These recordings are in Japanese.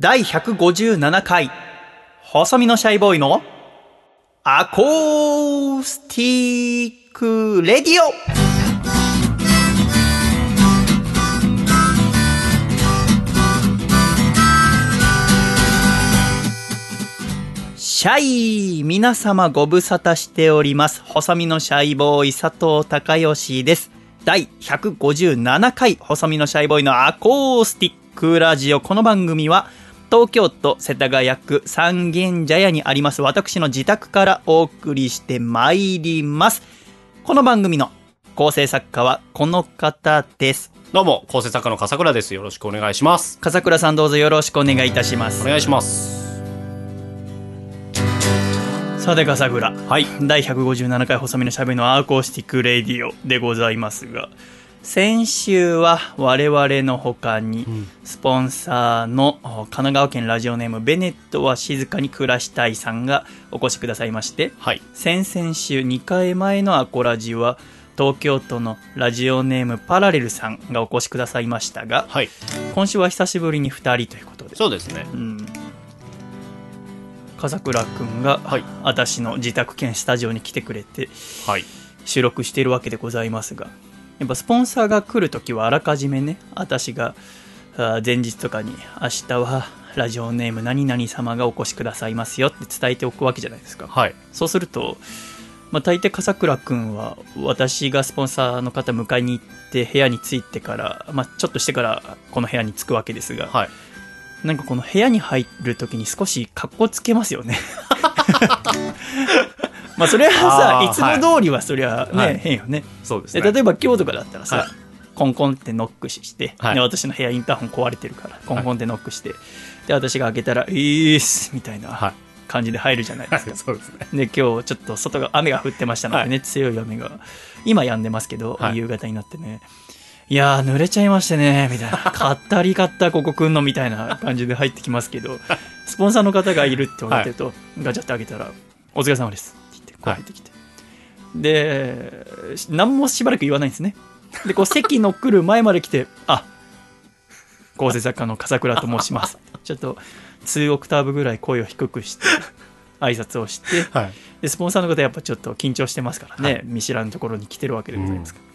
第157回、細身のシャイボーイの acoustic radio シャイ皆様ご無沙汰しております。細身のシャイボーイ佐藤孝義です。第157回細身のシャイボーイのアコースティックラジオ。この番組は東京都世田谷区三軒茶屋にあります私の自宅からお送りしてまいります。この番組の構成作家はこの方です。どうも、構成作家の笠倉です。よろしくお願いします。笠倉さんどうぞよろしくお願いいたします。お願いします。さて笠倉。はい。第157回細身のシャイボーイの acoustic radio でございますが先週は我々の他にスポンサーのお神奈川県ラジオネームベネットは静かに暮らしたいさんがお越しくださいましてはい。先々週2回前のアコラジは東京都のラジオネームパラレルさんがお越しくださいましたがはい。今週は久しぶりに2人ということでそうですね。うん笠倉君が、はい私の自宅兼スタジオに来てくれてはい。収録しているわけでございますがやっぱスポンサーが来るときはあらかじめね私があ前日とかに明日はラジオネーム何々様がお越しくださいますよって伝えておくわけじゃないですかはい。そうすると、まあ、大抵笠倉君は私がスポンサーの方迎えに行って部屋に着いてから、まあ、ちょっとしてからこの部屋に着くわけですが、はい。なんかこの部屋に入るときに少し格好つけますよね。まあそれはさい。つも通りはそりゃね、はい。変よね。そうですね。で例えば今日とかだったらさ、はい。コンコンってノックして、はい。で私の部屋インターホン壊れてるからコンコンってノックして、で私が開けたら「いいっす」みたいは。ない。感じで入るじゃないですか、そうですね。で今日ちょっと外が雨が降ってましたのでね、強い雨が。今止んでますけど、はい。夕方になってねいやー濡れちゃいましてねみたいな。買ったり買ったここくんのみたいな感じで入ってきますけどスポンサーの方がいるって言われてると、ガチャって開けたら「お疲れ様です」って言ってこう入ってきて、で何もしばらく言わないんですね。でこう席の来る前まで来て「あ構成作家の笠倉と申します」ちょっと2オクターブぐらい声を低くして挨拶をしてはい。でスポンサーの方やっぱちょっと緊張してますからね、見知らぬところに来てるわけでございますから、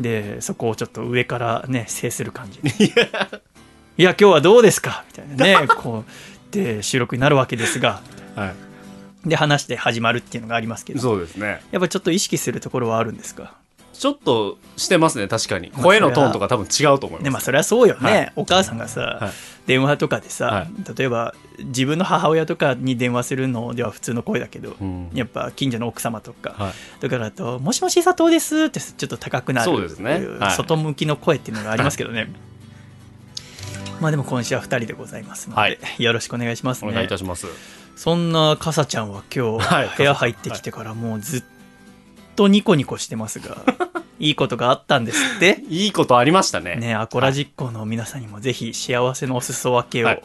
でそこをちょっと上からね制する感じ。で いや今日はどうですか？みたいなね こうで収録になるわけですが。はい。で話して始まるっていうのがありますけど。そうですね。やっぱちょっと意識するところはあるんですか？ちょっとしてますね、確かに。声のトーンとか多分違うと思います。ねまあそれはそうよね、はい。お母さんがさ、はい。電話とかでさ、は例えば自分の母親とかに電話するのでは普通の声だけど、うん。やっぱ近所の奥様とか、はい。とかだと「もしもし佐藤です」ってちょっと高くなるそうですね。はい。外向きの声っていうのがありますけどね、まあでも今週は2人でございますので、はい。よろしくお願いしますおね願いいたします。そんなかさちゃんは今日、はい。部屋入ってきてからもうずっとニコニコしてますが いいことがあったんですっていいことありましたね。ねアコラ実行の皆さんにもぜひ幸せのお裾分けを、はい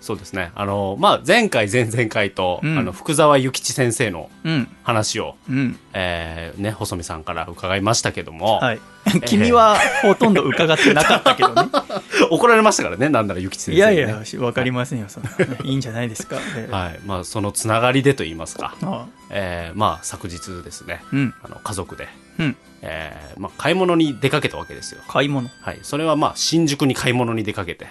そうですね。あの、まあ、前回、前々回と、うん。あの、福沢諭吉先生のうん。話を、うん。えー、ね、細見さんから伺いましたけども、はい。君はほとんど伺ってなかったけどね。怒られましたからね、なんなら諭吉先い生に、ね。やいやわかりませんよそんな。い。いんじゃないですか、ええ。はい。まあ、そのつながりでと言いますか、あ。えー、まあ、昨日ですね、うん。あの、家族で、うん。えー、まあ、買い物に出かけたわけですよ。買い物。はい。それはまあ、新宿に買い物に出かけて、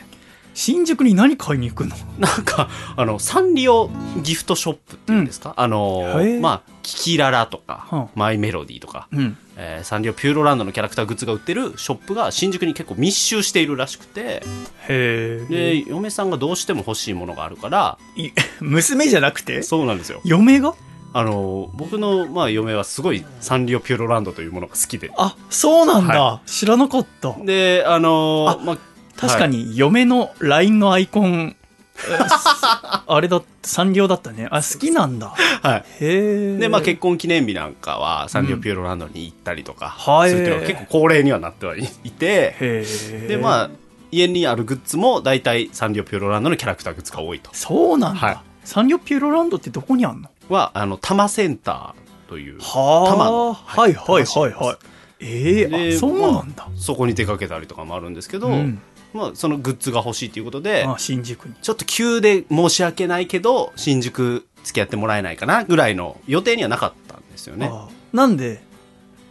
新宿に何買いに行くの？なんか、あの、サンリオギフトショップっていうんですか、あのへーまあ、キキララとか、はあ。マイメロディとか、うん。えーサンリオピューロランドのキャラクターグッズが売ってるショップが新宿に結構密集しているらしくて、へえ。で、嫁さんがどうしても欲しいものがあるから、い娘じゃなくて？そうなんですよ。嫁が？あの、僕の、まあ、嫁はすごいサンリオピューロランドというものが好きで。あそうなんだ、は知らなかった。で、あのあまあ、確かに嫁の LINE のアイコンえ あれだサンリオだったね。あ好きなんだ。はい。へえで、まあ、結婚記念日なんかはサンリオピューロランドに行ったりとかはい。するっていうのが結構恒例にはなってはいいて、で、まあ、家にあるグッズも大体サンリオピューロランドのキャラクターグッズが多いと。そうなんだ、はい。サンリオピューロランドってどこにあんの？は、あの、多摩センターという、は多摩のはいはいはい多摩市はい。ええであそうなんだ、そこに出かけたりとかもあるんですけど、うんまあ、そのグッズが欲しいということで、あ新宿に。ちょっと急で申し訳ないけど、新宿付き合ってもらえないかなぐらいの予定にはなかったんですよね。あなんで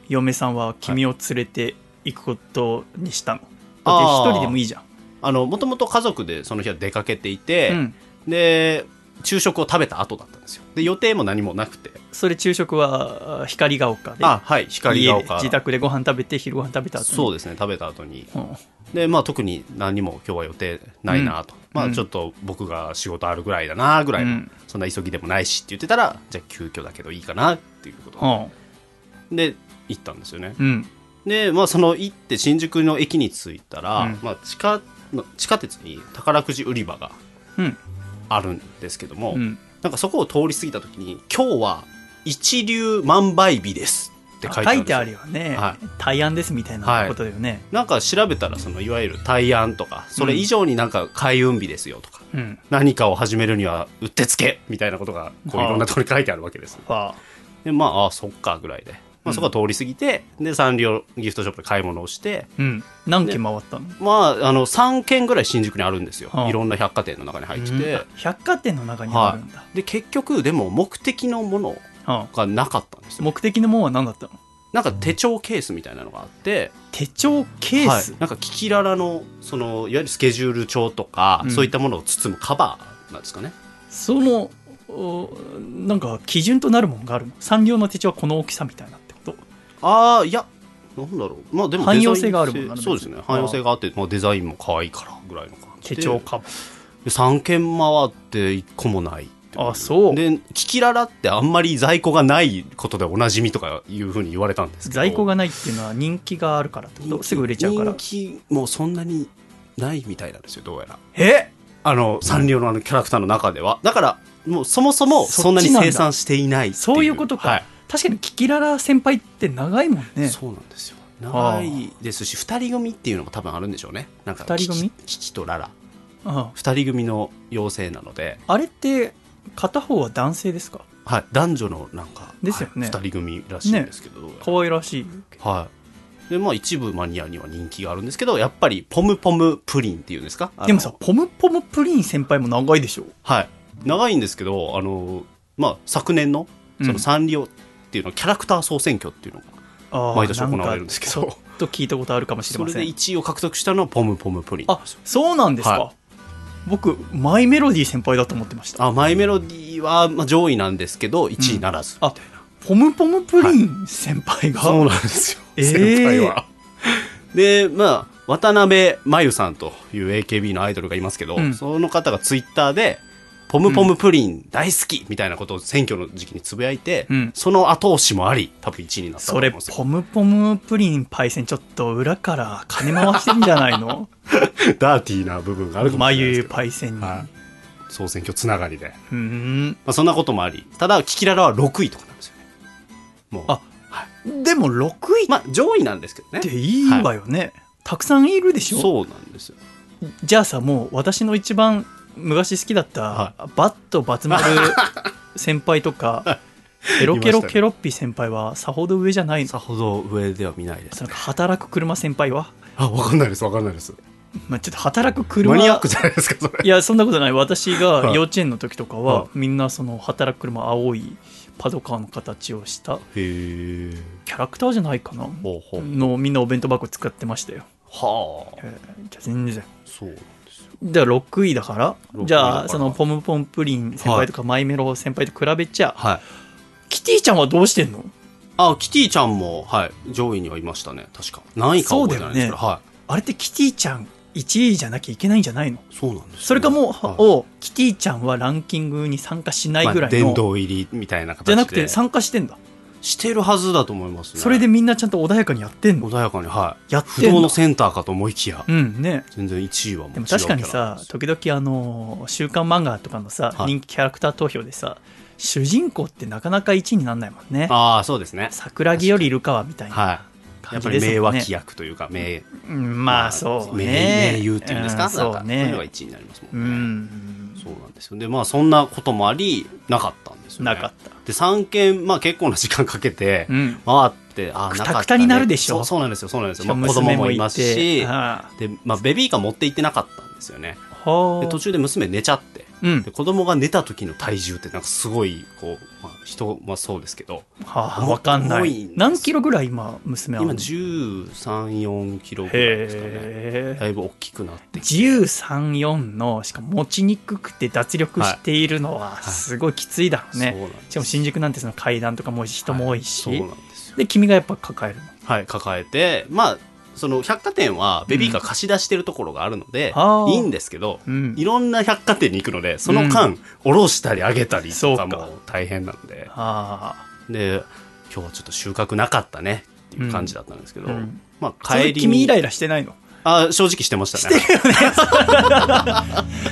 嫁さんは君を連れて行くことにしたの、だって一人でもいいじゃん。あの、もともと家族でその日は出かけていて、うん。で、昼食を食べた後だったんですよ。で、予定も何もなくて。それ昼食はあ光が丘であ、はい、光が丘。自宅でご飯食べて昼ご飯食べた後にそうですね、食べた後に。うんで、まあ特に何も今日は予定ないなと。まあちょっと僕が仕事あるぐらいだなぐらいの、うんそんな急ぎでもないしって言ってたら、じゃあ急遽だけどいいかなっていうことで。で、行ったんですよね。うんで、まあその行って新宿の駅に着いたら、うんまあ地下の、地下鉄に宝くじ売り場がうんあるんですけども、うん。なんかそこを通り過ぎた時に、今日は一流万倍日ですって書いてある書いてあるよね、はい。大安ですみたいなことだよね、なんか調べたらそのいわゆる大安とかそれ以上になんか開運日ですよとか、うん。何かを始めるにはうってつけみたいなことがこういろんなところに書いてあるわけです、はでまああそっかぐらいで、まあ、そこは通り過ぎて、でサンリオギフトショップで買い物をしてあうん。何軒回ったの、まああの3軒ぐらい新宿にあるんですよ、はあ。いろんな百貨店の中に入ってて、うん。百貨店の中にあるんだ、で結局でも目的のものはあ。がなかったんですよ。目的のもんは何だったの？なんか手帳ケースみたいなのがあって。手帳ケース、はい、なんかキキララのそのいわゆるスケジュール帳とか、うん。そういったものを包むカバーなんですかね。そのおなんか基準となるものがあるの？産業の手帳はこの大きさみたいなああいやなんだろう。まあでも汎用性があるもんなそうですね。汎用性があってまあ、デザインも可愛いからぐらいの感じで。手帳カバーで3軒回って1個もないあそう。でキキララってあんまり在庫がないことでおなじみとかいうふうに言われたんですけど。在庫がないっていうのは人気があるからってこと？すぐ売れちゃうから。人気もそんなにないみたいなんですよどうやら。え？あのサンリオのあのキャラクターの中では。だからもうそもそもそんなに生産していないってそういうことか、はい確かにキキララ先輩って長いもんね。そうなんですよ。長いですし二人組っていうのも多分あるんでしょうね。なんか二人組？キキキキとララ。あ二人組の妖精なので、あれって片方は男性ですか？はい、男女のなんかですよね。はい。二人組らしいんですけど、可愛らしい。はい。でまあ一部マニアには人気があるんですけどやっぱりポムポムプリンっていうんですか？でもさポムポムプリン先輩も長いでしょ。はい。長いんですけどあのまあ昨年のそのサンリオっていうの、キャラクター総選挙っていうのが毎年行われるんですけど。ちょっと聞いたことあるかもしれそれでません1位を獲得したのはポムポムプリン。あそうなんですか、は僕マイメロディー先輩だと思ってました。あマイメロディーは、まあ、上位なんですけど1位ならず、あポムポムプリン先輩が、そうなんですよ、えー。先輩は。で、まあ、渡辺真由さんという AKB のアイドルがいますけど、うん。その方がツイッターで、ポムポムプリン大好きみたいなことを選挙の時期につぶやいて、うんその後押しもあり、多分1位になったとそれ思うんですよ。ポムポムプリンパイセンちょっと裏から金回してんじゃないの？ダーティーな部分があるかもしれないです眉けど。パイセンに、はい総選挙つながりで。うーんまあ、そんなこともあり、ただ、キキララは6位とかなんですよね。もう。あでも6位まあ、上位なんですけどね。っていいわよね、たくさんいるでしょ？そうなんですよ。じゃあさもう私の一番昔好きだった、はバットバツ丸 先輩とかケロケロケロッピ先輩はさほど上じゃない。のさほど上では見ないですね。か働く車先輩は、あわかんないですわかんないです。まあ、ちょっと働く車マニアックじゃないですかそれ。いやそんなことない。私がはい。幼稚園の時とかは、はい。みんなその働く車青いパドカーの形をしたキャラクターじゃないかな？のみんなお弁当箱使ってましたよ、はあ。えーじゃあ全然。そうじゃあ6位だから？6位じゃあそのポムポムプリン先輩とかマイメロ先輩と比べちゃ、はい。キティちゃんはどうしてんの？あキティちゃんもはい上位にはいましたね。確か。何位かは覚えてないんですけど、そうはあれってキティちゃん1位じゃなきゃいけないんじゃないの？いそうなんですよね、それかもう、はい。おキティちゃんはランキングに参加しないぐらいの、まあ殿堂入りみたいな形で。じゃなくて参加してんだ、してるはずだと思いますね。それでみんなちゃんと穏やかにやってんの？穏やかにはい。やって不動のセンターかと思いきや、うんね全然1位はもうでも確かにさ時々あの週刊漫画とかのさ、はい。人気キャラクター投票でさ主人公ってなかなか1位になんないもんね。ああそうですね。桜木よりイルカはみたいな。はいや感っぱり名脇役というか名うんまあそう名ね。名優っていうんですか,、んそうなんかそういうのがね1位になりますうもんね、ん。そうなんですよ。でまあそんなこともありなかったんですよね。なかった。で3件まあ結構な時間かけてうん。回っってあくたなかったね。くたになるでしょ？そうそうなんですよそうなんですよ、まあ、子供もいますて。しはで、まあ、ベビーカー持って行ってなかったんですよね。で途中で娘寝ちゃってうん。で子供が寝た時の体重ってなんかすごいこう、まあ、人はそうですけど。はあわかんない。何キロぐらい今娘は？今134キロぐらいですかね。だいぶ大きくなってきて。134のしかも持ちにくくて脱力しているのははいすごいきついだろうね、しかも新宿なんてその階段とかも人も多いし、はい。で君がやっぱ抱えるの？はい抱えてまあその百貨店はベビーカー貸し出してるところがあるので、あ。ーいいんですけど、うん。いろんな百貨店に行くのでその間、下ろしたり上げたりとそうか。かも大変なんで。あ。で今日はちょっと収穫なかったねっていう感じだったんですけど、うん。まああ帰りに君イライラしてないの？あ正直してましたね。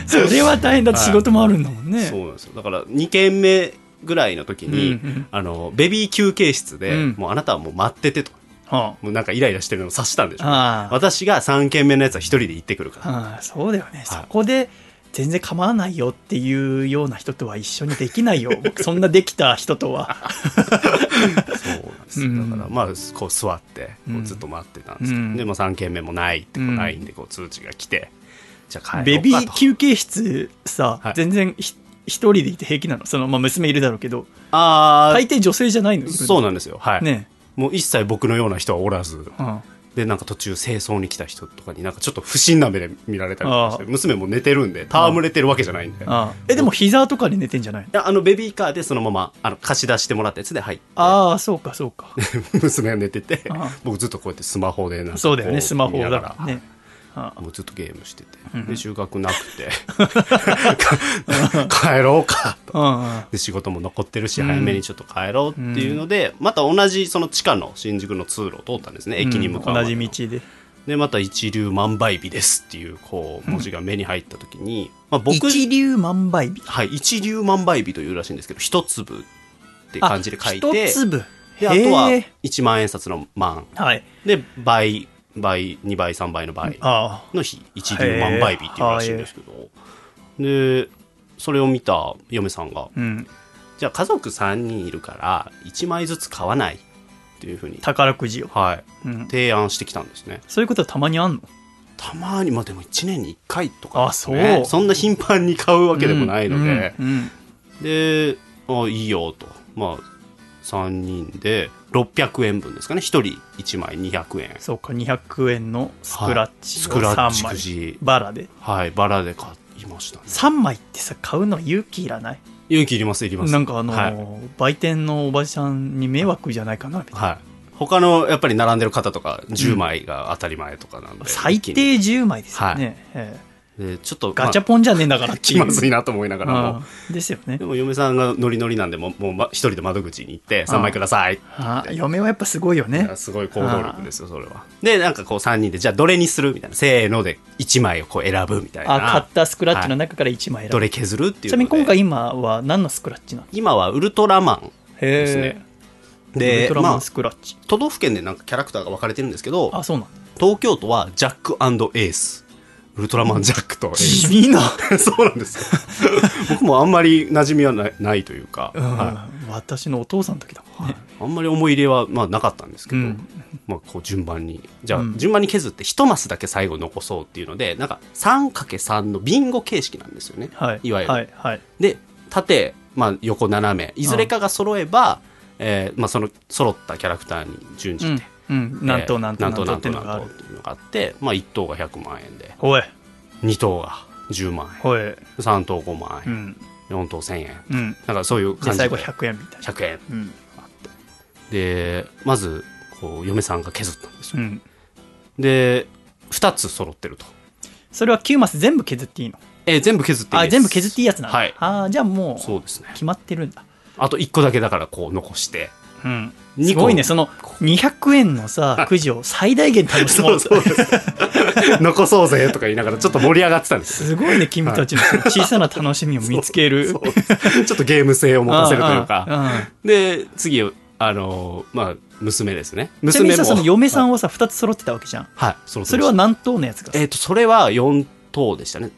それは大変だ。って仕事もあるんだもんね、そうなんですよ。だから2軒目ぐらいの時に、うんうんあのベビー休憩室で、うん。もうあなたはもう待っててと。はもうなんかイライラしてるのを察したんでしょう私が3軒目のやつは一人で行ってくるから。そうだよね、そこで全然構わないよっていうような人とは一緒にできないよ。僕 そんなできた人とは。そうなんですだからまあこう座ってこうずっと待ってたんですけど、うん。でも3軒目もないってこううん。LINE でこう通知が来て、じゃあ帰ベビー休憩室さ、はい。全然ひ一人でいて平気なの。その、まあ、娘いるだろうけど。あ大抵女性じゃないの？あそうななんですよ。はい、ねもう一切僕のような人はおらずうん。でなんか途中清掃に来た人とかになんかちょっと不審な目で見られたりとかしてあ娘も寝てるんで戯れてるわけじゃないんで、えでも膝とかに寝てんじゃないの？やあのベビーカーでそのままあの貸し出してもらったやつで入って。ああそうかそうか。娘が寝てて僕ずっとこうやってスマホでなんかそうだよこねスマホだからら。ねもうずっとゲームしてて、うんで収穫なくて。帰ろうかと。で仕事も残ってるしうん。早めにちょっと帰ろうっていうので、また同じその地下の新宿の通路を通ったんですね駅に向かうま同じ道で。でまた一流万倍日ですっていうこう文字が目に入った時に、まあ、僕一粒万倍日？はい、一粒万倍日というらしいんですけど一粒って感じで書いて一粒？であとはへえ1万円札の万。はい。で倍倍2倍3倍の倍あの日一粒万倍日っていうらしいんですけど。でそれを見た嫁さんがあうん。じゃあ家族3人いるから1枚ずつ買わないっていうふうに、宝くじを、はい、うん、提案してきたんですね。そういうことはたまにあんの？たまにまあでも1年に1回とかあそう。そんな頻繁に買うわけでもないので、うんうん。であいいよと。まあ3人で600円分ですかね。1人1枚200円。そうか200円のスクラッチスをクラッチ3枚くじバラで。はいバラで買いましたね。3枚ってさ買うの勇気いらない？勇気いりますいります。なんかあの、はい。売店のおばちゃんに迷惑じゃないかなみたいな、はい。他のやっぱり並んでる方とか10枚が当たり前とかなんで、最低一気に10枚ですよね、えでちょっとえガチャまポンじゃねえんだからあっていう。気まずいなと思いながらも。うん。ですよね。でも嫁さんがノリノリなんでもうもうま一人で窓口に行って3枚くださいあ嫁はやっぱすごいよいねやすごい行動力ですよそれは。でなんかこう3人でじゃあどれにするみたいな。せーので1枚をこう選ぶみたいあ買なったスクラッチの中から1枚選ぶ、どれ削るっていうちなみに今回今は何のスクラッチなの？今はウルトラマンへですね。でまあルトラマンスクラッチ、都道府県でなんかキャラクターが分かれてるんですけどあそうなんだ。東京都はジャックエースウルトラマンジャックと。地味な、そうなんですよ。僕もあんまり馴染みはないないというか、うん。は私のお父さんの時だもんね、い、あんまり思い入れはまあなかったんですけど、うん。まあ、こう順番に。じゃあうん。順番に削って1マスだけ最後残そうっていうのでなんか 3×3 のビンゴ形式なんですよね、はい。いわゆる。はい。はい。で縦、まあ、横斜め。いずれかが揃えば、えーまあ、その揃ったキャラクターに順じて、うん、うん、なんとなんとえーなんとっていうのがあってまあ、1等が100万円で。ほい2等が10万円。3等5万円、うん。4等1000円。うん。なんかそういう感じで。最後100円みたいな。100円。うん。でまずこう嫁さんが削ったんですよ、うん。で2つ揃ってると、それは9マス全部削っていいの？えー全部削っていいです。あ全部削っていいやつなんだ、はい。ああじゃあもうそうですね。決まってるんだ。あと1個だけだからこう残してうん。すごいね。その200円のさくじを最大限楽しもそうそうです。残そうぜとか言いながらちょっと盛り上がってたんですよ。すごいね君たちの小さな楽しみを見つける。そうそう。ちょっとゲーム性を持たせるというか。で次あのまあ娘ですね。ちなみにさその嫁さんははさ2つ揃ってたわけじゃん。はいそれは何等のやつが？えっ、とそれは4等でしたね。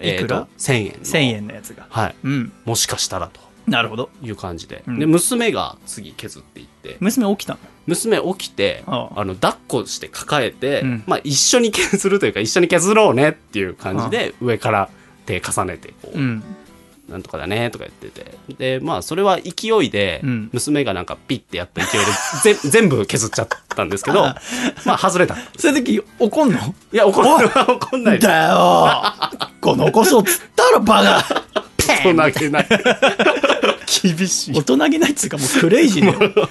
いくら？1000円の。1000円のやつが。はい。うん。もしかしたらとなるほど。いう感じで。うん。で、娘が次削っていって、娘起きたの？娘起きて、ああ。あの、抱っこして抱えて、うん。まあ一緒に削るというか、一緒に削ろうねっていう感じで、上から手重ねて、こう、うん。なんとかだねとか言ってて。で、まあそれは勢いでうん、娘がなんかピッてやった勢いで、ぜ 全部削っちゃったんですけど、まあ外れた。いそういう時怒んの？や、怒ん。怒んないです。だよ。このこそつったらバカ大人げない。厳しい大。人げないっつうかもうクレイジーだよ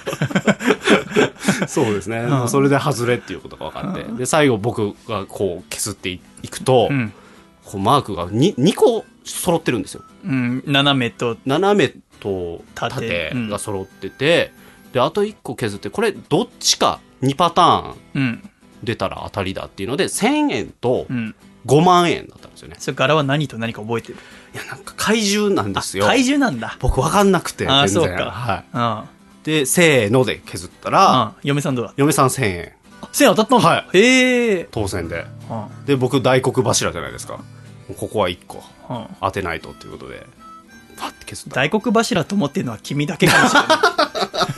そうですね。うんそれで外れっていうことが分かって。で、最後僕がこう削っていくと、うん、こうマークが 2, 2個揃ってるんですよ。うん、斜めと斜めと縦が揃ってて、で、あと1個削って、これどっちか2パターンうん出たら当たりだっていうので、1000円とうん5万円だったんですよね。それ柄は何と何か覚えてる？いや、なんか怪獣なんですよ。怪獣なんだ。僕分かんなくて、あ。そうか。はい。あで、せーので削ったあら、あ嫁さんどうだ？嫁さん1000円線当たったんだ、はへえ当選で。あで、僕大黒柱じゃないですか。ここは1個。あ当てないとっていうことで、パッて削った。大黒柱と思ってるのは君だけかもしれない。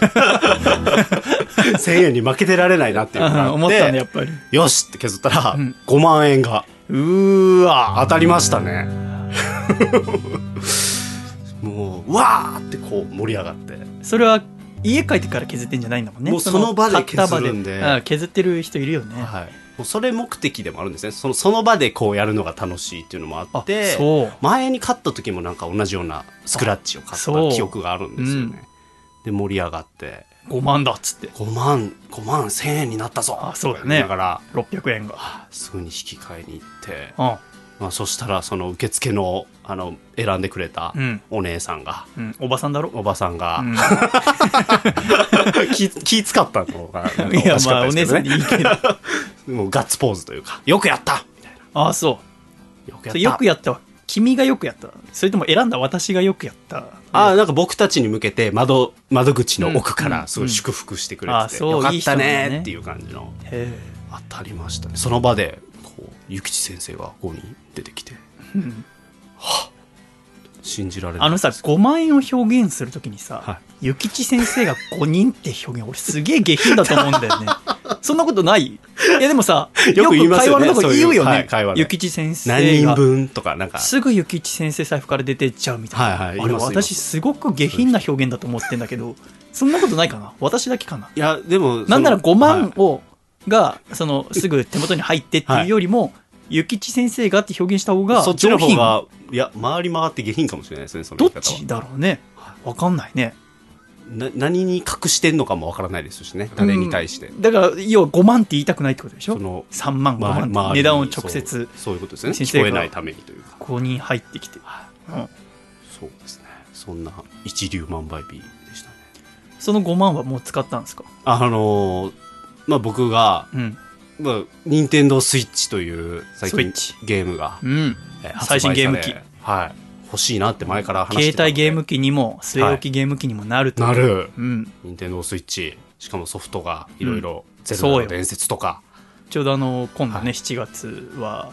1000円に負けてられないなっていう 思ったねやっぱり。よしって削ったら、うん。5万円が。うーわ当たりましたね。もう、うわーってこう盛り上がって。それは家帰ってから削ってんじゃないんだもんね。もうその場で削るんで。削ってる人いるよね、はい。もうそれ目的でもあるんですね。そのその場でこうやるのが楽しいっていうのもああって、前に勝った時もなんか同じようなスクラッチを買そう。った記憶があるんですよね。うん。で、盛り上がって、5万だっつって。5万、5万1000円になったぞあそうだね。だから、600円が。すぐに引き換えに行って、うんまあ、そしたらその受付のあの選んでくれたうん。お姉さんが、うん、おばさんだろ、おばさんが、うん、気気使ったのか。いやまあお姉さんでいいけどもうガッツポーズというかよくやった!みたいな。ああそう。よくやった。よくやった。わ君がよくやった。それとも選んだ私がよくやった。ああなんか僕たちに向けて窓窓口の奥かうん。らすごい祝福してくれてて、うんうよかったねね。っていう感じの。へ当たりましたね。その場で諭吉先生が5人出てきてえ、うん。信じられない。あのさ5万円を表現するときにさ、は諭吉先生が5人って表現俺すげえ下品だと思うんだよね。そんなことない？いやでもさ よく会話のとこ言うよね。そういうはい先生何人が分とかなんか。すぐ諭吉先生財布から出てっちゃうみたいな、はいはいあれ私す。ごく下品な表現だと思ってんだけどそんなことないかな？私だけかな？いやでもなんなら5は万い。を、がそのすぐ手元に入ってっていうよりも、諭吉先生がって表現した方がそっちの方がいや回り回って下品かもしれないですねそのどっちだろうね。わかんないね。な何に隠してんのかもわからないですしね誰に対して、うん。だから要は5万って言いたくないってことでしょ？その3万5ま万って。周りに値段を直接そういうことですね。先生が聞こえないためにというか。ここに入ってきて、うんそうですね。そんな一粒万倍日でしたね。その5万はもう使ったんですか？あのーまあ僕が、うん。まあ、任天堂スイッチという最近ゲームが、うん。えー最新ゲーム機。はい。欲しいなって前から話して携帯ゲーム機にも据え置きゲーム機にもなると、なる。うん、任天堂スイッチ。しかもソフトがいろいろ「ゼルそうよダの伝説」とか。ちょうどあの今度ね、はい。7月は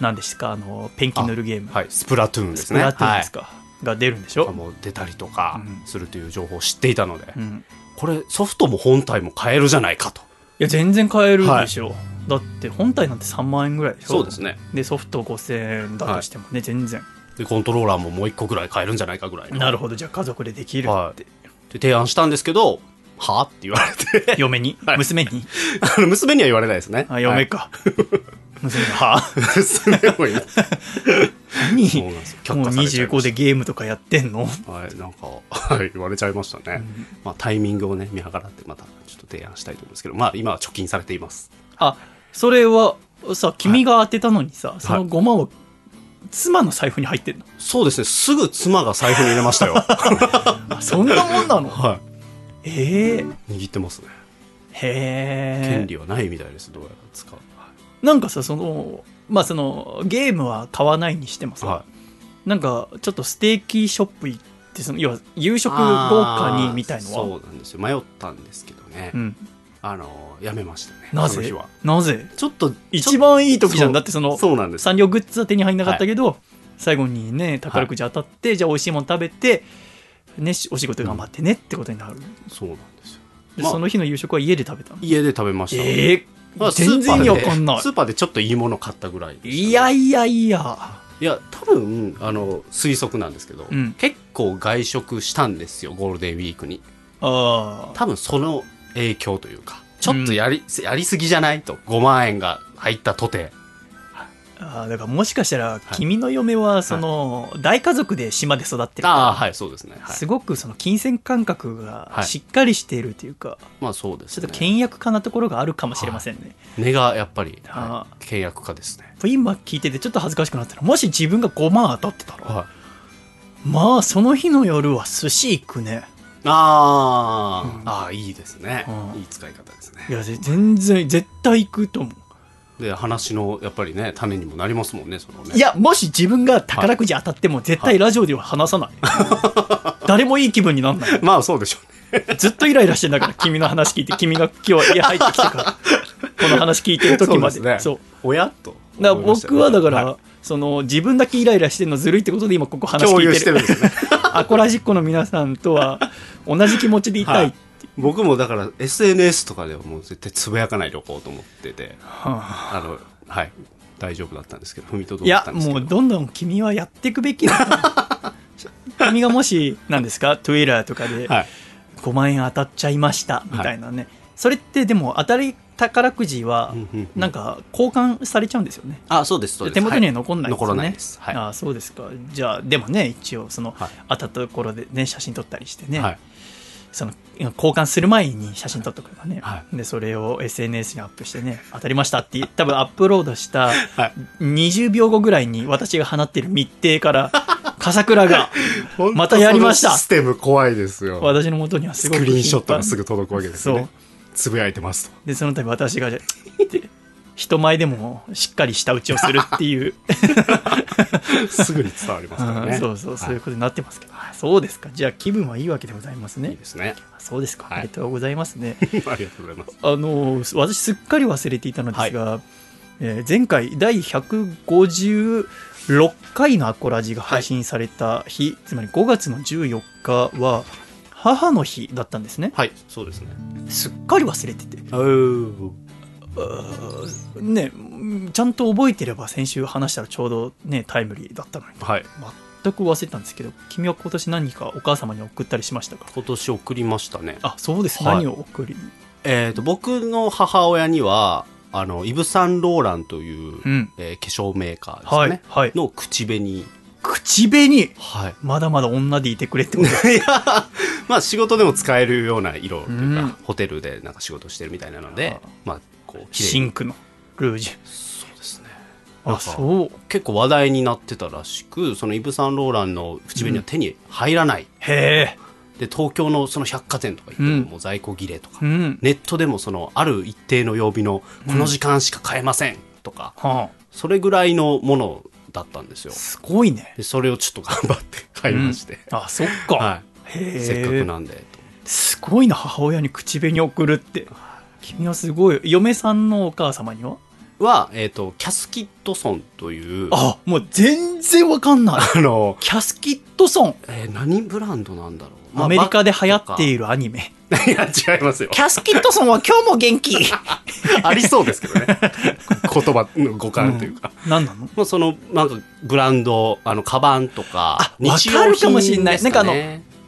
何ですか？あのペンキ塗るゲーム、はい。スプラトゥーンですね。スプラトゥーンですか、が出るんでしょ、はい、もう出たりとかうん。するという情報を知っていたので、うん、これソフトも本体も買えるじゃないかと。いや全然買えるでしょ、だって本体なんて3万円ぐらいでしょ。そうですね。でソフト5000円だとしてもね、全然。でコントローラーももう一個ぐらい買えるんじゃないかぐらいの。なるほどじゃあ家族でできるって、はい。で提案したんですけどはあって言われて。嫁に、はい。娘に？あの娘には言われないですね。あ嫁か、娘あはい娘も言う何？そうなんですよ。却もう下されちゃいま25しでゲームとかやってんの、たはいなんかはい言われちゃいましたね、まあタイミングをね見計らってまたちょっと提案したいと思うんですけどまあ今は貯金されています。あそれはさ君が当てたのにさ、その5万は妻の財布に入ってんの、そうですね。すぐ妻が財布に入れましたよ。あそんなもんなの？はええい握ってますね。へえ権利はないみたいです。どうやら使うなんかさそのまあそのゲームは買わないにしてもさ、はなんかちょっとステーキショップ行ってその要は夕食豪華にみたいのはそうなんですよ。迷ったんですけどね、うん、あのやめましたねなぜ？なぜ？ちょっと一番いい時じゃん。だってそのそうなんです。サンリオグッズは手に入んなかったけど、最後にね宝くじ当たって、じゃあ美味しいもの食べてね、しお仕事頑張ってねってことになる。そうなんですよ。まあでその日の夕食は家で食べたの？家で食べました。ええまあ全然わかんない。スーパーでちょっといいもの買ったぐらいねいやいやいや。いや多分あの推測なんですけど、うん。結構外食したんですよゴールデンウィークに。ああ。多分その影響というかちょっとやり,、やりすぎじゃない？と5万円が入ったとてああだからもしかしたら、君の嫁は、その、大家族で島で育ってるから、ああはいそうですね、はい、すごくその金銭感覚がはい。しっかりしているというか、まあそうですね。ちょっと倹約家なところがあるかもしれませんね。根がやっぱり、あはい、契約家ですね。今聞いててちょっと恥ずかしくなったら、もし自分が5万当たってたら、はい。まあその日の夜は寿司行くね。あー、うん。あーいいですね、うん。いい使い方ですね。いや、ぜ全然、絶対行くと思う。で話のやっぱりね種にもなりますもんねそのね。いや、もし自分が宝くじ当たっても絶対ラジオでは話さない。誰もいい気分になんない。まあそうでしょうね。ずっとイライラしてんだから、君の話聞いて、君が今日家入ってきてから、この話聞いてる時まで。そうですね。そう。親とだ僕はだから、はい。その自分だけイライラしてるのずるいってことで今ここ話聞いてる。てるんですね。アコラジッコの皆さんとは同じ気持ちでいたい、はい僕もだから SNS とかではもう絶対つぶやかないでおこうと思ってて。はあ。あのはい。大丈夫だったんですけど踏みとどいやだったんですけど。もうどんどん君はやっていくべきだ 君がもし何ですか？Twitter とかではい。5万円当たっちゃいました。みたいなね、それってでも当たり宝くじはなんか交換されちゃうんですよね。あそうですそうです。手元には残んないですよね、残らないです。はい。ああそうですか。じゃあでもね一応その、はい。当たったところでね写真撮ったりしてね、はい。その交換する前に写真撮っとくからね、はでそれを SNS にアップしてね当たりましたって多分アップロードしたはい。20秒後ぐらいに私が放っている密偵から笠倉が またやりました。システム怖いですよ。私の元にはすスごくクリーンショットがすぐ届くわけですね。つぶやいてますと。でその度私が人前でもしっかり舌打ちをするっていう、すぐに伝わりますからね。うんそうそうそういうはことになってますけど、そうですか。じゃあ気分はいいわけでございますいいねいですね。そうですか、はい。ありがとうございますね。ありがとうございます。あの私すっかり忘れていたのですが、えー前回第156回のアコラジが配信された日、つまり5月の14日は母の日だったんですね。はいそうですね。すっかり忘れててねうんちゃんと覚えてれば先週話したらちょうどねタイムリーだったのに。はい。全く忘れてたんですけど君は今年何かお母様に送ったりしましたか？今年送りましたね。あそうです、はい。何を送り？えー、と僕の母親にはあのイヴ・サンローランという、うん。えー化粧メーカーですね、はいはい。の口紅。口紅？はい。まだまだ女でいてくれってこといやまあ仕事でも使えるような色というか、うん。ホテルでなんか仕事してるみたいなのであまあこうシンクのルージュ。そうですね。あかそう。結構話題になってたらしくそのイヴ・サンローランの口紅は手に入らない、へえ。で東京のその百貨店とか行ってうん。ももう在庫切れとか、うん。ネットでもそのある一定の曜日のこの時間しか買えませんとか、はそれぐらいのものだったんですよ。あすごいね。でそれをちょっと頑張って買いまして、あそっか、はい、せっかくなんで。とすごいな母親に口紅送るって君はすごい嫁さんのお母様には？は、えっとキャスキットソンというあもう全然わかんない。あの、キャスキットソン。えー何ブランドなんだろう、アメリカで流行っているるアニメ。いや違いますよ。キャスキットソンは今日も元気。ありそうですけどね。言葉の語感というか、何なの？まあ、そのなんかブランドあのカバンとかあわかるかもしれない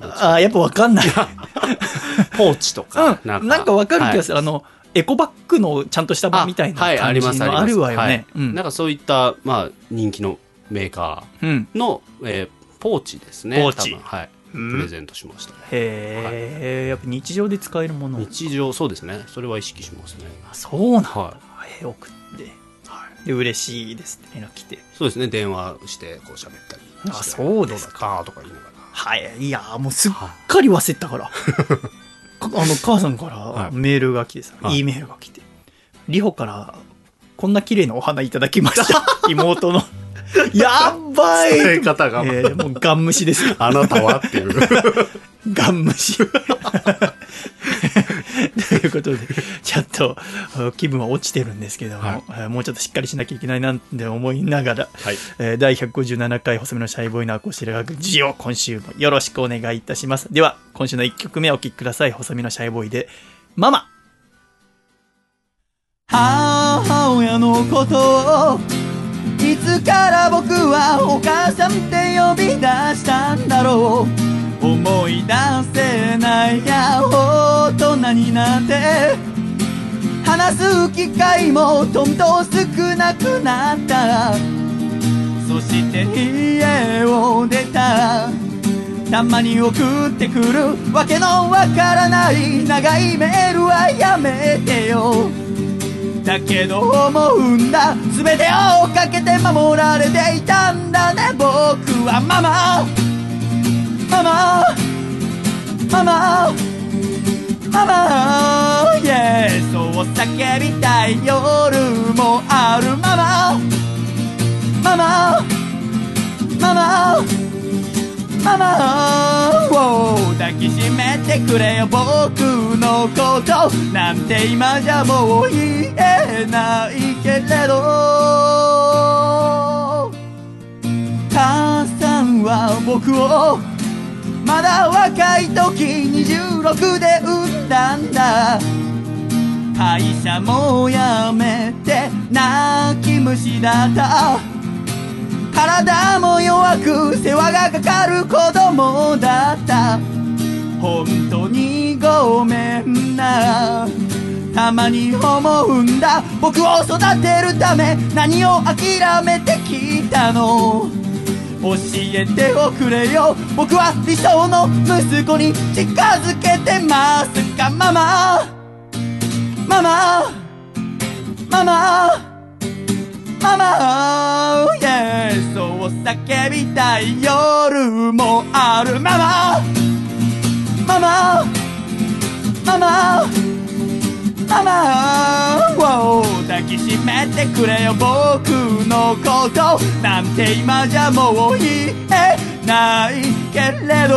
日用品ですか。ねあやっぱわかんない。ポーチとか、うん。なんか。わかる気がする。る、あのエコバッグのちゃんとした版みたいな感じのあるわよはい。ね、うん。なんかそういった、まあ、人気のメーカうん。ーの、えーポーチですね。ポーチ。はい、うん。プレゼントしましたね。へえ、やっぱ日常で使えるもの。日常そうですね。それは意識しますね。あそうなんだ、はへえ送って。はい。で嬉しいですって連絡来て。そうですね。電話してこう喋ったりあそうですどだったとか言いながらはい。いやもうすっはかり忘れてたから。か あの母さんからはい。メールが来てさ、はい。E メールが来て「リホからこんな綺麗なお花いただきました。妹の。やばい。伝え方が、えーもうガン無視です。よあなたはっていう。ガン無視 ということで、ちょっとあ気分は落ちてるんですけども、はいえーもうちょっとしっかりしなきゃいけないなって思いながら、はいえー第157回細身のシャイボーイのアコースティラ学事を今週もよろしくお願いいたします。では、今週の1曲目お聴きください。細身のシャイボーイで、ママ母親のことをいつから僕はお母さんって呼び出したんだろう。思い出せないや大人になって。話す機会もどんどん少なくなった。そして家を出たたまに送ってくる。わけのわからない長いメールはやめてよ。だけど思うんだ。全てをかけて守られていたんだね。僕はママ。ママ。ママ。ママ。Yeah そう叫びたい夜もあるママ。ママ。ママ。ママを抱きしめてくれよ僕のこと。なんて今じゃもう言えないけれど。母さんは僕をまだ若い時26で産んだんだ。会社も辞めて泣き虫だった。体も弱く世話がかかる子供だった。本当にごめんな。たまに思うんだ。僕を育てるため何を諦めてきたの。教えておくれよ。僕は理想の息子に近づけてますかママ。ママ。ママ。ママ yeah そう叫びたい夜もある。ママママママママを抱きしめてくれよ僕のこと。なんて今じゃもう言えないけれど。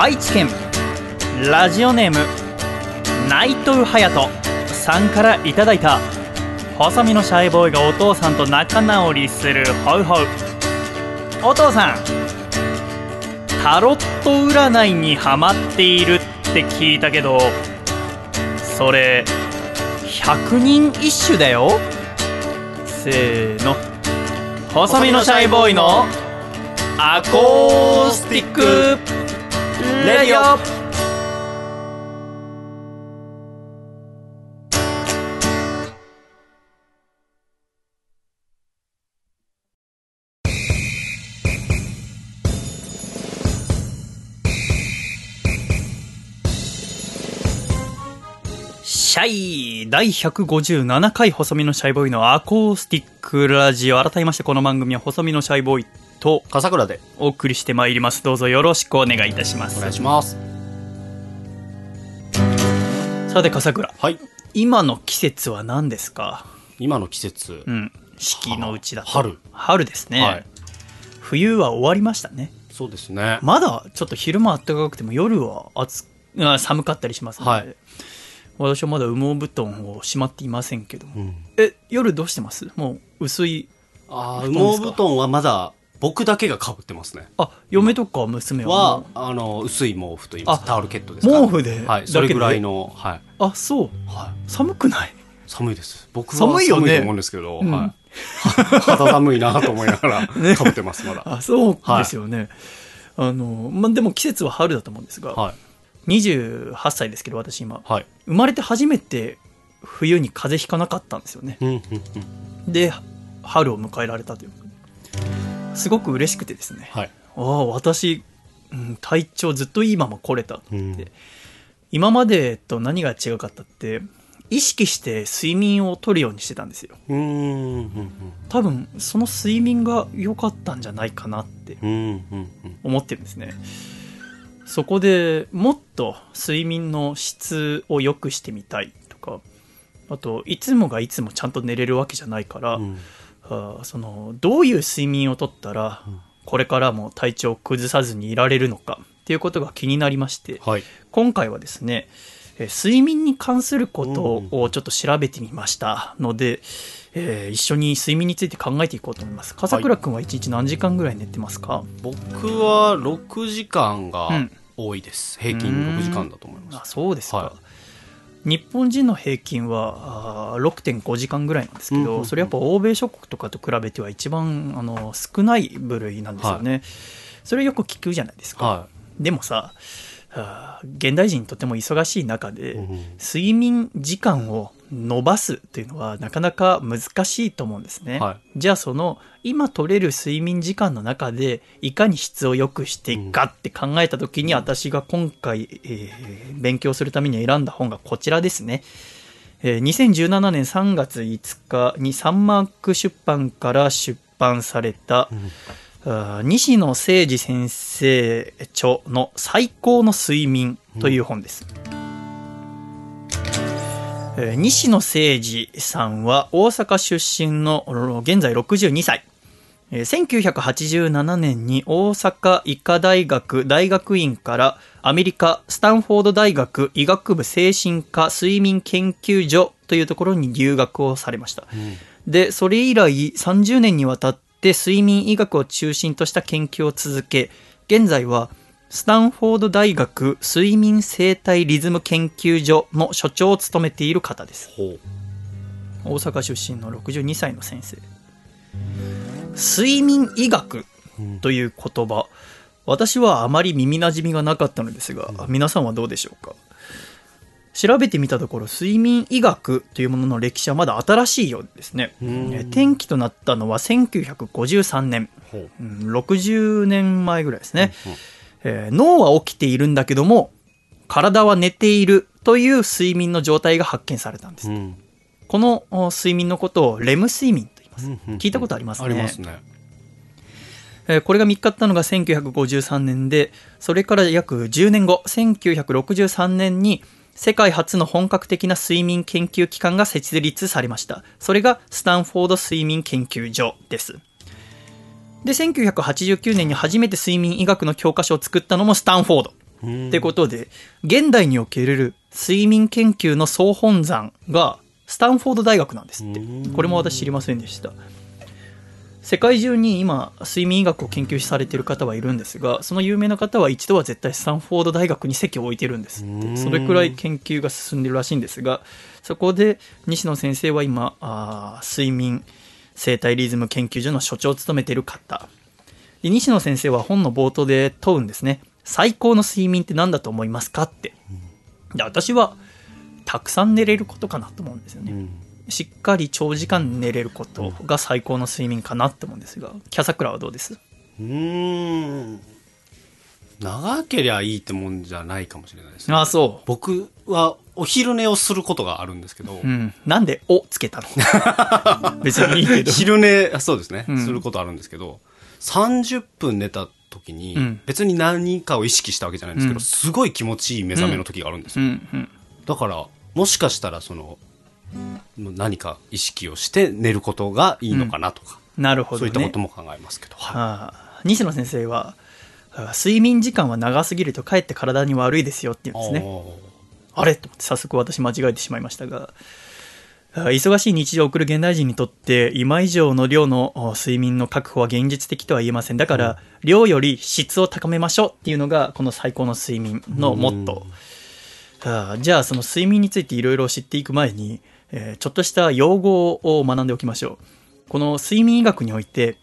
愛知県。ラジオネーム内藤隼人さんからいただいた。細身のシャイボーイがお父さんと仲直りするホウホウ。お父さんタロット占いにハマっているって聞いたけどそれ百人一首だよ。せーの。細身のシャイボーイのアコースティック。レディオ。シャイ第157回細身のシャイボーイのアコースティックラジオ。改めましてこの番組は細身のシャイボーイと笠倉でお送りしてまいります。どうぞよろしくお願いいたします。お願いします。さて笠倉。はい。今の季節は何ですか？今の季節、うん。四季のうちだと。春。春ですね、はい。冬は終わりましたね。そうですね。まだちょっと昼間暖かくても夜は暑あ寒かったりしますので、はい。私はまだ羽毛布団をしまっていませんけども、うん。え夜どうしてます？もう薄いああ羽毛布団はまだ僕だけが被ってますね。あ嫁とか娘は？はあの薄い毛布といいます。あタオルケットですか毛布で？はいそれぐらいのはい、あそう。はい、寒くない？寒いです。僕は寒いよね。と思うんですけど、うん。はい。肌寒いなと思いながらね。被ってますまだ、あそうですよね、あのまあでも季節は春だと思うんですが、はい。28歳ですけど私今。はい。生まれて初めて冬に風邪ひかなかったんですよね。うんうんうん。で春を迎えられたというすごく嬉しくてですね。はい。ああ私、うん体調ずっといいまま来れたって、うん。今までと何が違かったって意識して睡眠をとるようにしてたんですよ。多分その睡眠が良かったんじゃないかなって思ってるんですね。そこでもっと睡眠の質を良くしてみたいとかあといつもがいつもちゃんと寝れるわけじゃないから、うんあーそのどういう睡眠をとったらこれからも体調を崩さずにいられるのかっていうことが気になりましてはい。今回はですねえー睡眠に関することをちょっと調べてみました。ので、えー一緒に睡眠について考えていこうと思います。笠倉君は1日何時間ぐらい寝てますか、僕は6時間がうん。多いです、平均6時間だと思います。あそうですか、は日本人の平均はあー6.5時間ぐらいなんですけど、それやっぱ欧米諸国とかと比べては一番あの少ない部類なんですよね、それよく聞くじゃないですか、はでもさ現代人とても忙しい中で、睡眠時間を伸ばすというのはなかなか難しいと思うんですね、はじゃあその今取れる睡眠時間の中でいかに質を良くしていくかって考えた時に私が今回、えー勉強するために選んだ本がこちらですね、えー2017年3月5日にサンマーク出版から出版された、あー西野誠二先生著の最高の睡眠という本です。えー西野誠二さんは大阪出身のお現在62歳。えー1987年に大阪医科大学大学院からアメリカスタンフォード大学医学部精神科睡眠研究所というところに留学をされました。で、それ以来30年にわたって睡眠医学を中心とした研究を続け、現在はスタンフォード大学睡眠生態リズム研究所の所長を務めている方です。大阪出身の62歳の先生。睡眠医学という言葉、私はあまり耳なじみがなかったのですが、皆さんはどうでしょうか？調べてみたところ、睡眠医学というものの歴史はまだ新しいようですね。転機となったのは1953年、うん60年前ぐらいですね。うんえー脳は起きているんだけども、体は寝ているという睡眠の状態が発見されたんです。うんこのお睡眠のことをレム睡眠と言います。うんうん聞いたことありますね。ありますねえーこれが見つかったのが1953年で、それから約10年後、1963年に世界初の本格的な睡眠研究機関が設立されました。それがスタンフォード睡眠研究所です。で、1989年に初めて睡眠医学の教科書を作ったのもスタンフォード。うんってことで、現代における睡眠研究の総本山がスタンフォード大学なんですってうん。これも私知りませんでした。世界中に今、睡眠医学を研究されている方はいるんですが、その有名な方は一度は絶対スタンフォード大学に席を置いてるんですって。うんそれくらい研究が進んでるらしいんですが、そこで西野先生は今、あー睡眠生態リズム研究所の所長を務めている方。で西野先生は本の冒頭で問うんですね。最高の睡眠って何だと思いますかって。で私は、たくさん寝れることかなと思うんですよね。うんしっかり長時間寝れることが最高の睡眠かなって思うんですが、キャサクラはどうです？うーん長けりゃいいってもんじゃないかもしれないですねああ、そ僕はお昼寝をすることがあるんですけど、う。うん。なんで、おつけたの？別にいいけど。昼寝あそうですね、うんすることあるんですけど30分寝た時に、うん別に何かを意識したわけじゃないんですけど、うんすごい気持ちいい目覚めの時があるんですよ。だからもしかしたらその何か意識をして寝ることがいいのかなとか、なるほどね。そういったことも考えますけど、はい西野先生は、あ睡眠時間は長すぎるとかえって体に悪いですよって言うんですね。あれ？と思って早速私間違えてしまいましたが、あ忙しい日常を送る現代人にとって今以上の量のあ睡眠の確保は現実的とは言えません。だから、量より質を高めましょうっていうのがこの最高の睡眠のモットー。あじゃあその睡眠についていろいろ知っていく前に、えーちょっとした用語を学んでおきましょう。この睡眠医学において、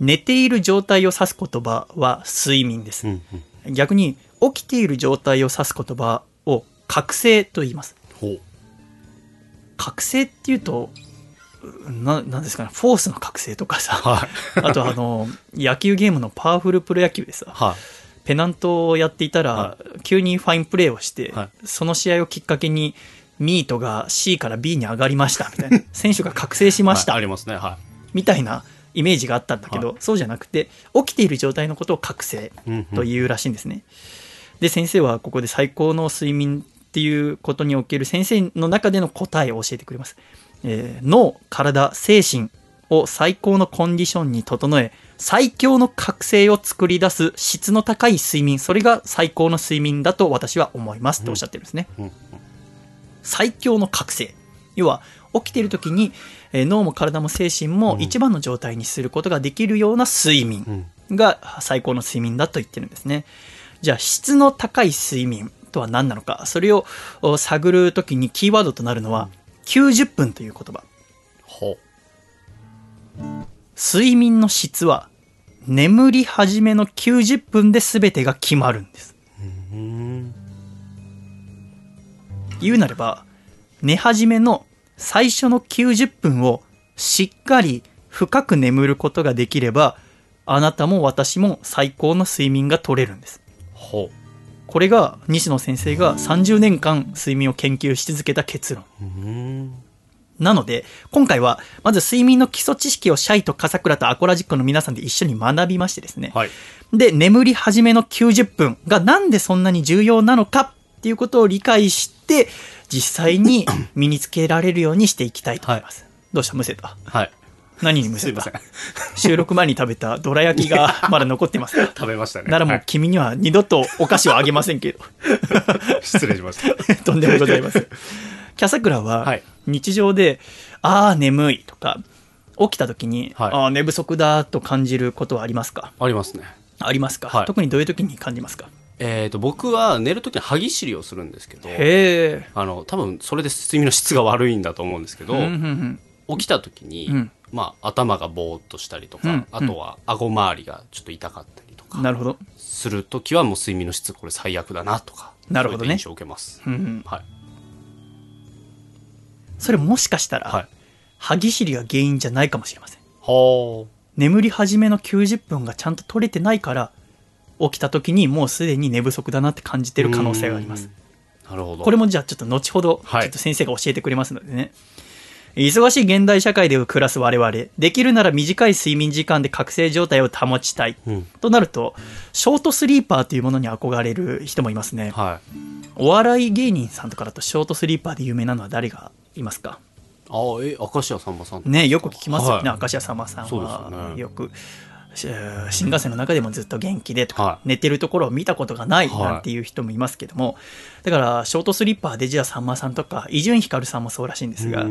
寝ている状態を指す言葉は睡眠です。うんうん逆に起きている状態を指す言葉を覚醒と言います。覚醒っていうと、ななんですかね、フォースの覚醒とかさ、はい。あとあの、野球ゲームのパワフルプロ野球でさ、はい。ペナントをやっていたら、は急にファインプレーをして、はその試合をきっかけに、ミートが C から B に上がりましたみたいな、選手が覚醒しました、はいありますね。はみたいなイメージがあったんだけど、はそうじゃなくて、起きている状態のことを覚醒い、うんうんというらしいんですね。で、先生はここで最高の睡眠っていうことにおける先生の中での答えを教えてくれます。えー脳、体、精神を最高のコンディションに整え、最強の覚醒を作り出す質の高い睡眠、それが最高の睡眠だと私は思いますっておっしゃってるんですね。うんうん最強の覚醒。要は、起きている時に、えー脳も体も精神も一番の状態にすることができるような睡眠うんが最高の睡眠だと言ってるんですね。じゃあ、質の高い睡眠とは何なのか、それをお探る時にキーワードとなるのは、90分という言葉。ほ睡眠の質は、眠り始めの90分で全てが決まるんです。言うなれば、寝始めの最初の90分をしっかり深く眠ることができれば、あなたも私も最高の睡眠が取れるんです。ほこれが西野先生が30年間睡眠を研究し続けた結論。うんなので、今回は、まず睡眠の基礎知識をシャイと笠倉とアコラジックの皆さんで一緒に学びましてですね。はいで、眠り始めの90分がなんでそんなに重要なのかっていうことを理解して、実際に身につけられるようにしていきたいと思います。どうした？むせたはい何にむせん。た収録前に食べたどら焼きがまだ残ってます。か食べましたね。ならもうはい。君には二度とお菓子をあげませんけど。失礼しました。とんでもございません。キャサクラははい、日常で、ああ、眠いとか、起きた時に、はい。ああ、寝不足だと感じることはありますか？ありますね。ありますか、はい。特にどういう時に感じますか？えー、と僕は寝るときに歯ぎしりをするんですけど。あの多分それで睡眠の質が悪いんだと思うんですけど、うんうんうん。起きた時に、うんまあ、頭がぼーっとしたりとか、うんあとは顎周りがちょっと痛かったりとかなるほど。するときはもう睡眠の質これ最悪だなとかなるほどね。印象を受けます、うんうん。はい。それもしかしたら、はい。歯ぎしりが原因じゃないかもしれません。は眠り始めの90分がちゃんと取れてないから、起きた時にもうすでに寝不足だなって感じてある可能性があります。なるほど。これもじゃあちょっと後ほど、ちょはいっと先生が教えてくれますのでね。忙しい現代社会で暮らす我々、できるなら短い睡眠時間で覚醒状態を保ちたい。うん。となると、ショートスリーパーというものに憧れる人もいますね。はい。お笑い芸人さんとかだとショートスリーパーで有名なのは誰がいますか？あえ明石家さんまさん。ねよく聞きますよね、はい。明石家さんまさんは。よね。よく、し新幹線の中でもずっと元気でとか、はい。寝てるところを見たことがないはい。なんていう人もいますけども、だからショートスリッパーでじゃあさんまさんとか伊集院光さんもそうらしいんですが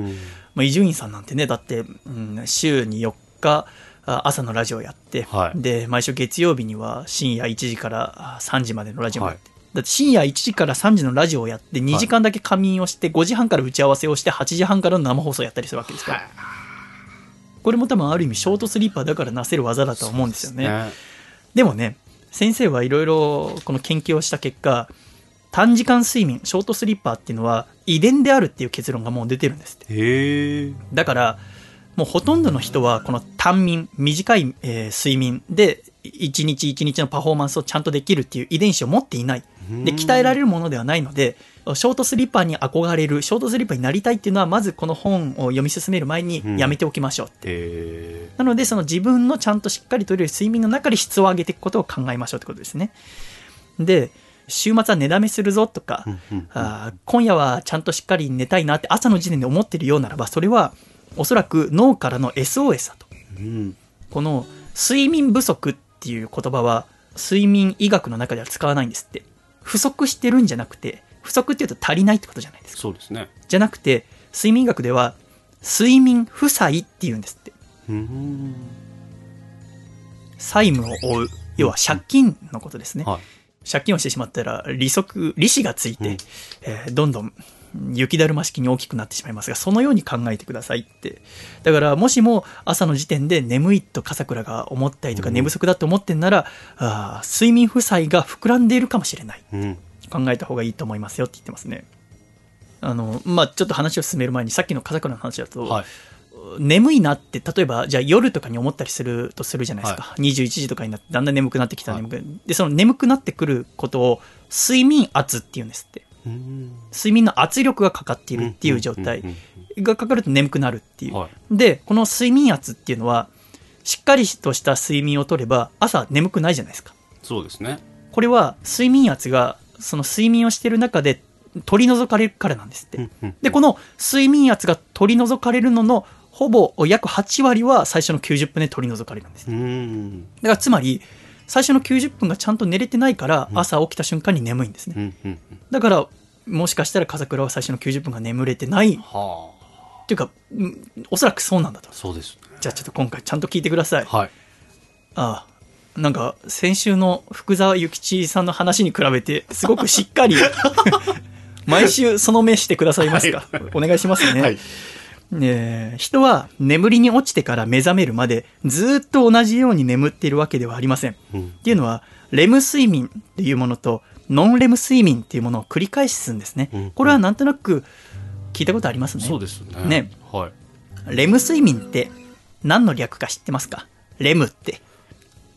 伊集院さんなんてねだって、うん、週に4日あ朝のラジオやって、はい。で毎週月曜日には深夜1時からあ3時までのラジオもやって、だって深夜1時から3時のラジオをやって2時間だけ仮眠をして5時半から打ち合わせをして8時半からの生放送をやったりするわけですから、これも多分ある意味ショートスリーパーだからなせる技だとは思うんですよね。ねでもね、先生はいろいろこの研究をした結果、短時間睡眠、ショートスリッパーっていうのは遺伝であるっていう結論がもう出てるんですって。へえだから、もうほとんどの人はこの短眠、短い、えー睡眠で一日一日のパフォーマンスをちゃんとできるっていう遺伝子を持っていない。で、鍛えられるものではないので、ショートスリッパーに憧れる、ショートスリッパーになりたいっていうのは、まずこの本を読み進める前にやめておきましょうって。へなので、その自分のちゃんとしっかりとれる睡眠の中で質を上げていくことを考えましょうってことですね。で、週末は寝だめするぞとか、うんうんあー今夜はちゃんとしっかり寝たいなって朝の時点で思ってるようならば、それはおそらく脳からの SOS だと。うんこの睡眠不足っていう言葉は睡眠医学の中では使わないんですって。不足してるんじゃなくて、不足っていうと足りないってことじゃないですか。そうですねじゃなくて、睡眠医学では睡眠負債っていうんですって。うん債務を負う。要は借金のことですね。はい借金をしてしまったら利息、利子がついて、うんえーどんどん雪だるま式に大きくなってしまいますが、そのように考えてくださいって。だから、もしも朝の時点で眠いと笠倉が思ったりとか、うん寝不足だと思ってんなら、あー睡眠負債が膨らんでいるかもしれない。うん考えた方がいいと思いますよって言ってますね。あの、まあ、ちょっと話を進める前に、さっきの笠倉の話だと、はい眠いなって、例えば、じゃあ夜とかに思ったりするとするじゃないですか。21時とかになって、だんだん眠くなってきた、はい眠くで、その眠くなってくることを、睡眠圧って言うんですって。うん睡眠の圧力がかかっているっていう状態うんがかかると眠くなるっていう。はいで、この睡眠圧っていうのは、しっかりとした睡眠をとれば、朝眠くないじゃないですか。そうですねこれは、睡眠圧が、その睡眠をしている中で、取り除かれるからなんですって。で、この睡眠圧が取り除かれるのの、ほぼ約8割は最初の90分で取り除かれるんです。だからつまり、最初の90分がちゃんと寝れてないから、朝起きた瞬間に眠いんですね。だから、もしかしたら風倉は最初の90分が眠れてない、っはていうか、うんおそらくそうなんだとあ。そうですねじゃあちょっと今回ちゃんと聞いてください。はいああ、なんか、先週の福沢諭吉さんの話に比べて、すごくしっかり、毎週その目してくださいますか？お願いしますね。はいえー人は眠りに落ちてから目覚めるまでずーっと同じように眠っているわけではありません。うんっていうのは、レム睡眠っていうものと、ノンレム睡眠っていうものを繰り返すんですね。うんこれはなんとなく聞いたことありますね。そうですねねはいレム睡眠って何の略か知ってますか？レムって。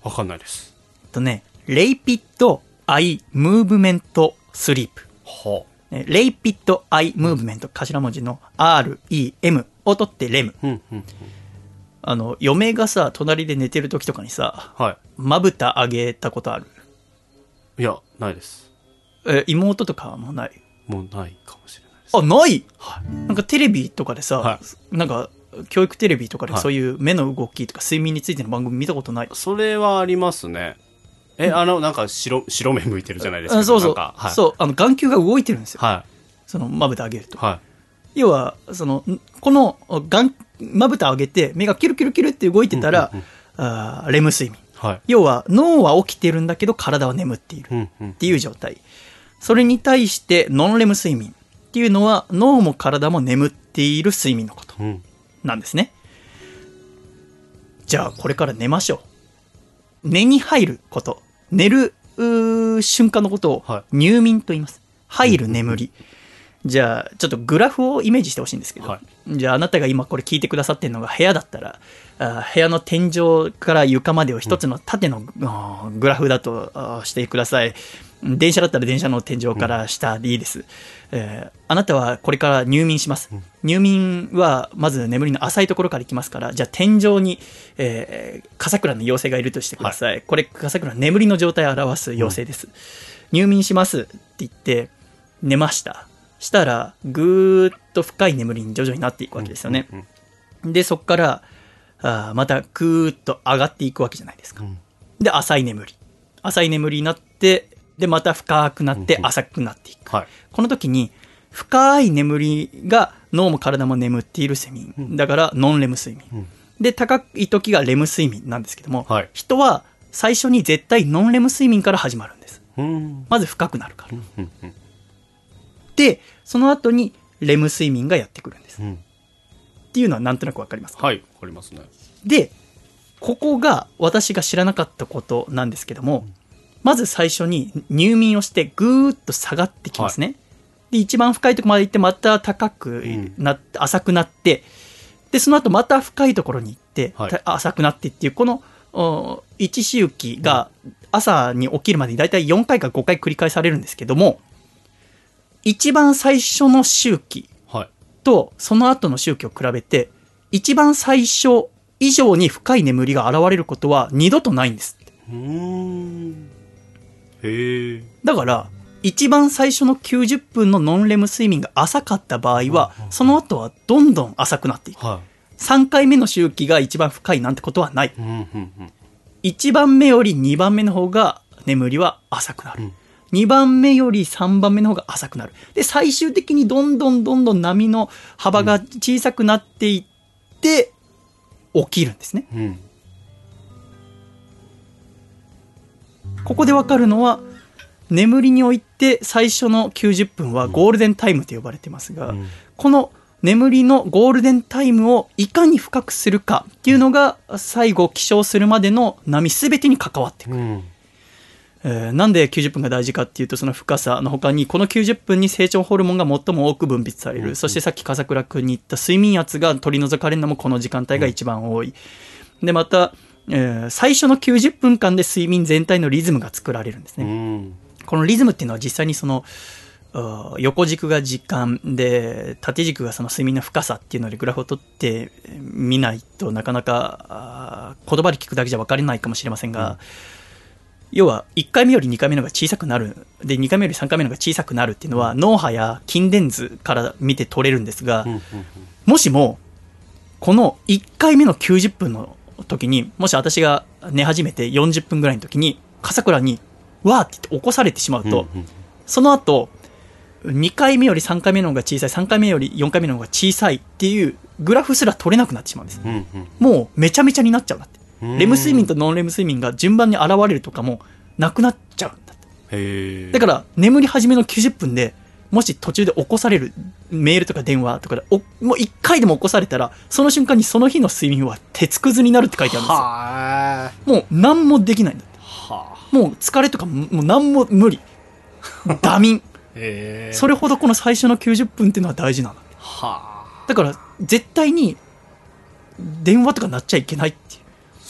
わかんないですとね、 rapid eye movement sleep。はね rapid eye movement、頭文字の R、E、M を取ってレム。あうんうん。あの、嫁がさ、隣で寝てる時とかにさ、はまぶた上げたことある？いや、ないです。え、妹とかもない？もうないかもしれないです。あ、ない？はい。なんかテレビとかでさ、はなんか、教育テレビとかではい。そういう目の動きとか睡眠についての番組見たことない？それはありますねえあのなんか白白目向いてるじゃないですかあそうそう、はいそう、あの、眼球が動いてるんですよ。はその、まぶた上げると。いは要は、その、んこの、眼、まぶた上げて、目がキュルキュルキュルって動いてたら、うんうんあーレム睡眠。いはい要は、脳は起きてるんだけど、体は眠っている。うんうんっていう状態。それに対して、ノンレム睡眠っていうのは、脳も体も眠っている睡眠のことうんなんですね。じゃあ、これから寝ましょう。寝に入ること。寝る瞬間のことをは入眠と言います。入る眠り。じゃあ、ちょっとグラフをイメージしてほしいんですけど、はじゃあ、あなたが今これ聞いてくださってるのが部屋だったら、あ部屋の天井から床までを一つの縦の、グラフだとしてください。電車だったら電車の天井から下でいいです。えーあなたはこれから入眠します。入眠はまず眠りの浅いところから行きますから、じゃあ天井に、えー、笠倉の妖精がいるとしてください。これ、笠倉の眠りの状態を表す妖精です。入眠しますって言って、寝ました。したら、ぐーっと深い眠りに徐々になっていくわけですよね。うんで、そこから、あーまたぐーっと上がっていくわけじゃないですか。うんで、浅い眠り。浅い眠りになって、で、また深くなってうんうん浅くなっていく。はいこの時に、深い眠りが脳も体も眠っている睡眠。だから、ノンレム睡眠。うんで、高い時がレム睡眠なんですけども、はい人は最初に絶対ノンレム睡眠から始まるんです。うんまず深くなるから。うんうんで、その後にレム睡眠がやってくるんです。うんっていうのはなんとなくわかりますか？はいわかりますねで、ここが私が知らなかったことなんですけども、まず最初に入眠をしてぐーっと下がってきますね。で、一番深いところまで行ってまた高くなって、浅くなって、で、その後また深いところに行って、はい。た浅くなってっていう、この、お一周期が朝に起きるまでに大体4回か5回繰り返されるんですけども、一番最初の周期はい。とその後の周期を比べて、一番最初以上に深い眠りが現れることは二度とないんですへえだから、一番最初の90分のノンレム睡眠が浅かった場合は、その後はどんどん浅くなっていく。は3回目の周期が一番深いなんてことはない。いうんうんうん1番目より2番目の方が眠りは浅くなるうん。2番目より3番目の方が浅くなる。で、最終的にどんどんどんどん波の幅が小さくなっていって、起きるんですね。うんここでわかるのは、眠りにおいて最初の90分はゴールデンタイムと呼ばれてますが、うん。この眠りのゴールデンタイムをいかに深くするかっていうのが最後起床するまでの波すべてに関わってくる。うん。えーなんで90分が大事かっていうとその深さの他にこの90分に成長ホルモンが最も多く分泌される、うん。そしてさっき笠倉君に言った睡眠圧が取り除かれるのもこの時間帯が一番多い、でまた、えー最初の90分間で睡眠全体のリズムが作られるんですね、うん。このリズムっていうのは実際にその横軸が時間で縦軸がその睡眠の深さっていうのでグラフを取ってみないとなかなか言葉で聞くだけじゃ分からないかもしれませんが、要は1回目より2回目の方が小さくなる。で2回目より3回目の方が小さくなるっていうのは脳波や筋電図から見て取れるんですが、うんうんもしもこの1回目の90分の時にもし私が寝始めて40分ぐらいの時に笠倉に「わー」って言って起こされてしまうと、うんうんその後2回目より3回目の方が小さい3回目より4回目の方が小さいっていうグラフすら取れなくなってしまうんです。うんうん。もうめちゃめちゃになっちゃうんだって。うん。レム睡眠とノンレム睡眠が順番に現れるとかもなくなっちゃうんだって。だから眠り始めの90分でもし途中で起こされるメールとか電話とかでおもう1回でも起こされたらその瞬間にその日の睡眠は鉄くずになるって書いてあるんですよ。はもう何もできないんだって。あはあ。もう疲れとかももう何も無理。ダミン。それほどこの最初の90分っていうのは大事なんだってはあ。だから絶対に電話とか鳴っちゃいけないっていう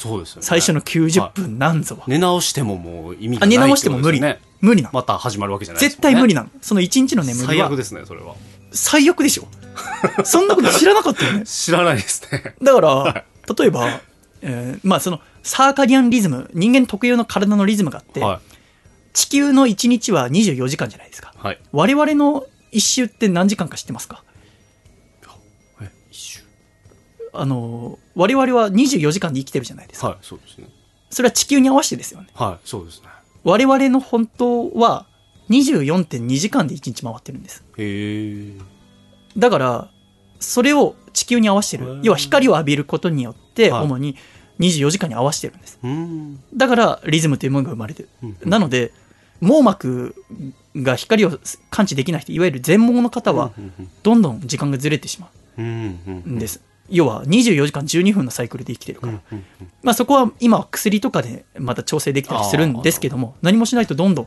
そうですよね。最初の90分なんぞは、寝直してももう意味がない直しても無理、無理な。のまた始まるわけじゃないです絶対無理なの。その1日の眠りは。最悪ですねそれは。最悪でしょ。そんなこと知らなかったよね。知らないですね。だから例えば、えーまあそのサーカディアンリズム人間特有の体のリズムがあって、は地球の1日は24時間じゃないですか。いはい。我々の一周って何時間か知ってますか？あの我々は24時間で生きてるじゃないですか、はいそうですね。それは地球に合わせてですよね。はいそうですね。我々の本当は24.2時間で1日回ってるんです。へえ。だからそれを地球に合わせてる。要は光を浴びることによってはい。主に24時間に合わせてるんです。うん。だからリズムというものが生まれてる。うん。なので網膜が光を感知できない人いわゆる全盲の方はどんどん時間がずれてしまうんです要は24時間12分のサイクルで生きてるから。まあそこは今は薬とかでまた調整できたりするんですけども何もしないとどんどん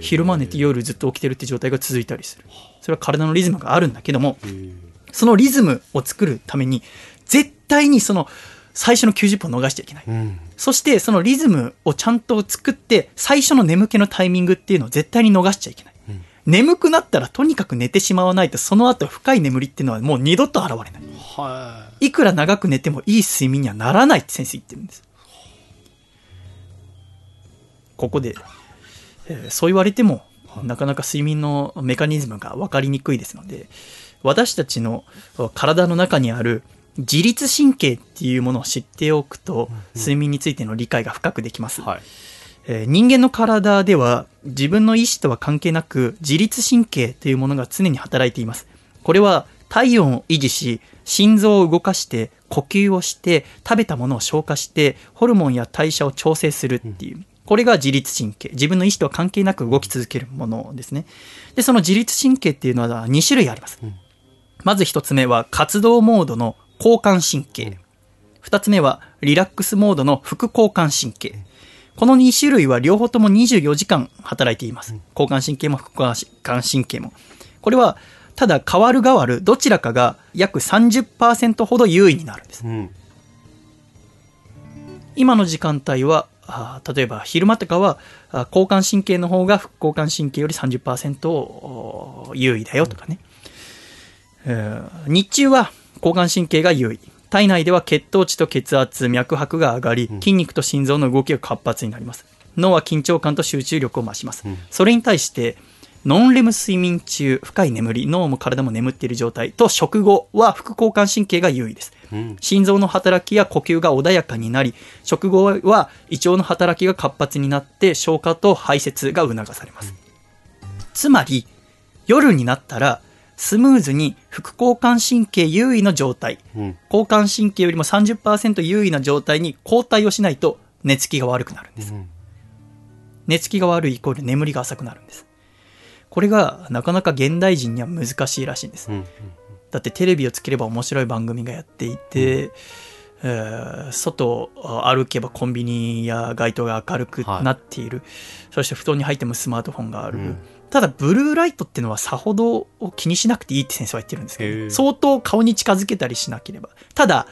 昼間寝て夜ずっと起きてるって状態が続いたりする。それは体のリズムがあるんだけどもそのリズムを作るために絶対にその最初の90分を逃しちゃいけない。うん。そしてそのリズムをちゃんと作って最初の眠気のタイミングっていうのを絶対に逃しちゃいけない、うん。眠くなったらとにかく寝てしまわないとその後深い眠りっていうのはもう二度と現れない。はいくら長く寝てもいい睡眠にはならないって先生言ってるんです。ここで、えーそう言われてもなかなか睡眠のメカニズムが分かりにくいですので私たちの体の中にある自律神経っていうものを知っておくと睡眠についての理解が深くできます、はい。えー人間の体では自分の意思とは関係なく自律神経というものが常に働いています。これは体温を維持し心臓を動かして呼吸をして食べたものを消化してホルモンや代謝を調整するっていう、これが自律神経。自分の意思とは関係なく動き続けるものですね。でその自律神経っていうのは2種類あります、ん。まず1つ目は活動モードの交感神経、2つ目はリラックスモードの副交感神経。この2種類は両方とも24時間働いています。交感神経も副交感神経も。これは、ただ変わる変わるどちらかが約30%ほど優位になるんです。うん。今の時間帯は、あー例えば昼間とかはあ交感神経の方が副交感神経より30%おー優位だよとかね、えー日中は交感神経が優位。体内では血糖値と血圧脈拍が上がり筋肉と心臓の動きが活発になります。脳は緊張感と集中力を増します、うん。それに対してノンレム睡眠中深い眠り脳も体も眠っている状態と食後は副交感神経が優位です。うん。心臓の働きや呼吸が穏やかになり食後は胃腸の働きが活発になって消化と排泄が促されます、つまり夜になったらスムーズに副交感神経優位の状態。うん。交感神経よりも30%優位な状態に交代をしないと寝つきが悪くなるんです。うん。寝つきが悪いイコール眠りが浅くなるんですこれがなかなか現代人には難しいらしいんです。うんだってテレビをつければ面白い番組がやっていて、えー外を歩けばコンビニや街灯が明るくなっている、そして布団に入ってもスマートフォンがある、うん。ただブルーライトっていうのはさほど気にしなくていいって先生は言ってるんですけど相当顔に近づけたりしなければ。ただ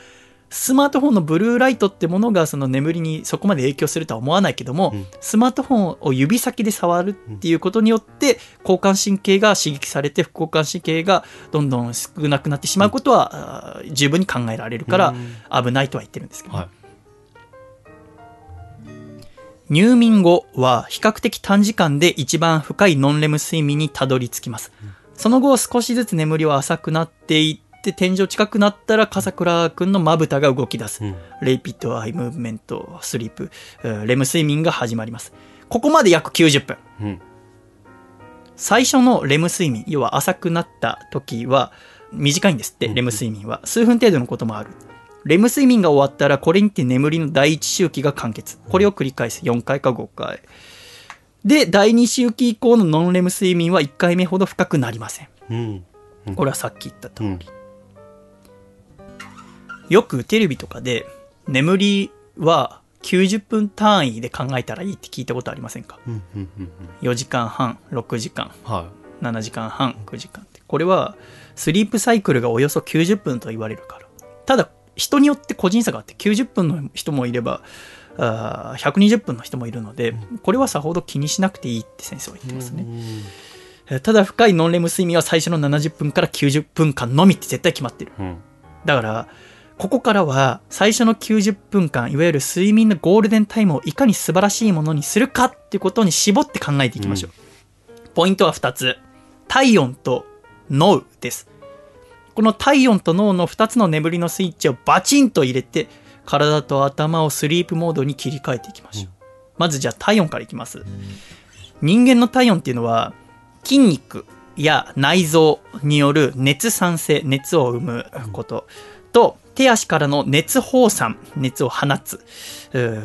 スマートフォンのブルーライトってものがその眠りにそこまで影響するとは思わないけども、うん。スマートフォンを指先で触るっていうことによって交感神経が刺激されて副交感神経がどんどん少なくなってしまうことはあー十分に考えられるからうん。危ないとは言ってるんですけど、はい。入眠後は比較的短時間で一番深いノンレム睡眠にたどり着きます。その後少しずつ眠りは浅くなっていって天井近くなったら笠倉くんのまぶたが動き出す。うん rapid eye movement、sleep、えーレム睡眠が始まります。ここまで約90分。うん最初のレム睡眠、要は浅くなった時は短いんですって、うんレム睡眠は。数分程度のこともある。レム睡眠が終わったら、これにて眠りの第一周期が完結。これを繰り返す。4回か5回。で、第2周期以降のノンレム睡眠は1回目ほど深くなりません。うんこれはさっき言ったと。うんよくテレビとかで、眠りは90分単位で考えたらいいって聞いたことありませんか？うんうんうんうん ?4 時間半、6時間、は7時間半、9時間って。これは、スリープサイクルがおよそ90分と言われるから。ただ、人によって個人差があって、90分の人もいれば、あー120分の人もいるので、これはさほど気にしなくていいって先生は言ってますね。えーただ、深いノンレム睡眠は最初の70分から90分間のみって絶対決まってる。うんだから、ここからは最初の90分間、いわゆる睡眠のゴールデンタイムをいかに素晴らしいものにするかっていうことに絞って考えていきましょう。ポイントは2つ。体温と脳です。この体温と脳の2つの眠りのスイッチをバチンと入れて、体と頭をスリープモードに切り替えていきましょう。まずじゃあ体温からいきます。人間の体温っていうのは、筋肉や内臓による熱産生、熱を生むことと、手足からの熱放散、熱を放つ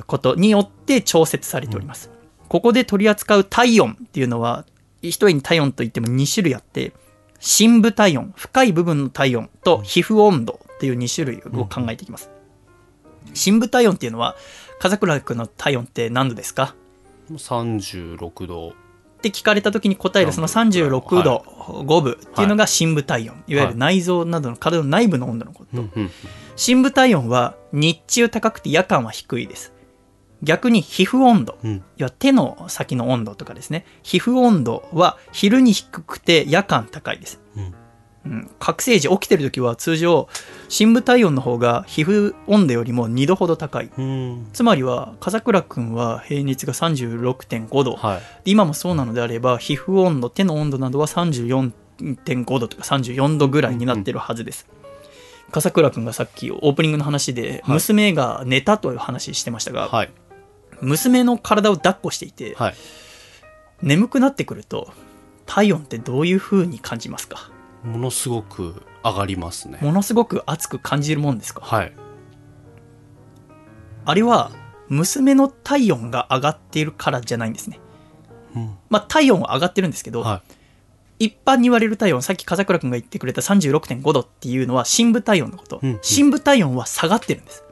ことによって調節されております。ここで取り扱う体温っていうのは、一重に体温といっても2種類あって、深部体温、深い部分の体温と皮膚温度っていう2種類を考えていきます。深部体温っていうのは、風倉君の体温って何度ですか？36度って聞かれた時に答えるその36度5分っていうのが深部体温、い、わゆる内臓などの体の内部の温度のこと、深部体温は日中高くて夜間は低いです。逆に皮膚温度うん。要は手の先の温度とかですね。皮膚温度は昼に低くて夜間高いです、うんうん、覚醒時起きてる時は通常深部体温の方が皮膚温度よりも2度ほど高い。うん。つまりは笠倉君は平熱が36.5度、はい。今もそうなのであれば皮膚温度手の温度などは34.5度とか34度ぐらいになってるはずです、笠倉君がさっきオープニングの話ではい。娘が寝たという話してましたが、はい。娘の体を抱っこしていて、はい。眠くなってくると体温ってどういう風に感じますか？ものすごく上がりますね。ものすごく熱く感じるもんですか？はい。あれは娘の体温が上がっているからじゃないんですね。うん。まあ体温は上がってるんですけど、は一般に言われる体温、さっき風倉君が言ってくれた36.5度っていうのは深部体温のこと。うんうん。深部体温は下がってるんです。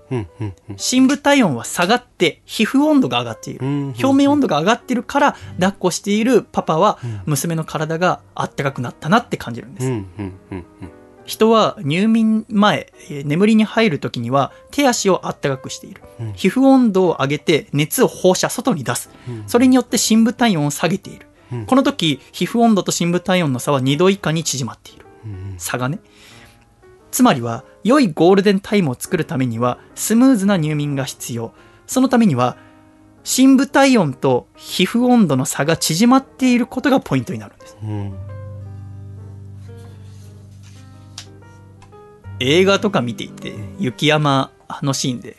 深部体温は下がって皮膚温度が上がっている。うん表面温度が上がってるから抱っこしているパパはうん娘の体があったかくなったなって感じるんです。人は入眠前、えー眠りに入る時には手足をあったかくしている。うん皮膚温度を上げて熱を放射、外に出す。うんそれによって深部体温を下げている。うんこの時、皮膚温度と深部体温の差は2度以下に縮まっている。うん差がね。つまりは、良いゴールデンタイムを作るためには、スムーズな入眠が必要。そのためには、深部体温と皮膚温度の差が縮まっていることがポイントになるんです。うん映画とか見ていて、雪山のシーンで、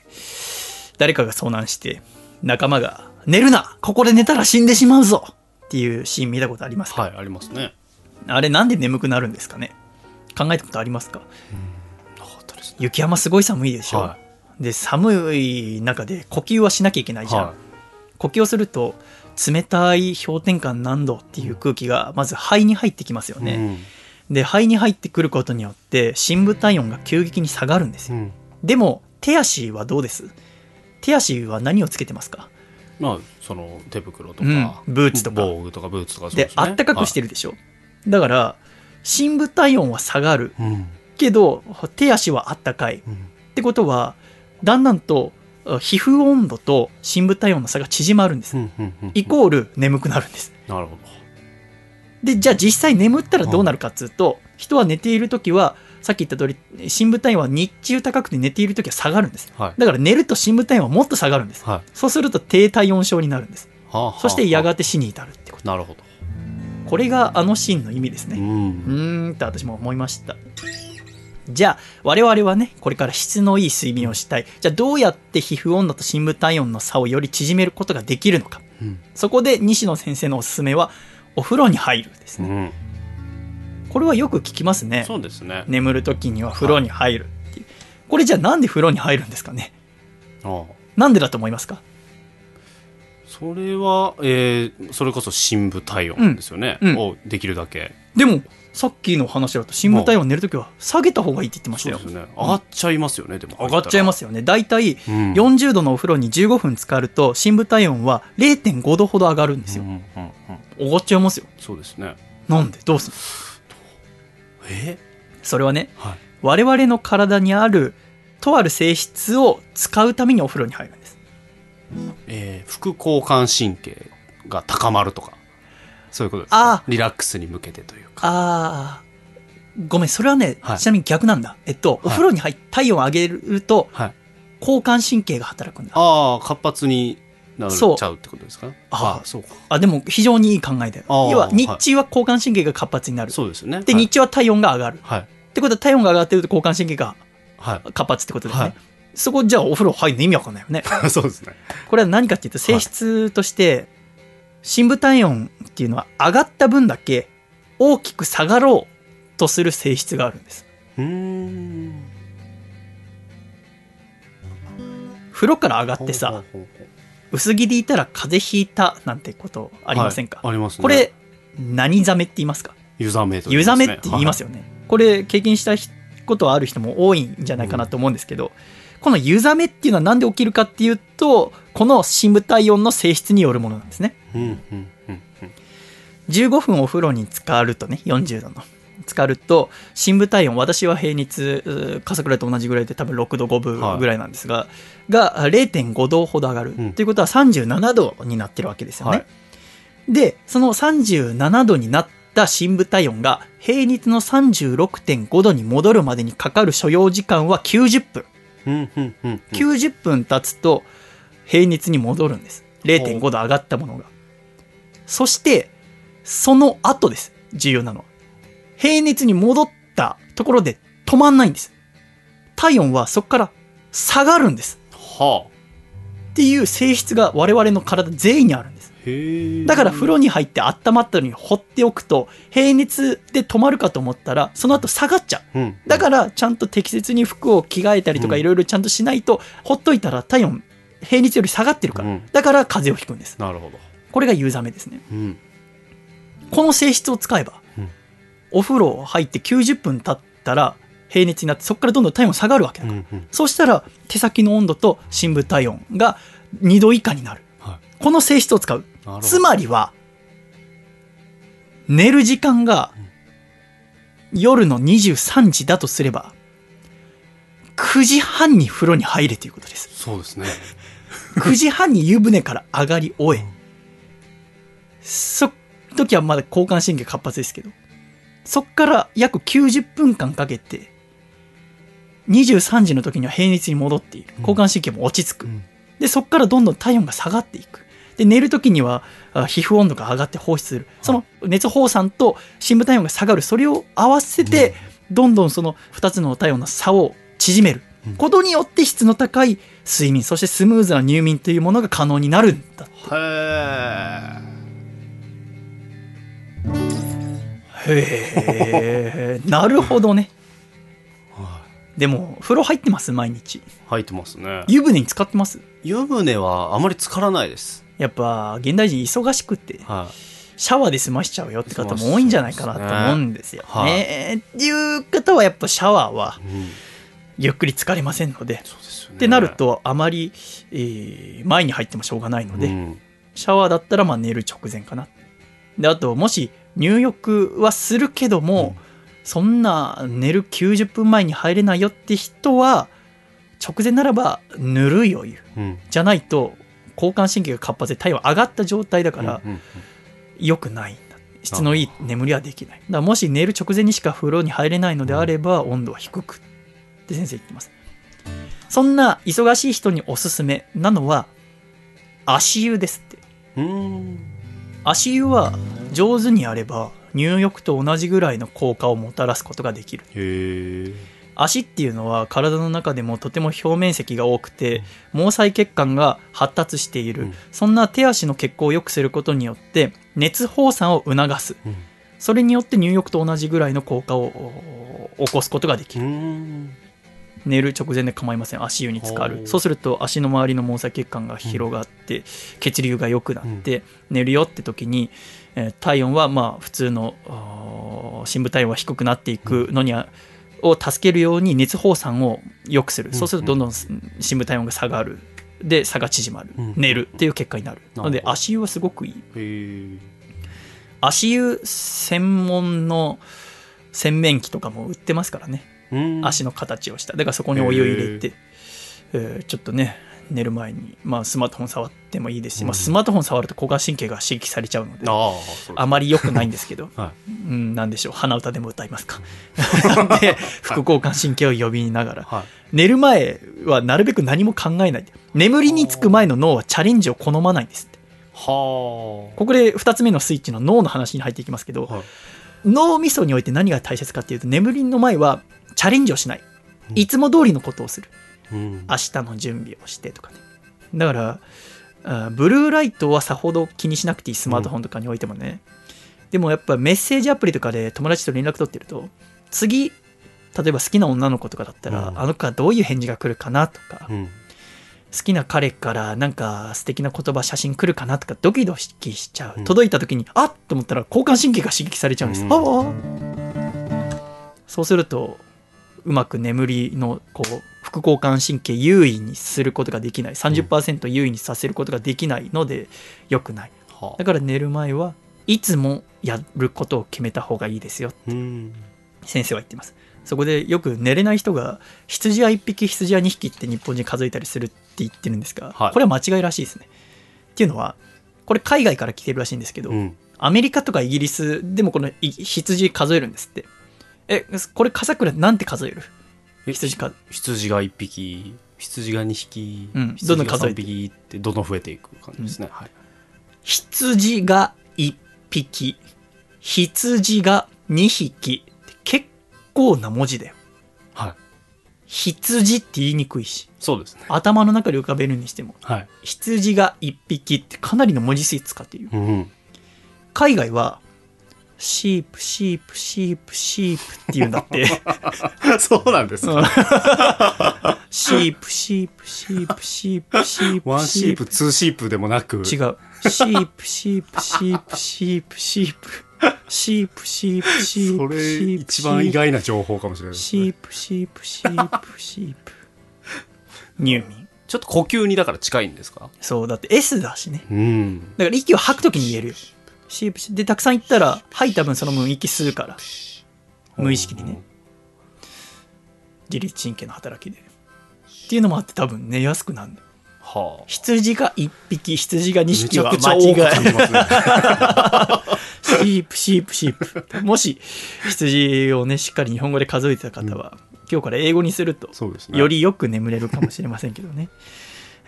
誰かが遭難して、仲間が、寝るなここで寝たら死んでしまうぞっていうシーン見たことありますか、はいありますねあれなんで眠くなるんですかね？考えたことありますか？なかったですね。雪山すごい寒いでしょ、はで寒い中で呼吸はしなきゃいけないじゃん、は呼吸をすると冷たい氷点下何度っていう空気がまず肺に入ってきますよいね、で肺に入ってくることによって深部体温が急激に下がるんですよ。うん。うんでも手足はどうです？手足は何をつけてますか？まあその手袋とうんかブーツとか。防具とかブーツとかでね。あったかくしてるでしょ、だから深部体温は下がる。けど手足はあったかい。っうん。てことはだんだんとあ皮膚温度と深部体温の差が縮まるんです、イコール眠くなるんです。なるほでじゃあ実際眠ったらどうなるかっつうと、人は寝ている時はさっき言った通り深部体温は日中高くて寝ている時は下がるんです。はい。だから寝ると深部体温はもっと下がるんです。はい。そうすると低体温症になるんです。はあはあそしてやがて死に至るってこと。なるほどこれがあのシーンの意味ですね。うん。んと私も思いました。じゃあ我々はねこれから質のいい睡眠をしたい。じゃあどうやって皮膚温度と深部体温の差をより縮めることができるのか。うん。そこで西野先生のおすすめはお風呂に入るですね。うん。これはよく聞きますね。そうですね。眠る時には風呂に入るっていう。これじゃあなんで風呂に入るんですかね。ああ。なんでだと思いますか？それは、えーそれこそ深部体温ですよね、うん。うん。をできるだけ。でもさっきの話だと深部体温寝る時は下げた方がいいって言ってましたよ。そうですよね。上がっちゃいますよねでも。上がっちゃいますすよね。大体うん。40度のお風呂に15分浸かると深部体温は0.5度ほど上がるんですよ。うんうんうん。上がっちゃいますよ。そうですね。なんで？どうするえ？それはねはい。我々の体にあるとある性質を使うためにお風呂に入るんですえー副交感神経が高まるとかそういうことです。あかリラックスに向けてというか。あー。ごめんそれはね、はい。ちなみに逆なんだ。えっと、お風呂に入って体温を上げるとはい。交感神経が働くんだ。ああ活発になっちゃうってことですか？ああそうか。あでも非常にいい考えだよ。要は日中は交感神経が活発になる、そうですよね。で、はい。日中は体温が上がる。はい。ってことは体温が上がってると交感神経がはい。活発ってことですね、はいそこじゃあお風呂入るの意味わかんないよね。そうですね。これは何かっていうと性質として深部体温っていうのは上がった分だけ大きく下がろうとする性質があるんです。風呂から上がってさ薄着でいたら風邪ひいたなんてことありませんか、はいありますね。これ何ザメって言いますか？湯ざめと湯ザメって言いますよ、よね、これ経験したことはある人も多いんじゃないかなと思うんですけど、この湯ザメっていうのは何で起きるかっていうとこの深部体温の性質によるものなんですね。はいうんうんうんうん15分お風呂に浸かるとね40度の。浸かると深部体温私は平熱笠倉と同じぐらいで多分6度5分ぐらいなんですが、が0.5度ほど上がる、うん。ということは37度になってるわけですよね、はい。でその37度になった深部体温が平熱の36.5度に戻るまでにかかる所要時間は90分90分経つと平熱に戻るんです。0.5度上がったものが。そしてその後です。重要なのは。平熱に戻ったところで止まんないんです。体温はそこから下がるんです。はあ。っていう性質が我々の体全員にあるだから風呂に入って温まったのに放っておくと平熱で止まるかと思ったらその後下がっちゃう。うん。だからちゃんと適切に服を着替えたりとかうん。いろいろちゃんとしないと、ほっといたら体温平熱より下がってるから、うん。だから風邪をひくんです。なるほど。これが夕ざめですね。うん。この性質を使えば、うん。お風呂入って90分経ったら平熱になってそこからどんどん体温下がるわけだから、うんうん。そうしたら手先の温度と深部体温が2度以下になる。はこの性質を使うつまりは寝る時間が夜の23時だとすれば9時半に風呂に入れということです。そうですね。9時半に湯船から上がり終えそ時はまだ交感神経活発ですけどそっから約90分間かけて23時の時には平熱に戻っている。交感神経も落ち着く、うん。でそこからどんどん体温が下がっていくで寝る時にはあ皮膚温度が上がって放出する。その熱放散と深部体温が下がる。それを合わせてどんどんその2つの体温の差を縮める。うん。ことによって質の高い睡眠そしてスムーズな入眠というものが可能になるんだへえへえ なるほどね。でも風呂入ってます？毎日。入ってますね。湯船に浸かってます？湯船はあまり浸からないですやっぱ現代人忙しくってはシャワーで済ましちゃうよって方も多いんじゃないかなと思うんですよね。っていう方はやっぱシャワーはいうんゆっくり浸かれませんので。そうですよねってなるとあまり、えー前に入ってもしょうがないので、うんシャワーだったらまあ寝る直前かな。であともし入浴はするけども、そんな寝る90分前に入れないよって人は直前ならばぬるいお湯うんじゃないと交感神経が活発で体温上がった状態だからうんうん良くないんだ。質のいい眠りはできない。だからもし寝る直前にしか風呂に入れないのであれば温度は低くって先生言ってます。そんな忙しい人におすすめなのは足湯ですって。うん。足湯は上手にやれば入浴と同じぐらいの効果をもたらすことができる。へえ足っていうのは体の中でもとても表面積が多くて毛細血管が発達している、うん。そんな手足の血行を良くすることによって熱放散を促す。うん。それによって入浴と同じぐらいの効果をお起こすことができうるん寝る直前で構いません足湯に浸かるそうすると足の周りの毛細血管が広がって、血流が良くなって、寝るよって時に、えー体温はまあ普通の深部体温は低くなっていくのには、を助けるように熱放散を良くする、ん。そうするとどんどん深部体温が下がる。で差が縮まる、うん。寝るっていう結果になる。のでなるほど。足湯はすごくいい。足湯専門の洗面器とかも売ってますからね。うん。足の形をした。だからそこにお湯入れて、えーちょっとね寝る前に、まあ、スマートフォン触ってもいいですし、うん。まあ、スマートフォン触ると交感神経が刺激されちゃうのでああまり良くないんですけど、はうん、なんでしょう鼻歌でも歌いますか。で副交感神経を呼びながらはい。寝る前はなるべく何も考えない眠りにつく前の脳はチャレンジを好まないんですって。はここで2つ目のスイッチの脳の話に入っていきますけど、あはい。脳みそにおいて何が大切かっていうと眠りの前はチャレンジをしない。いつも通りのことをする。うん明日の準備をしてとかね。だからあブルーライトはさほど気にしなくていいスマートフォンとかにおいてもね、でもやっぱメッセージアプリとかで友達と連絡取ってると次例えば好きな女の子とかだったら、うん。あの子はどういう返事が来るかなとか、うん。好きな彼からなんか素敵な言葉写真来るかなとかドキドキしちゃう、うん。届いた時にあっ！と思ったら交感神経が刺激されちゃうんです、そうするとうまく眠りのこう副交感神経優位にすることができない。30%優位にさせることができないので良くない。はだから寝る前はいつもやることを決めた方がいいですようん。先生は言ってます。そこでよく寝れない人が羊は1匹羊は2匹って日本人数えたりするって言ってるんですが、はい。これは間違いらしいですね。っていうのはこれ海外から来てるらしいんですけど、うん。アメリカとかイギリスでもこのい羊数えるんですって。えこれ笠倉なんて数える？え羊か羊が1匹羊が2匹、うん羊が3どんどん数えて匹ってどんどん増えていく感じですね、はい。羊が1匹羊が2匹って結構な文字だよ。はい。羊って言いにくいし。そうですね。頭の中で浮かべるにしてもはい、羊が1匹ってかなりの文字数使っているうん、海外は sheep sheep sheep sheep って言うんだって。そうなんですうん。か sheep sheep sheep sheep sheep one sheep。two sheep でもなく。違う。ープシ sheep sheep sheep sheep. sheep sheep sheep sheep それ一番意外な情報かもしれないですね。 sheep sheep sheep sheep。入眠ちょっと呼吸にだから近いんですか？そうだって S だしね。うん。だから息を吐くときに言えるよ sheep sheep でたくさん言ったら吐いた分その分息吸うから。無意識にね。自律神経の働きで。っていうのもあって多分寝やすくなるのはあ。羊が1匹羊が2めちゃ匹は間違い。シープシープシープ。もし羊をねしっかり日本語で数えてた方は、今日から英語にするとよりよく眠れるかもしれませんけどね。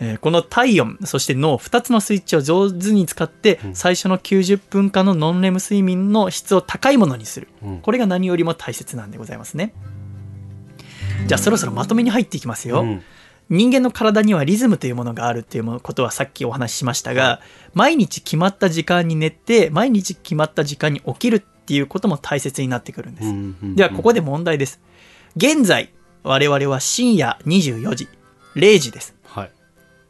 えーこの体温そして脳2つのスイッチを上手に使ってうん。最初の90分間のノンレム睡眠の質を高いものにする。うん。これが何よりも大切なんでございますね。じゃあそろそろまとめに入っていきますよ、うん。人間の体にはリズムというものがあるっていうことはさっきお話ししましたが、毎日決まった時間に寝て毎日決まった時間に起きるっていうことも大切になってくるんです、うんうんではここで問題です。現在我々は深夜24時0時です。はい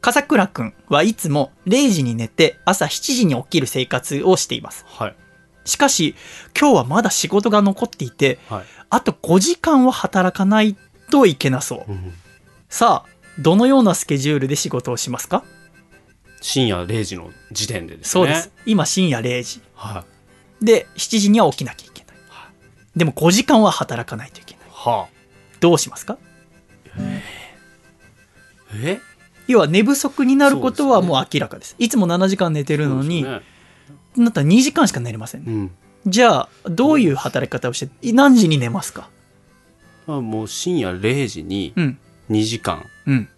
笠倉くんはいつも0時に寝て朝7時に起きる生活をしています。はい。しかし今日はまだ仕事が残っていてはい。あと5時間は働かないといけなそう。うんさあどのようなスケジュールで仕事をしますか？深夜0時の時点でですね。そうです。今深夜0時。はい。で7時には起きなきゃいけない。でも5時間は働かないといけない。はあ。どうしますか？え？要は寝不足になることはもう明らかです。いつも7時間寝てるのに、ね。なったら2時間しか寝れません。ね、うん。じゃあどういう働き方をして何時に寝ますか？まあ、もう深夜0時にうん。2時間、うん。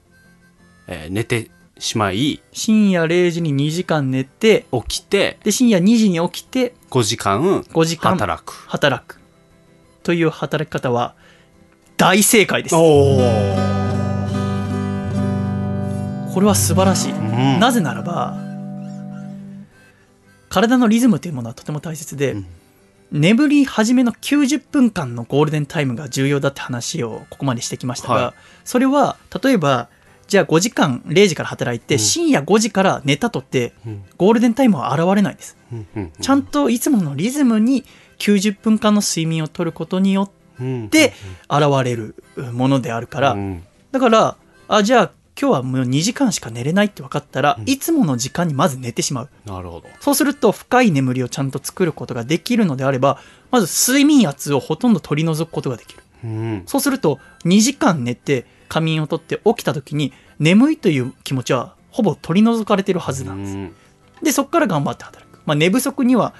えー寝てしまい深夜0時に2時間寝て起きてで深夜2時に起きて5時間5時間働く。働く。という働き方は大正解です。おお、これは素晴らしい、うん、なぜならば体のリズムというものはとても大切で、うん。眠り始めの90分間のゴールデンタイムが重要だって話をここまでしてきましたが、はい。それは例えばじゃあ5時間0時から働いて、うん。深夜5時から寝たとってうん。ゴールデンタイムは現れないです。ちゃんといつものリズムに90分間の睡眠をとることによって現れるものであるから、うん。だからあじゃあ今日はもう2時間しか寝れないって分かったら、うん。いつもの時間にまず寝てしまう。なるほど。そうすると深い眠りをちゃんと作ることができるのであればまず睡眠圧をほとんど取り除くことができる。うん。そうすると2時間寝て仮眠をとって起きた時に眠いという気持ちはほぼ取り除かれてるはずなんです。うん。でそこから頑張って働く、まあ、寝不足には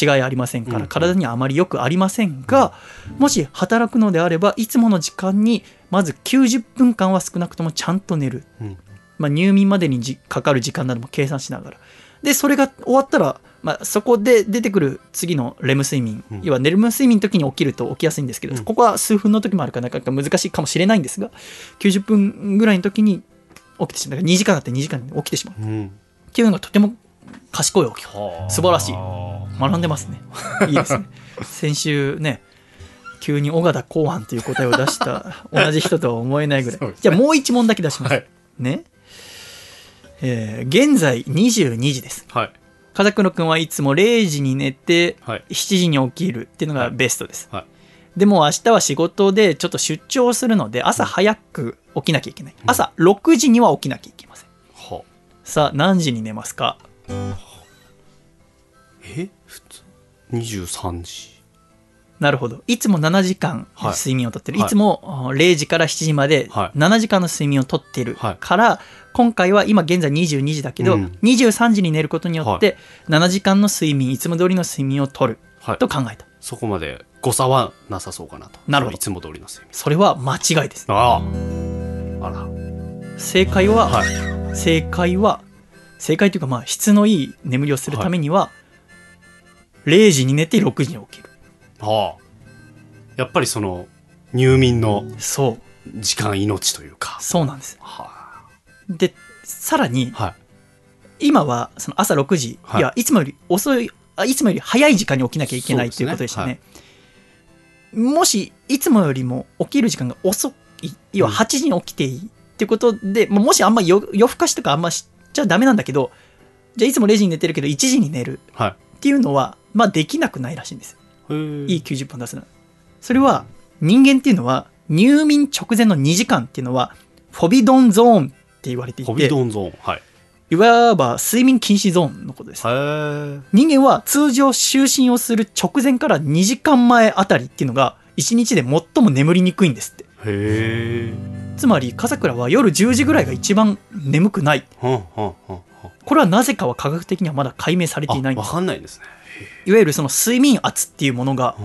違いありませんから、うん体にはあまりよくありませんがもし働くのであればいつもの時間にまず90分間は少なくともちゃんと寝る、うん。まあ、入眠までにじかかる時間なども計算しながら。でそれが終わったら、まあ、そこで出てくる次のレム睡眠、うん。要はレム睡眠の時に起きると起きやすいんですけど、うん。ここは数分の時もあるからなかなか難しいかもしれないんですが90分ぐらいの時に起きてしまう。だから2時間だって2時間に起きてしまう。うん。っていうのがとても賢い素晴らしい学んでますね。いいですね。先週ね、急に尾形後半という答えを出した 同じ人とは思えないぐらい。ねじゃあもう一問だけ出します。はいね。えー現在22時です。はい風黒くんはいつも0時に寝てはい7時に起きるっていうのがベストです。はいでも明日は仕事でちょっと出張するので朝早く起きなきゃいけない。朝6時には起きなきゃいけません。はさあ何時に寝ますか？え普通？23時。なるほど。いつも7時間はい。睡眠をとってる。はい。い、つもあ0時から7時まではい。7時間の睡眠をとっているはいから、今回は今現在22時だけど、うん。23時に寝ることによって7時間の睡眠、いつも通りの睡眠をとるはい。と考えた。そこまで誤差はなさそうかなと。なるほど。いつも通りの睡眠。それは間違いです。ああ。あら。正解は、はい。正解は、正解というかまあ質のいい眠りをするためには、0時に寝て6時に起きる。はあ。やっぱりその入眠のそう。時間命というか。そうなんです。はで、さらに、あはい。今はその朝6時、はい。い、やいつもより遅いあいつもより早い時間に起きなきゃいけないそうですねということでしたね。もしいつもよりも起きる時間が遅い要はうん。8時に起きていいっていうことで、ももしあんま夜夜更かしとかあんましちゃダメなんだけどじゃあいつも0時に寝てるけど1時に寝るはい。っていうのはまあできなくないらしいんです。いい90分出すの。それは人間っていうのは入眠直前の2時間っていうのはフォビドンゾーンって言われていてホビドンゾーン。はい。いわば睡眠禁止ゾーンのことです。人間は通常就寝をする直前から2時間前あたりっていうのが1日で最も眠りにくいんですって。へえつまり笠倉は夜10時ぐらいが一番眠くない。これはなぜかは科学的にはまだ解明されていないんです。かんないんですね。いわゆるその睡眠圧っていうものが、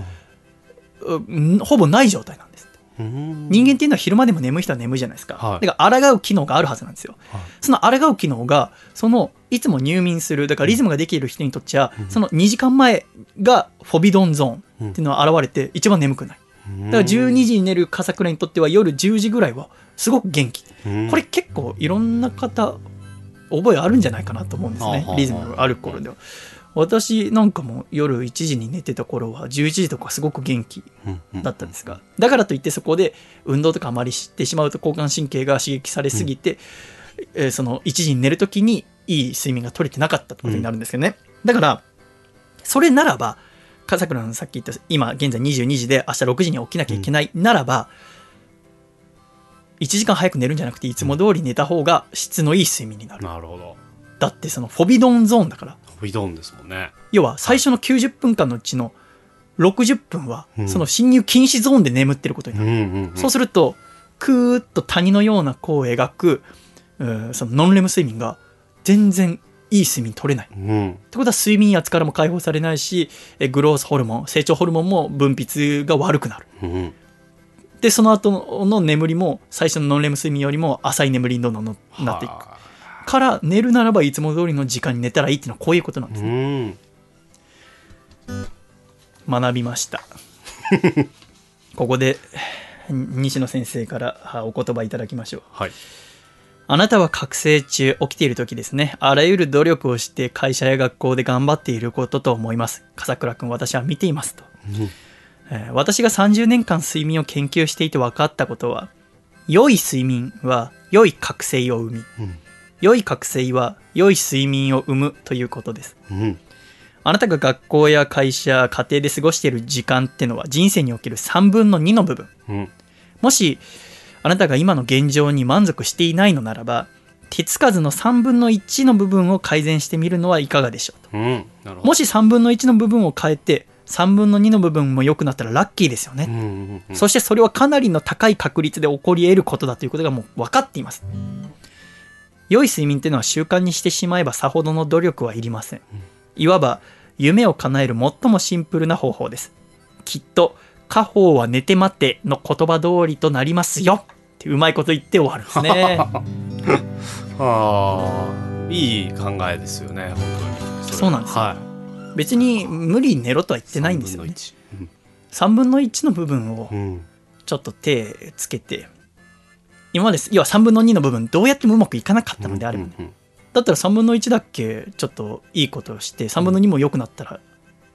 うん。ほぼない状態なんです。人人間っていうのは昼間でも眠い人は眠いじゃないですか、はい。だから抗う機能があるはずなんですよ。はい。その抗う機能がそのいつも入眠するだからリズムができる人にとっちゃ、その2時間前がフォビドンゾーンっていうのは現れて一番眠くないだから12時に寝る笠倉にとっては夜10時ぐらいはすごく元気。これ結構いろんな方覚えあるんじゃないかなと思うんですね。リズムがある頃では。私なんかも夜1時に寝てた頃は11時とかすごく元気だったんですが。だからといってそこで運動とかあまりしてしまうと交感神経が刺激されすぎて、えーその1時に寝るときにいい睡眠が取れてなかったってことになるんですけどね、だからそれならばさっき言った今現在22時で明日6時に起きなきゃいけないならば、1時間早く寝るんじゃなくていつも通り寝た方が質のいい睡眠になる。なるほど。だってそのフォビドンゾーンだから。ホビドンですもんね。要は最初の90分間のうちの60分はうん。その侵入禁止ゾーンで眠ってることになる、うんうんそうするとクーッと谷のような弧を描くそのノンレム睡眠が全然いい睡眠取れない。っうん。てことは睡眠圧からも解放されないし、えグロースホルモン、成長ホルモンも分泌が悪くなる。うん。で、その後の眠りも最初のノンレム睡眠よりも浅い眠りにどんどんのなっていく。はから、寝るならばいつも通りの時間に寝たらいいっていうのはこういうことなんであすね。うん。学びました。ここで、西野先生からあお言葉いただきましょう。はい。あなたは覚醒中、起きている時ですね。あらゆる努力をして会社や学校で頑張っていることと思います。笠倉くん、私は見ていますと。えー私が30年間睡眠を研究していて分かったことは、良い睡眠は良い覚醒を生み、ん良い覚醒は良い睡眠を生むということです。うん。あなたが学校や会社、家庭で過ごしている時間ってのは人生における3分の2の部分。うん。もし、あなたが今の現状に満足していないのならば、手つかずの3分の1の部分を改善してみるのはいかがでしょうと。うん。もし3分の1の部分を変えて、3分の2の部分も良くなったらラッキーですよね。うんうんうん。そしてそれはかなりの高い確率で起こり得ることだということがもう分かっています。良い睡眠っていうのは習慣にしてしまえばさほどの努力はいりません。いわば夢を叶える最もシンプルな方法です。きっと家宝は寝て待ての言葉通りとなりますよってうまいこと言って終わるんですね。ああ、いい考えですよね、本当に。そうなんですよは別に無理に寝ろとは言ってい。ないんですよね。3 3分の1の部分を分の1。うん。ちょっと手つけて、今まで要は3分の2の部分どうやってもうまくいかなかったのであればね、うんうんだったら3分の1だっけちょっといいことをして3分の2も良くなったら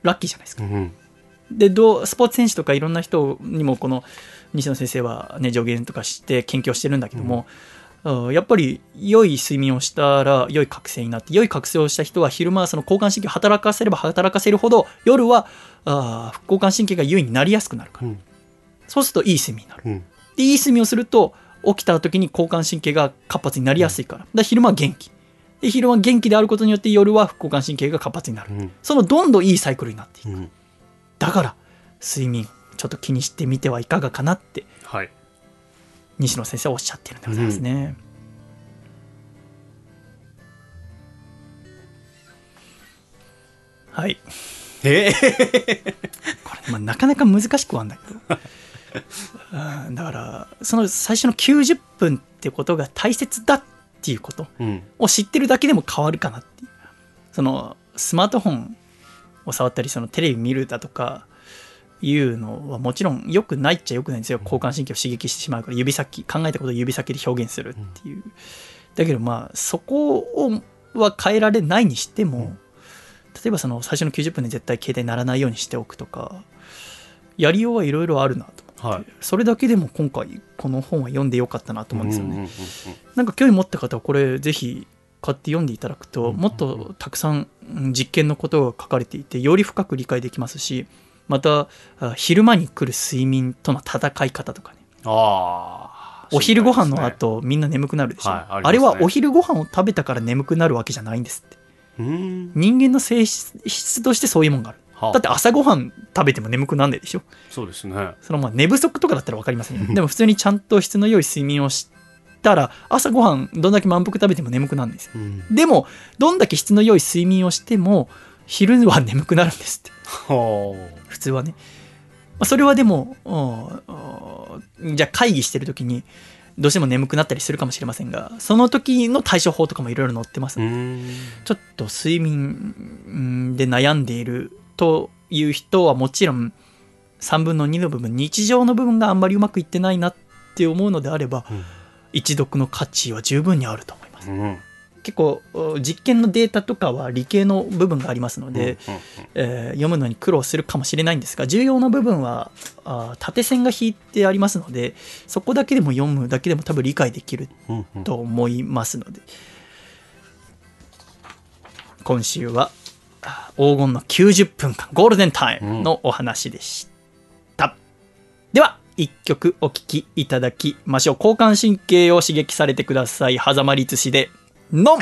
ラッキーじゃないですか。うんうんでどうスポーツ選手とかいろんな人にもこの西野先生は、ね、助言とかして研究をしてるんだけども、うんやっぱり良い睡眠をしたら良い覚醒になって良い覚醒をした人は昼間はその交感神経を働かせれば働かせるほど夜はあー副交感神経が優位になりやすくなるから、うん。そうするといい睡眠になる。うん。でいい睡眠をすると起きた時に交感神経が活発になりやすいから。だから昼間は元気。で昼間元気であることによって夜は副交感神経が活発になる。うん。そのどんどんいいサイクルになっていく。うんだから睡眠ちょっと気にしてみてはいかがかなってはい。西野先生はおっしゃってるんでございますね、はい。え？これ、まあ、なかなか難しくは あるんだけどうんだからその最初の90分ってことが大切だっていうことうん。を知ってるだけでも変わるかなっていう。そのスマートフォンを触ったりそのテレビ見るだとかいうのはもちろん良くないっちゃ良くないんですよ。交感神経を刺激してしまうから指先考えたことを指先で表現するっていう。だけどまあそこをは変えられないにしても例えばその最初の90分で絶対携帯鳴らないようにしておくとかやりようはいろいろあるなとはい。それだけでも今回この本は読んでよかったなと思うんですよね、なんか興味持った方はこれぜひ買って読んでいただくともっとたくさんうん実験のことが書かれていてより深く理解できますしまたあ昼間に来る睡眠との戦い方とかね。ああ。お昼ご飯の後みんな眠くなるでしょ、はいあね。あれはお昼ご飯を食べたから眠くなるわけじゃないんですって。人間の性質としてそういうもんがある。はあ。だって朝ごはん食べても眠くなんないでしょ。そうですね。そのまあ寝不足とかだったら分かりませんよ。でも普通にちゃんと質の良い睡眠をしたら朝ごはんどんだけ満腹食べても眠くなるんですよ。うん。でもどんだけ質の良い睡眠をしても昼は眠くなるんですって。は普通はね、まあ、それはでもじゃあ会議してる時にどうしても眠くなったりするかもしれませんがその時の対処法とかもいろいろ載ってます。ちょっと睡眠で悩んでいるという人はもちろん3分の2の部分日常の部分があんまりうまくいってないなって思うのであれば、うん一読の価値は十分にあると思います。うん。結構お実験のデータとかは理系の部分がありますので、うんえー読むのに苦労するかもしれないんですが重要な部分はあー縦線が引いてありますのでそこだけでも読むだけでも多分理解できる。と思いますので。今週はあ黄金の90分間ゴールデンタイムのお話でした、では一曲お聴きいただきましょう。交感神経を刺激されてください。狭間律師で「のん」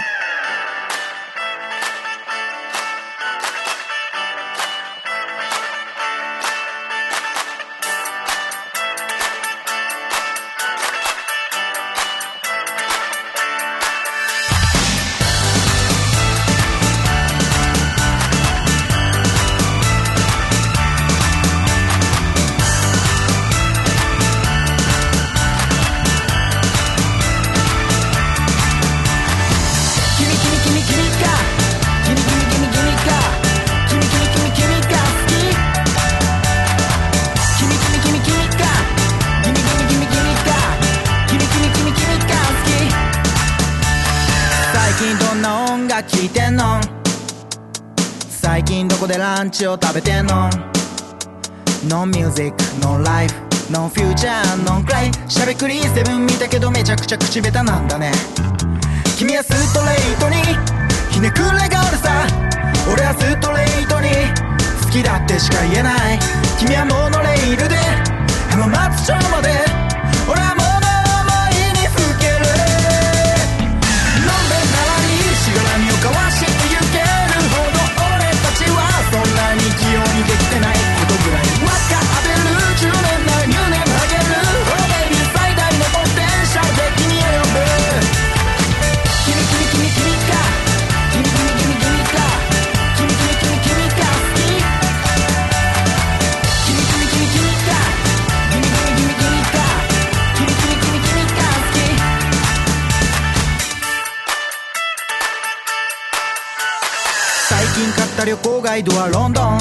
チを食べてんの？ no music no life no future no cry しゃべくりセブン見たけどめちゃくちゃ口下手なんだね。君はストレートにひねくれがあるさ。俺はストレートに好きだってしか言えない。君はモノイドはロンドン。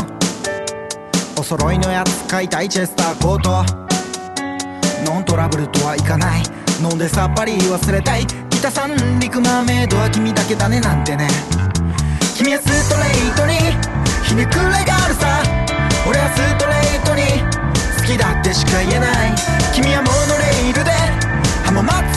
お揃いのやつ買いたいチェスターコートノントラブルとはいかない。飲んでさっぱり忘れたい。北三陸マーメイドは君だけだねなんてね。君はストレートに。ひねくれがあるさ。俺はストレートに。好きだってしか言えない。君はモノレールで。浜松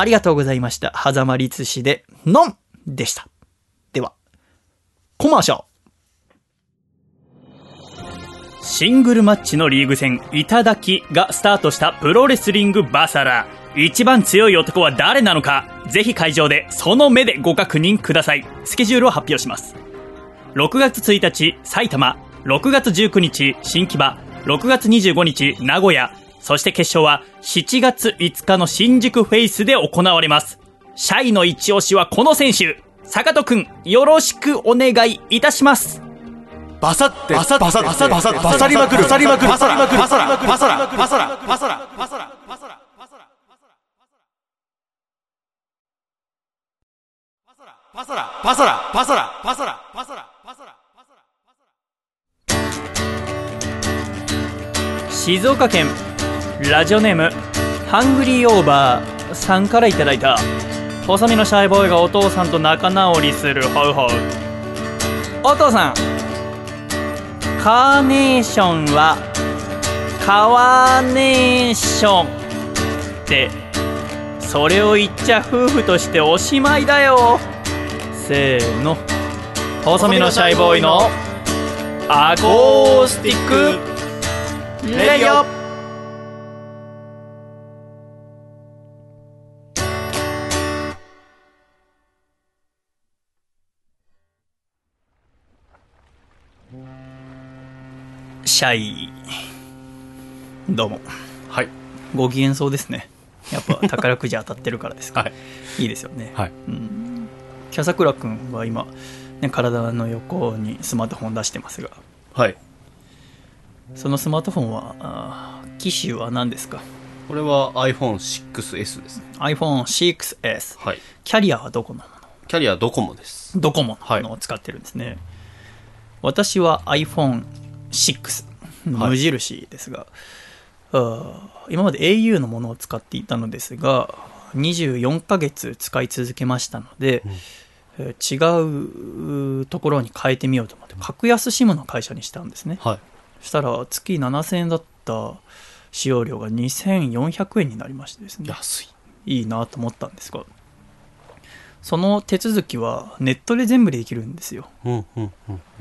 ありがとうございました。狭間律師で、ノンでした。では、コマーシャル。シングルマッチのリーグ戦、いただきがスタートしたプロレスリングバサラ。一番強い男は誰なのか、ぜひ会場でその目でご確認ください。スケジュールを発表します。6月1日、埼玉。6月19日、新木場。6月25日、名古屋。そして決勝は7月5日の新宿フェイスで行われます。シャイの一押しはこの選手。坂戸くん、よろしくお願いいたします。バサって、バサって、バサって、バサって、バサって、バサりまくる、バサりまくる、バサラ、バサラ、バサラ、バサラ、バサラ、バサラ、バサラ、バサラ、バサラ、バサラバサラバサラバサラバサラバサラバサラ静岡県ラジオネームハングリーオーバーさんからいただいた細身のシャイボーイがお父さんと仲直りするホウホウ。お父さんカーネーションはカワネーション。ってそれを言っちゃ夫婦としておしまいだよ。せーの。細身のシャイボーイのアコースティック。レディオ。シャイ。どうも。はい。ご機嫌そうですね。やっぱ 宝くじ当たってるからですか、はい。いいですよね、はい。うん、キャサクラ君は今、ね、体の横にスマートフォン出してますが。はい。そのスマートフォンはあー機種は何ですか？これは iPhone6S ですね。iPhone6S はい。キャリアはどこのもキャリアドコモです。のドコモのを使ってるんですね、私は iPhone6 無印ですが、あー今まで au のものを使っていたのですが24ヶ月使い続けましたので、えー違うところに変えてみようと思って格安 SIM の会社にしたんですね。はい。そしたら月7000円だった使用料が2400円になりましてですね。安い。いいなと思ったんですがその手続きはネットで全部できるんですよ。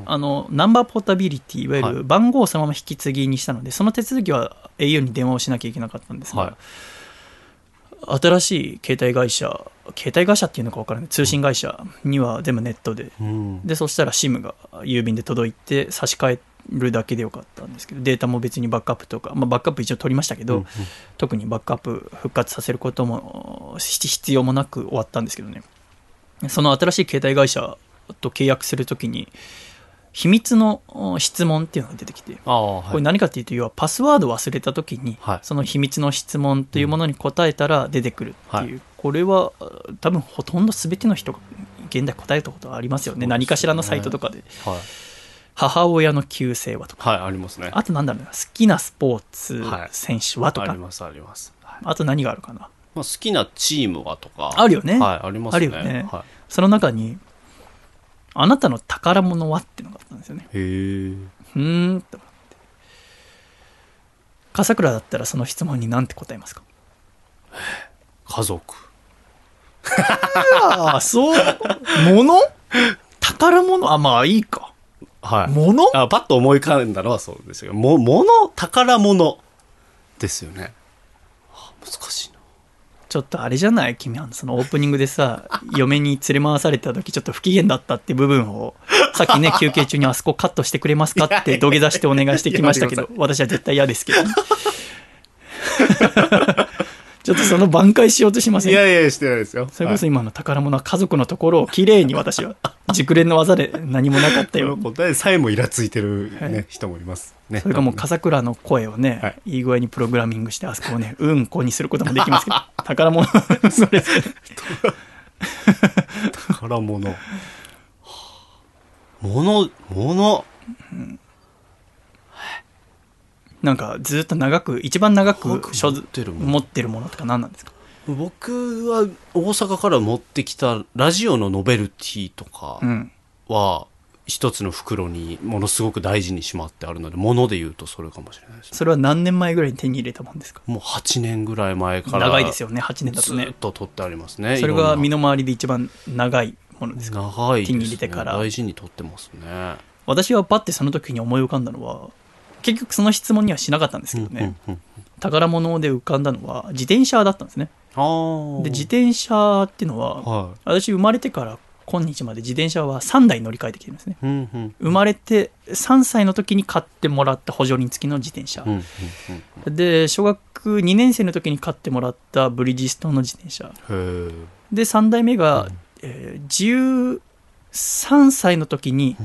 あのナンバーポータビリティいわゆはい。る番号をそのまま引き継ぎにしたので、その手続きは au に電話をしなきゃいけなかったんですが、はい新しい携帯会社携帯会社っていうのか分からない。通信会社には全部ネットで。うん。でそしたら SIM が郵便で届いて差し替えるだけでよかったんですけどデータも別にバックアップとか、まあ、バックアップ一応取りましたけど、うんうん。特にバックアップ復活させることもし必要もなく終わったんですけどねその新しい携帯会社と契約するときに秘密のお質問っていうのが出てきてはい。これ何かっていうと要はパスワードを忘れたときに、はい。その秘密の質問というものに答えたら出てくるっていう、はい。これは多分ほとんど全ての人が現代答えたことはありますよね。ね。何かしらのサイトとかで。はい。母親の旧姓はとか。はいありますね。あとなんだろうな好きなスポーツはい。選手はとか、ありますあります、はい。あと何があるかなまあ、好きなチームはとかあるよね。はいありますね。あるよね。はその中にあなたの宝物はっていうのがあったんですよね。い、へえうーんと思って。笠倉だったらその質問に何て答えますか？家族。ああそう。物？宝物？あまあいいか。はい。物？あパッと思い浮かんだのはそうですよ。も物？宝物？ですよね。はあ難しいなちょっとあれじゃない？君はそのオープニングでさ 嫁に連れ回された時ちょっと不機嫌だったって部分をさっきね休憩中にあそこカットしてくれますかって土下座してお願いしてきましたけど私は絶対嫌ですけどね ちょっとその挽回しようとしませんいやいやしてないですよ。それこそ今の宝物は家族のところをきれいに私は熟練の技で何もなかったこよの答えさえもイラついてる、ねはい。人もいますね。それかもう笠倉の声をね、はい。い、い具合にプログラミングしてあそこをねうんこにすることもできますけど。宝物それ。宝物。は あ物物なんかずっと長く一番長く持ってるもの持ってるものとか何なんですか？僕は大阪から持ってきたラジオのノベルティとかうん。は一つの袋にものすごく大事にしまってあるので物で言うとそれかもしれないですね。それは何年前ぐらいに手に入れたもんですか？もう8年ぐらい前から長いですよね8年だとずっねと取ってありますねそれが身のの回りで一番長いものですか？長いね、手に入れてから。大事に取ってますね。私はパッてその時に思い浮かんだのは結局その質問にはしなかったんですけどね、うんうんうん宝物で浮かんだのは自転車だったんですね。で自転車っていうのはは私生まれてから今日まで自転車は3台乗り換えてきてるんですね。いうんうん。生まれて3歳の時に買ってもらった補助輪付きの自転車。うんうんうんで小学2年生の時に買ってもらったブリヂストンの自転車。で3代目が、えー13歳の時に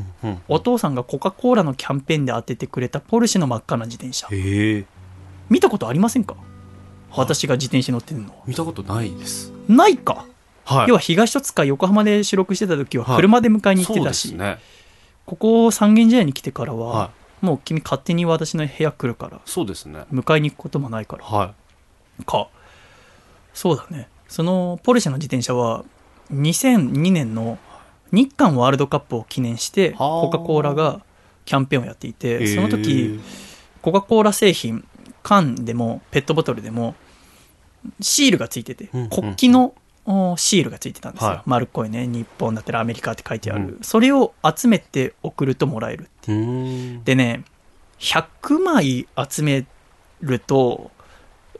お父さんがコカ・コーラのキャンペーンで当ててくれたポルシェの真っ赤な自転車。見たことありませんか？はい私が自転車に乗ってるのは。見たことないです。ないか、はい。要は東戸塚横浜で収録してた時ははい。車で迎えに行ってたし、ですね。ここ三軒茶屋に来てからは、はもう君勝手に私の部屋来るからそうですね。迎えに行くこともないから。はか。そうだね。そのポルシェの自転車は2002年の日韓ワールドカップを記念してはあ。コカ・コーラがキャンペーンをやっていいてその時コカ・コーラ製品缶でもペットボトルでもシールがついててうんうん。国旗のおシールがついてたんですよ、はい。丸っこいね日本だったらアメリカって書いてある、うん。それを集めて送るともらえるう。ーん。でね100枚集めると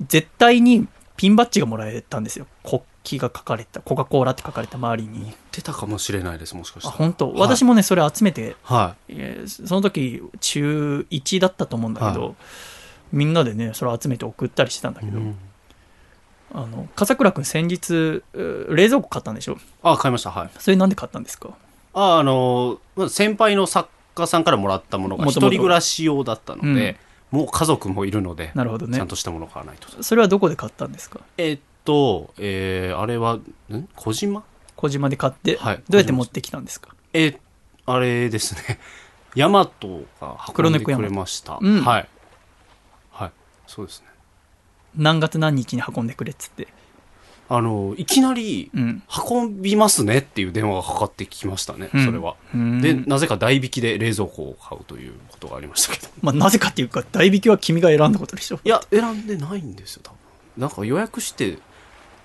絶対にピンバッジがもらえたんですよ。国旗が書かれたコカ・コーラって書かれた周りに。出たかもしれないですもしかしたらあ本当、はい。私もねそれ集めてはえーその時中1だったと思うんだけど、はみんなでねそれ集めて送ったりしてたんだい、けど、うん。あの笠倉君先日冷蔵庫買ったんでしょ？あ買いました。はい。それなんで買ったんですか？ああのまあ先輩の作家さんからもらったものが一人暮らし用だったので、もう家族もいるので、なるほどね。ちゃんとしたものを買わないと。それはどこで買ったんですか？えっと、えーあれはん？小島？小島で買って、はいどうやって持ってきたんですか？えあれですね。ヤマトが運んでくれました、うん。はい。はい。そうですね。何月何日に運んでくれっつってあのいきなりうん。運びますねっていう電話がかかってきましたね、うん。それは。うん。でなぜか代引きで冷蔵庫を買うということがありましたけど。まあ、なぜかっていうか代引きは君が選んだことでしょ。いや選んでないんですよ多分。なんか予約して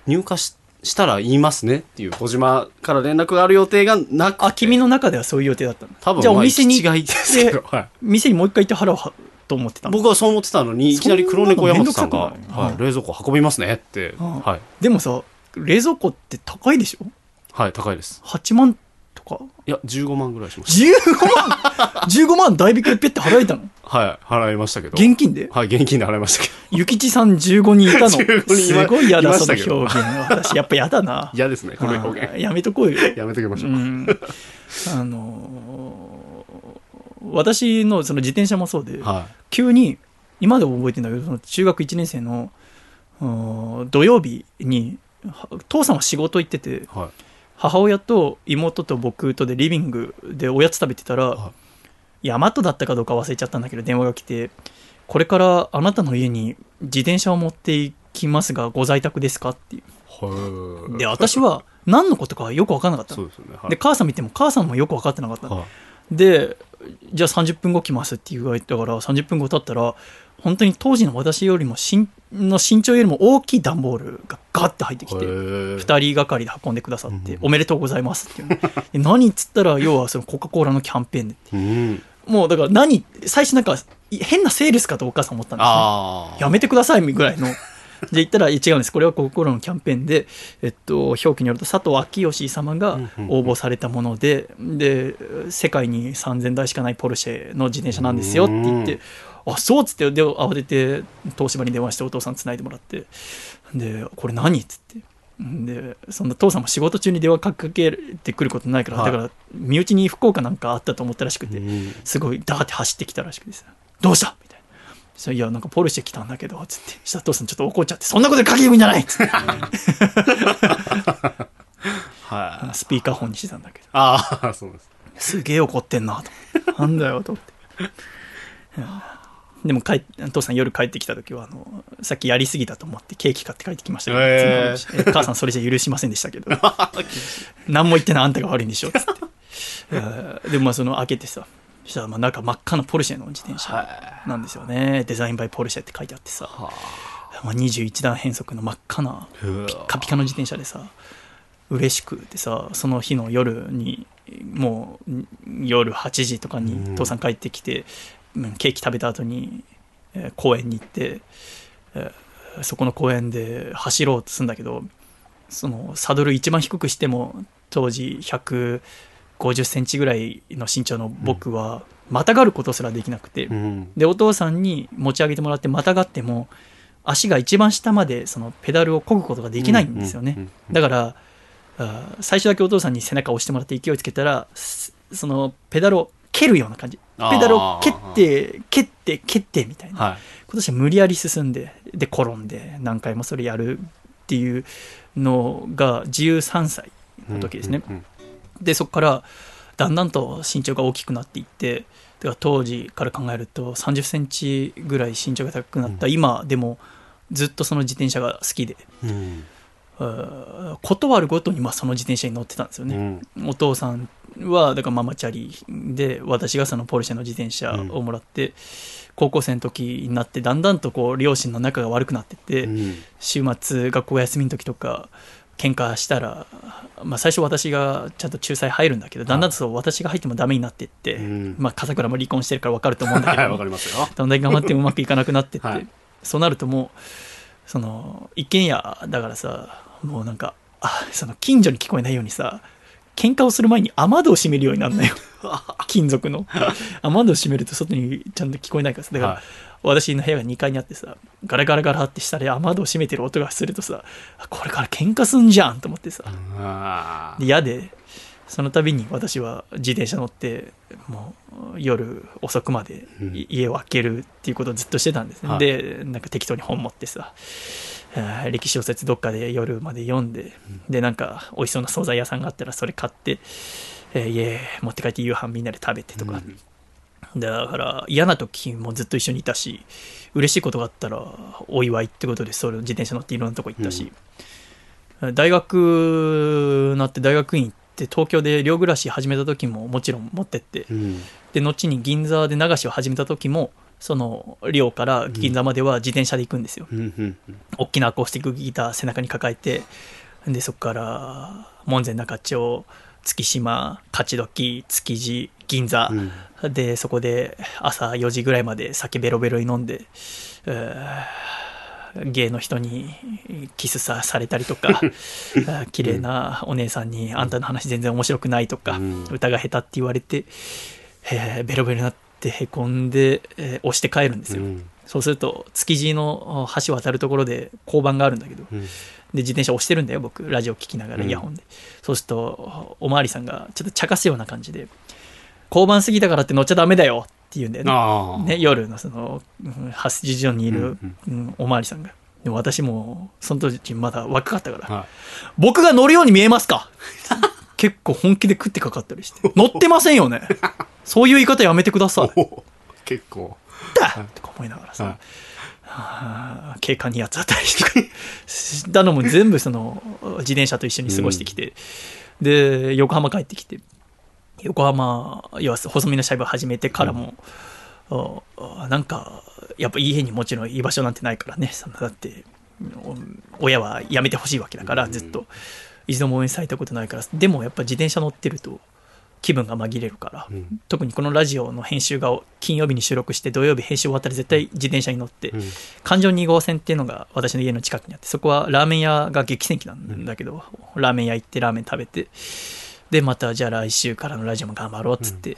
入荷ししたら言いますねっていう小島から連絡がある予定がなくて。あ君の中ではそういう予定だったんだ多分じゃあお店にまあ行き違いですけど、はい、店にもう一回行って払おうと思ってたの。僕はそう思ってたのにいきなり黒猫山本さんがはい、冷蔵庫運びますねって、うんはい、でもさ冷蔵庫って高いでしょ？はい、高いです。8万とか？いや15万ぐらいしまし15万？15万代引きでペッて払えたの？たはい払いましたけど。現金で？はい現金で払いましたけど。諭吉さん15人いたの？15人いすまごい嫌だその表現私やっぱ嫌だな。嫌ですねこの表現。やめとこうよ。やめときましょう、うん。あのー私のその自転車もそうで、は急に今でも覚えてるんだけどその中学1年生のうん土曜日には父さんは仕事行ってていはい。母親と妹と僕とでリビングでおやつ食べてたら、はヤマトだったかどうか忘れちゃったんだけど電話が来てこれからあなたの家に自転車を持っていきますがご在宅ですかっていう。はいで私は何のことかよく分からなかったでね。はい。で母さん見ても母さんもよく分かってなかったでじゃあ30分後来ますって言われたから30分後経ったら本当に当時の私よりも身の身長よりも大きい段ボールがガッて入ってきてへー。2人がかりで運んでくださって、うんおめでとうございますっていう何っつったら要はそのコカ・コーラのキャンペーンで。うん。もうだから何最初なんかい変なセールスかとお母さん思ったんですね。やめてくださいぐらいの。で言ったら、違うんです。これはコカ・コーラのキャンペーンで、えっと、表記によると佐藤昭義様が応募されたもので、で、世界に3000台しかないポルシェの自転車なんですよって言って、あ、そうっつって、で、慌てて東芝に電話してお父さんつないでもらって、で、これ何？っつって。で、そんな父さんも仕事中に電話かけてくることないから、はい。だから、身内に福岡なんかあったと思ったらしくて、うん。すごいダーって走ってきたらしくてさどうした？そしたらいやなんかポルシェ来たんだけどつって。したら父さんちょっと怒っちゃってそんなことで書き読みじゃない！っつって。はい。スピーカーフォンにしてたんだけど。ああそうです。すげえ怒ってんなと。なんだよと思って。うん。でも帰っ父さん夜帰ってきた時はあのさっきやりすぎたと思ってケーキ買って帰ってきましたけど、へえ母さんそれじゃ許しませんでしたけど。何も言ってないあんたが悪いんでしょっつって。えーでもまあその開けてさそしたらまあ中真っ赤なポルシェの自転車なんですよね。デザインバイポルシェって書いてあってさ、まあ、21段変速の真っ赤なピッカピカの自転車でさ。嬉しくてさその日の夜にもうん夜8時とかうん。に父さん帰ってきて、うんケーキ食べた後に、えー公園に行って、えーそこの公園で走ろうとするんだけどそのサドル一番低くしても当時150センチぐらいの身長の僕はまたがることすらできなくて、うん。でお父さんに持ち上げてもらってまたがっても足が一番下までそのペダルを漕ぐことができないんですよね、うんうんうんだから最初だけお父さんに背中を押してもらって勢いつけたらすそのペダルを蹴るような感じ。ペダルを蹴って蹴って蹴ってみたいな。はい。今年は無理やり進んでで転んで何回もそれやるっていうのが13歳の時ですね、うんうんでそこからだんだんと身長が大きくなっていってだから当時から考えると3 0センチぐらい身長が高くなった、今でもずっとその自転車が好きでうん。あーことあるごとにまあその自転車に乗ってたんですようね、ん。お父さんはだからママチャリで私がそのポルシェの自転車をもらって、高校生の時になってだんだんとこう両親の仲が悪くなってって、うん。週末学校休みの時とか喧嘩したら、まあ、最初私がちゃんと仲裁入るんだけどだんだんとそう私が入ってもダメになってって、うん。まあ笠倉も離婚してるから分かると思うんだけ はいどだんだん頑張ってもうまくいかなくなってって、はい。そうなるともうその一軒家だからさもうなんかあその近所に聞こえないようにさ喧嘩をする前に雨戸を閉めるようになるのよ。金属の。雨戸を閉めると外にちゃんと聞こえないからさ。だから、はい私の部屋が2階にあってさガラガラガラって下で雨戸を閉めてる音がするとさあこれから喧嘩すんじゃんと思ってさ。嫌でその度に私は自転車乗ってもう夜遅くまでうん。い家を開けるっていうことをずっとしてたんですね、はい。でなんか適当に本持ってさ歴史小説どっかで夜まで読んで、でなんか美味しそうな惣菜屋さんがあったらそれ買って、えー家持って帰って夕飯みんなで食べてとか、うんだから嫌な時もずっと一緒にいたし嬉しいことがあったらお祝いってことでそれ自転車乗っていろんなとこ行ったし、大学なって大学院行って東京で寮暮らし始めた時ももちろん持ってってうん。で後に銀座で流しを始めた時もその寮から銀座までは自転車で行くんですよ、うんうん大きなアコースティックギター背中に抱えてでそこから門前仲町月島勝どき築地銀座、でそこで朝4時ぐらいまで酒ベロベロに飲んで、えー芸の人にキスさされたりとか 綺麗なお姉さんに「あんたの話全然面白くない」とか、うん。歌が下手って言われて、えーベロベロになってへこんで、えー押して帰るんですよ、うん。そうすると築地の橋渡るところで交番があるんだけど、うん。で自転車押してるんだよ僕ラジオ聞きながらうん。イヤホンで、そうするとおまわりさんがちょっと茶化すような感じで「交番過ぎたからって乗っちゃダメだよ」って言うんだよねね夜のそのうん8時所にいる、うんうん。おまわりさんが。でも私もその時まだ若かったから、は僕が乗るように見えますか？結構本気で食ってかかったりして。乗ってませんよね。そういう言い方やめてください。結構。だ！とか思いながらさ、はい。はあ警官にやつ当たりしてしたのも全部その自転車と一緒に過ごしてきて、で横浜帰ってきて横浜要は細身のシャイブ始めてからも、おなんかやっぱ家にもちろん居場所なんてないからね。そんなだってお親は辞めてほしいわけだからずっと。一度も応援されたことないから。でもやっぱ自転車乗ってると気分が紛れるから、ん。特にこのラジオの編集が金曜日に収録して土曜日編集終わったら絶対自転車に乗って、うん。環状2号線っていうのが私の家の近くにあってそこはラーメン屋が激戦区なんだけど、ラーメン屋行ってラーメン食べてでまたじゃあ来週からのラジオも頑張ろうっつって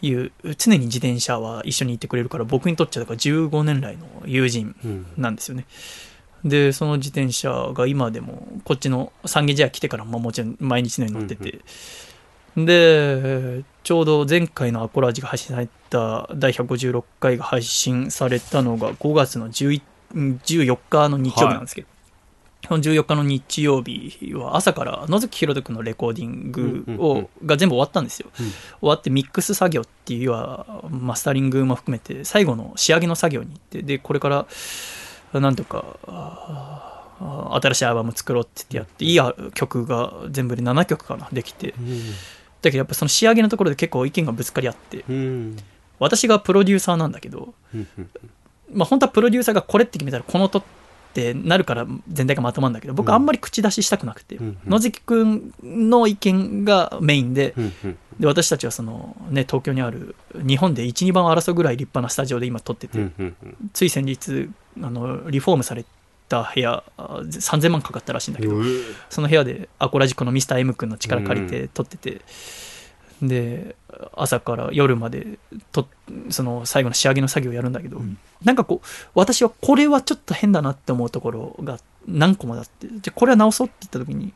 いう、常に自転車は一緒に行ってくれるから僕にとっちゃだから15年来の友人うん。なんですよね。でその自転車が今でもこっちの三軒茶屋来てからももちろん毎日のように乗ってて、でちょうど前回のアコラジが配信された第156回が配信されたのが5月の11 14日の日曜日なんですけど、その14日の日曜日は朝から野月ひろと君のレコーディングを、うんうんうん。が全部終わったんですよ、うん。終わってミックス作業っていうはマスタリングも含めて最後の仕上げの作業に行ってでこれからなんとか新しいアルバム作ろうって言ってやっていい曲が全部で7曲かなできて。だけどやっぱその仕上げのところで結構意見がぶつかり合ってうん。私がプロデューサーなんだけどうんうんまあ本当はプロデューサーがこれって決めたらこの音ってなるから全体がまとまるんだけど僕うん。あんまり口出ししたくなくて、うんうん。野月くんの意見がメインでうんうん。で私たちはその、ね、東京にある日本で12番を争うぐらい立派なスタジオで今撮ってて、うんつい先日あのリフォームされた部屋あ3000万かかったらしいんだけど、その部屋でアコラジコのミスター M 君の力借りて撮ってて、で朝から夜までとその最後の仕上げの作業をやるんだけど、なんかこう私はこれはちょっと変だなって思うところが何個もあってじゃあこれは直そうって言った時に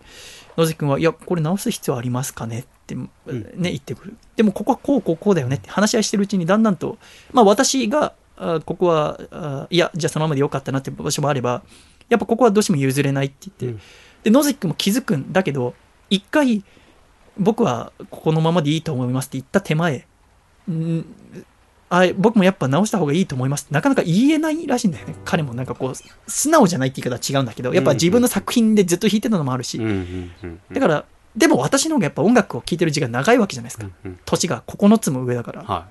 野関君は「いやこれ直す必要ありますかね?」って、ね言ってくる。でもここはこうこうこうだよねって話し合いしてるうちにだんだんとまあ私があここはあいやじゃあそのままでよかったなって場所もあればやっぱここはどうしても譲れないって言って、うん。で野関君も気づくんだけど一回僕はここのままでいいと思いますって言った手前んあ僕もやっぱ直した方がいいと思いますってなかなか言えないらしいんだよね。彼もなんかこう素直じゃないって言い方は違うんだけどやっぱ自分の作品でずっと弾いてたのもあるし、だからでも私の方がやっぱ音楽を聴いてる時間長いわけじゃないですか、うん年が9つも上だから、は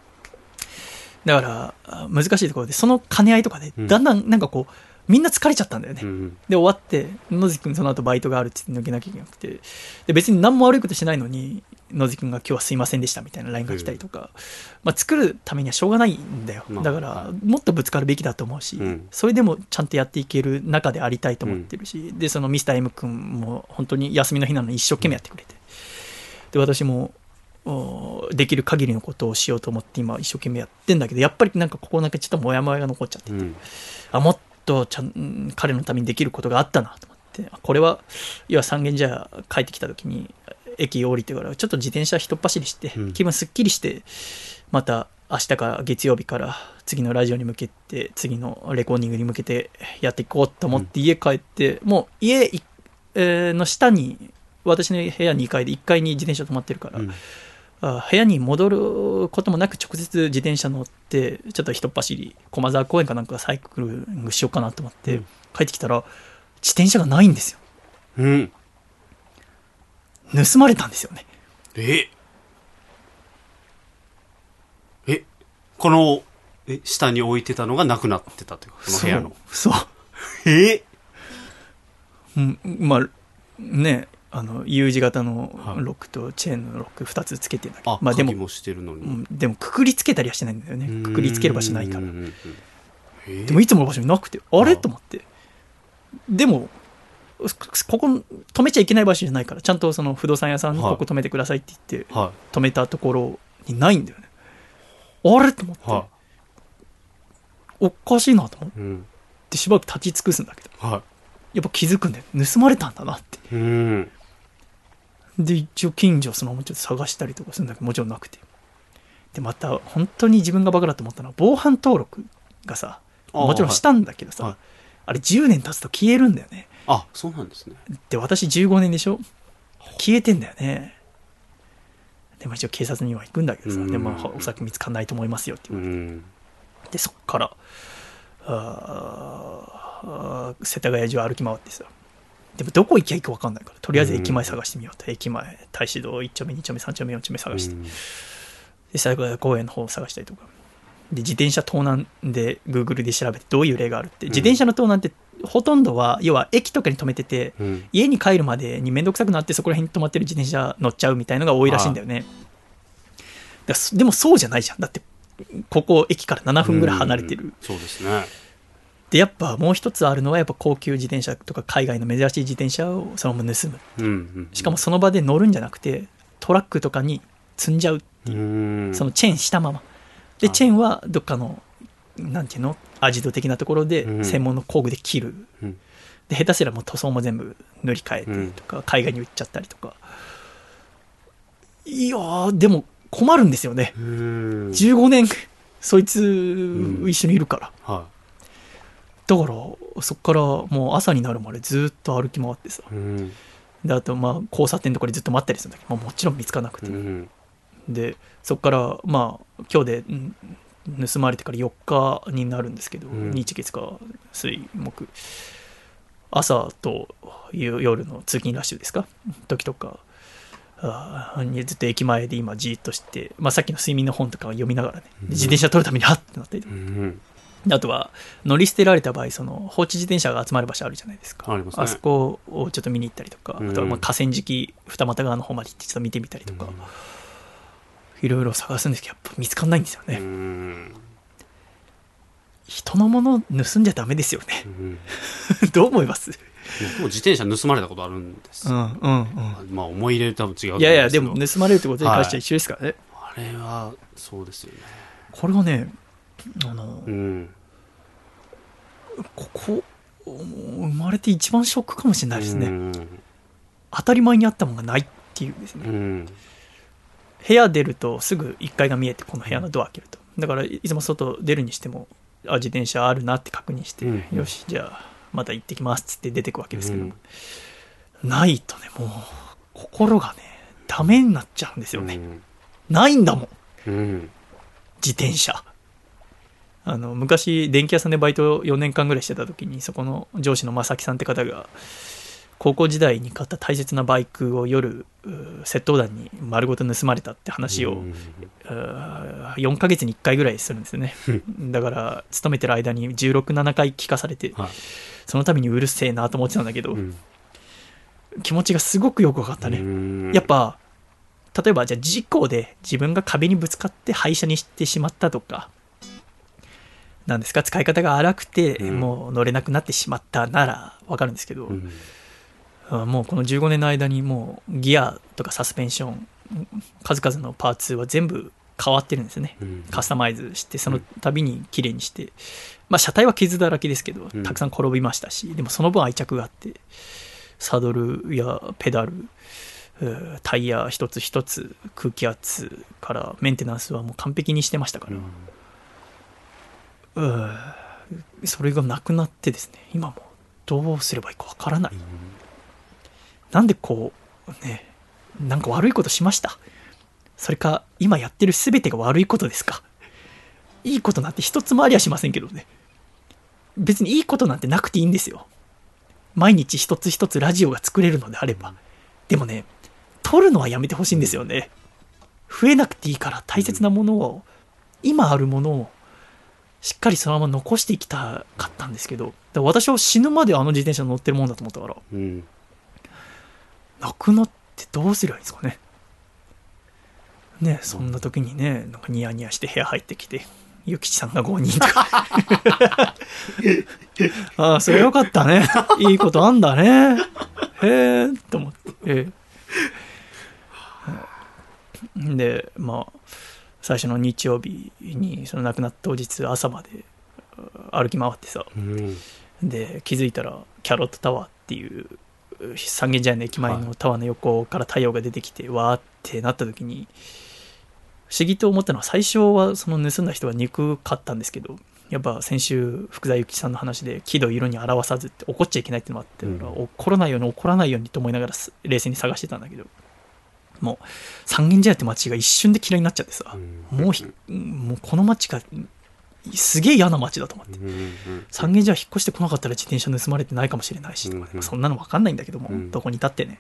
だからあ難しいところでその兼ね合いとかでうん。だんだんなんかこうみんな疲れちゃったんだよね、いうん。で終わって野関君その後バイトがあるって抜けなきゃいけなくてで別に何も悪いことしないのに野関君が今日はすいませんでしたみたいな LINE が来たりとか、まあ、作るためにはしょうがないんだよ。まあだからはもっとぶつかるべきだと思うし、うん。それでもちゃんとやっていける中でありたいと思ってるし、でそのミスター M 君も本当に休みの日なのに一生懸命やってくれて。で私もおできる限りのことをしようと思って今一生懸命やってんだけどやっぱりなんかここだけちょっとモヤモヤが残っちゃって。うん。あもっとちゃんうん彼のためにできることがあったなと思ってあこれは要は三軒茶屋帰ってきた時に駅降りてからちょっと自転車ひとっ走りして、うん。気分すっきりしてまた明日か月曜日から次のラジオに向けて次のレコーディングに向けてやっていこうと思って家帰って、もう家の下に私の部屋2階で1階に自転車止まってるから、部屋に戻ることもなく直接自転車乗ってちょっとひとっ走り駒沢公園かなんかサイクリングしようかなと思って、うん帰ってきたら自転車がないんですようん。盗まれたんですよね。え？え、この、え、下に置いてたのがなくなってたと？いうか、この部屋の。そう。そう。え？うん、まあ、ね、あの、U 字型のはいロックとチェーンのロック2つつけてんだけど、あ、まあでも鍵、もしてるのうに。んでもくくりつけたりはしてないんだよね。くくりつける場所ないからでもいつもの場所になくて、あれ？あと思って。でも、ここ止めちゃいけない場所じゃないから、ちゃんとその不動産屋さんにはいここ止めてくださいって言って、は止めたところにないんだよね。あれ？と思って、い。はおかしいなと思っい。うん。てしばらく立ち尽くすんだけど、はやっぱ気づくんだよ。盗まれたんだなって。い。うん。で、一応近所そのままちょっと探したりとかするんだけど、もちろんなくて。で、また、本当に自分がバカだと思ったのは、防犯登録がさ、もちろんしたんだけどさ、はいあれ10年経つと消えるんだよね。あ、そうなんですね。で、私15年でしょ？消えてんだよね。で、まあ一応警察には行くんだけどさ、うんでもお酒見つかんないと思いますよってう言われて。ん。で、そっから、あー世田谷中歩き回ってさ、でもどこ行きゃいいか分かんないから、とりあえず駅前探してみようと。駅前、大使堂1丁目、2丁目、3丁目、4丁目探して。うんで、世田谷公園の方を探したりとか。で、自転車盗難で Google で調べてどういう例があるって、自転車の盗難ってほとんどは、要は駅とかに止めてて、うん。家に帰るまでに面倒くさくなってそこら辺に止まってる自転車乗っちゃうみたいのが多いらしいんだよね。でもそうじゃないじゃん。だって、ここ駅から7分ぐらい離れてる。うん。そうですね。で、やっぱもう一つあるのは、やっぱ高級自転車とか海外の珍しい自転車をそのまま盗む。うんうん。しかもその場で乗るんじゃなくて、トラックとかに積んじゃう。うん。そのチェーンしたまま。で、あチェーンはどっかの、なんていうの？アジト的なところでうん専門の工具で切る。うんで、下手すらもう塗装も全部塗り替えてとか、海外に売っちゃったりとか。いやー、でも困るんですよね。うん。15年、そいつん一緒にいるから。はだから、そっからもう朝になるまでずっと歩き回ってさ。い。うん。で、あと、まあ、交差点のところでずっと待ったりするんだけど、まあ、もちろん見つからなくて。うん。で、そっから、まあ、今日で、ん盗まれてから4日になるんですけど、うん日月火水木朝と夜夜の通勤ラッシュですか？時とかあずっと駅前で今じーっとして、まあ、さっきの睡眠の本とかを読みながらねで自転車取るためにハッてなったりとかあとは乗り捨てられた場合その放置自転車が集まる場所あるじゃないですか。ありますね。そこをちょっと見に行ったりとか、うん。あとはまあ河川敷二俣川の方まで行ってちょっと見てみたりとか、いろいろ探すんですけどやっぱ見つかんないんですよね、うん。人のもの盗んじゃダメですよね。うん。どう思います？僕も自転車盗まれたことあるんです。うんうんうん。まあ思い入れ多分違ういやいやでも盗まれるってことに関しては一緒ですからね、あれはそうですよね。これがねあの、うん。ここ生まれて一番ショックかもしれないですね、うん。当たり前にあったものがないっていうですね、うん。部屋出るとすぐ1階が見えてこの部屋のドア開けると。だからいつも外出るにしてもあ自転車あるなって確認して、うん。よしじゃあまた行ってきますっつって出てくわけですけど、うん。ないとねもう心がねダメになっちゃうんですよね、うん。ないんだもん。自転車あの昔電気屋さんでバイト4年間ぐらいしてた時にそこの上司の正木さんって方が高校時代に買った大切なバイクを夜窃盗団に丸ごと盗まれたって話を、うん。4ヶ月に1回ぐらいするんですよね。だから勤めてる間に167回聞かされてはい。その度にうるせえなと思ってたんだけど、うん。気持ちがすごくよく分かったね、うん。やっぱ例えばじゃあ事故で自分が壁にぶつかって廃車にしてしまったとかなんですか？使い方が荒くてうん。もう乗れなくなってしまったなら分かるんですけど、うん。あもうこの15年の間にもうギアとかサスペンション数々のパーツは全部変わってるんですね。うん。カスタマイズしてその度に綺麗にして、まあ車体は傷だらけですけどうん。たくさん転びましたし、でもその分愛着があってサドルやペダルうータイヤ一つ一つ空気圧からメンテナンスはもう完璧にしてましたから、うーそれがなくなってですね今も。どうすればいいかわからない、なんでこうねなんか悪いことしました？それか今やってる全てが悪いことですか？いいことなんて一つもありゃしませんけどね。別にいいことなんてなくていいんですよ。毎日一つ一つラジオが作れるのであれば。でもね、撮るのはやめてほしいんですよね。増えなくていいから大切なものを、今あるものを、しっかりそのまま残していきたかったんですけど、私は死ぬまであの自転車乗ってるもんだと思ったから、うん。なくなってどうすればいいんですかね。ねそんな時にね、なんかニヤニヤして部屋入ってきて、ゆきちさんが5人とか。ああ、それよかったね。いいことあんだね。へえ、と思って。ええで、まあ、最初の日曜日に、その亡くなった当日朝まで歩き回ってさ、うん。で気づいたらキャロットタワーっていう三軒茶屋の駅前のタワーの横から太陽が出てきて、わーってなった時に不思議と思ったのは最初はその盗んだ人は憎かったんですけどやっぱ先週福沢諭吉さんの話で喜怒色に表さずって怒っちゃいけないっていうのがあって、うん。怒らないように怒らないようにと思いながらす冷静に探してたんだけどもう三軒茶屋って街が一瞬で嫌いになっちゃってさ、もうひもうこの街がすげえ嫌な街だと思って。うんうん三軒茶屋引っ越してこなかったら自転車盗まれてないかもしれないしうんうん。そんなの分かんないんだけども、うん。どこにいたってね。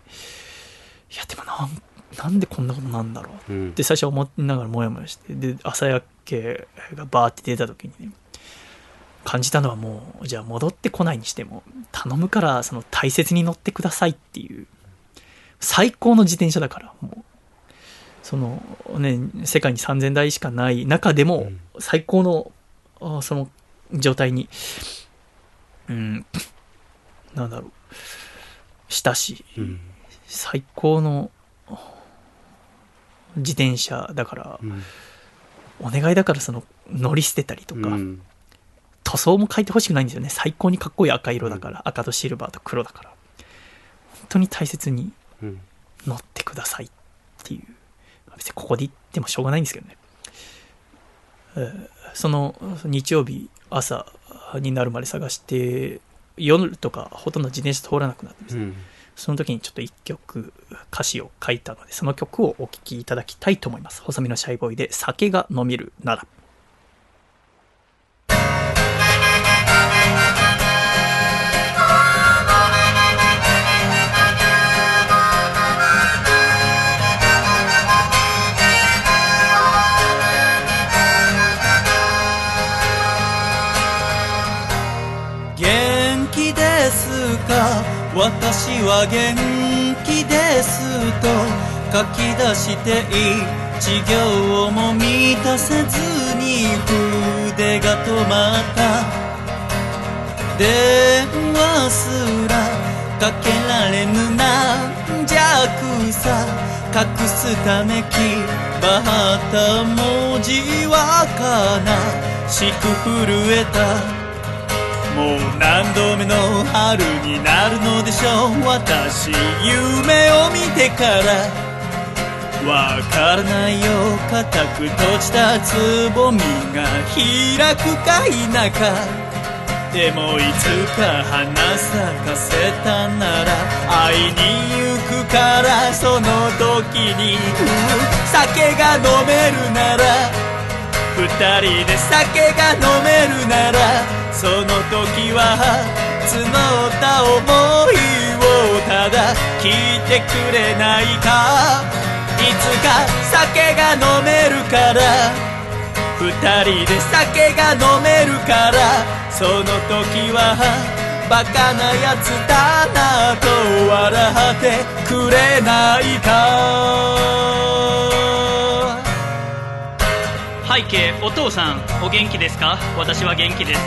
いやでもなんなんでこんなことなんだろう。うん。って最初思いながらモヤモヤして。で朝焼けがバーって出た時にね感じたのはもうじゃあ戻ってこないにしても頼むからその大切に乗ってくださいっていう最高の自転車だからもう。そのね世界に3000台しかない中でも最高のあその状態にうんなんだろう。したしうん。最高の自転車だからうん。お願いだからその乗り捨てたりとか、うん。塗装も変えてほしくないんですよね。最高にかっこいい赤色だから、赤とシルバーと黒だから。本当に大切にうん乗ってくださいっていう。別にここで言ってもしょうがないんですけどね、えーその日曜日朝になるまで探して夜とかほとんど自転車通らなくなってですね。うん。その時にちょっと一曲歌詞を書いたので、その曲をお聴きいただきたいと思います。細身のシャイボーイで酒が飲めるなら。私は元気ですと書き出して一行も満たせずに筆が止まった。電話すらかけられぬなんじゃくさ隠すため息ばった文字は悲しく震えた。もう何度目の春になるのでしょう。私夢を見てからわからないよ固く閉じたつぼみが開くか否か。でもいつか花咲かせたなら会いに行くからその時に酒が飲めるなら。二人で酒が飲めるならその時は募った想いをただ聞いてくれないか。いつか酒が飲めるから。二人で酒が飲めるからその時はバカなやつだなと笑ってくれないか。背景お父さんお元気ですか？私は元気です。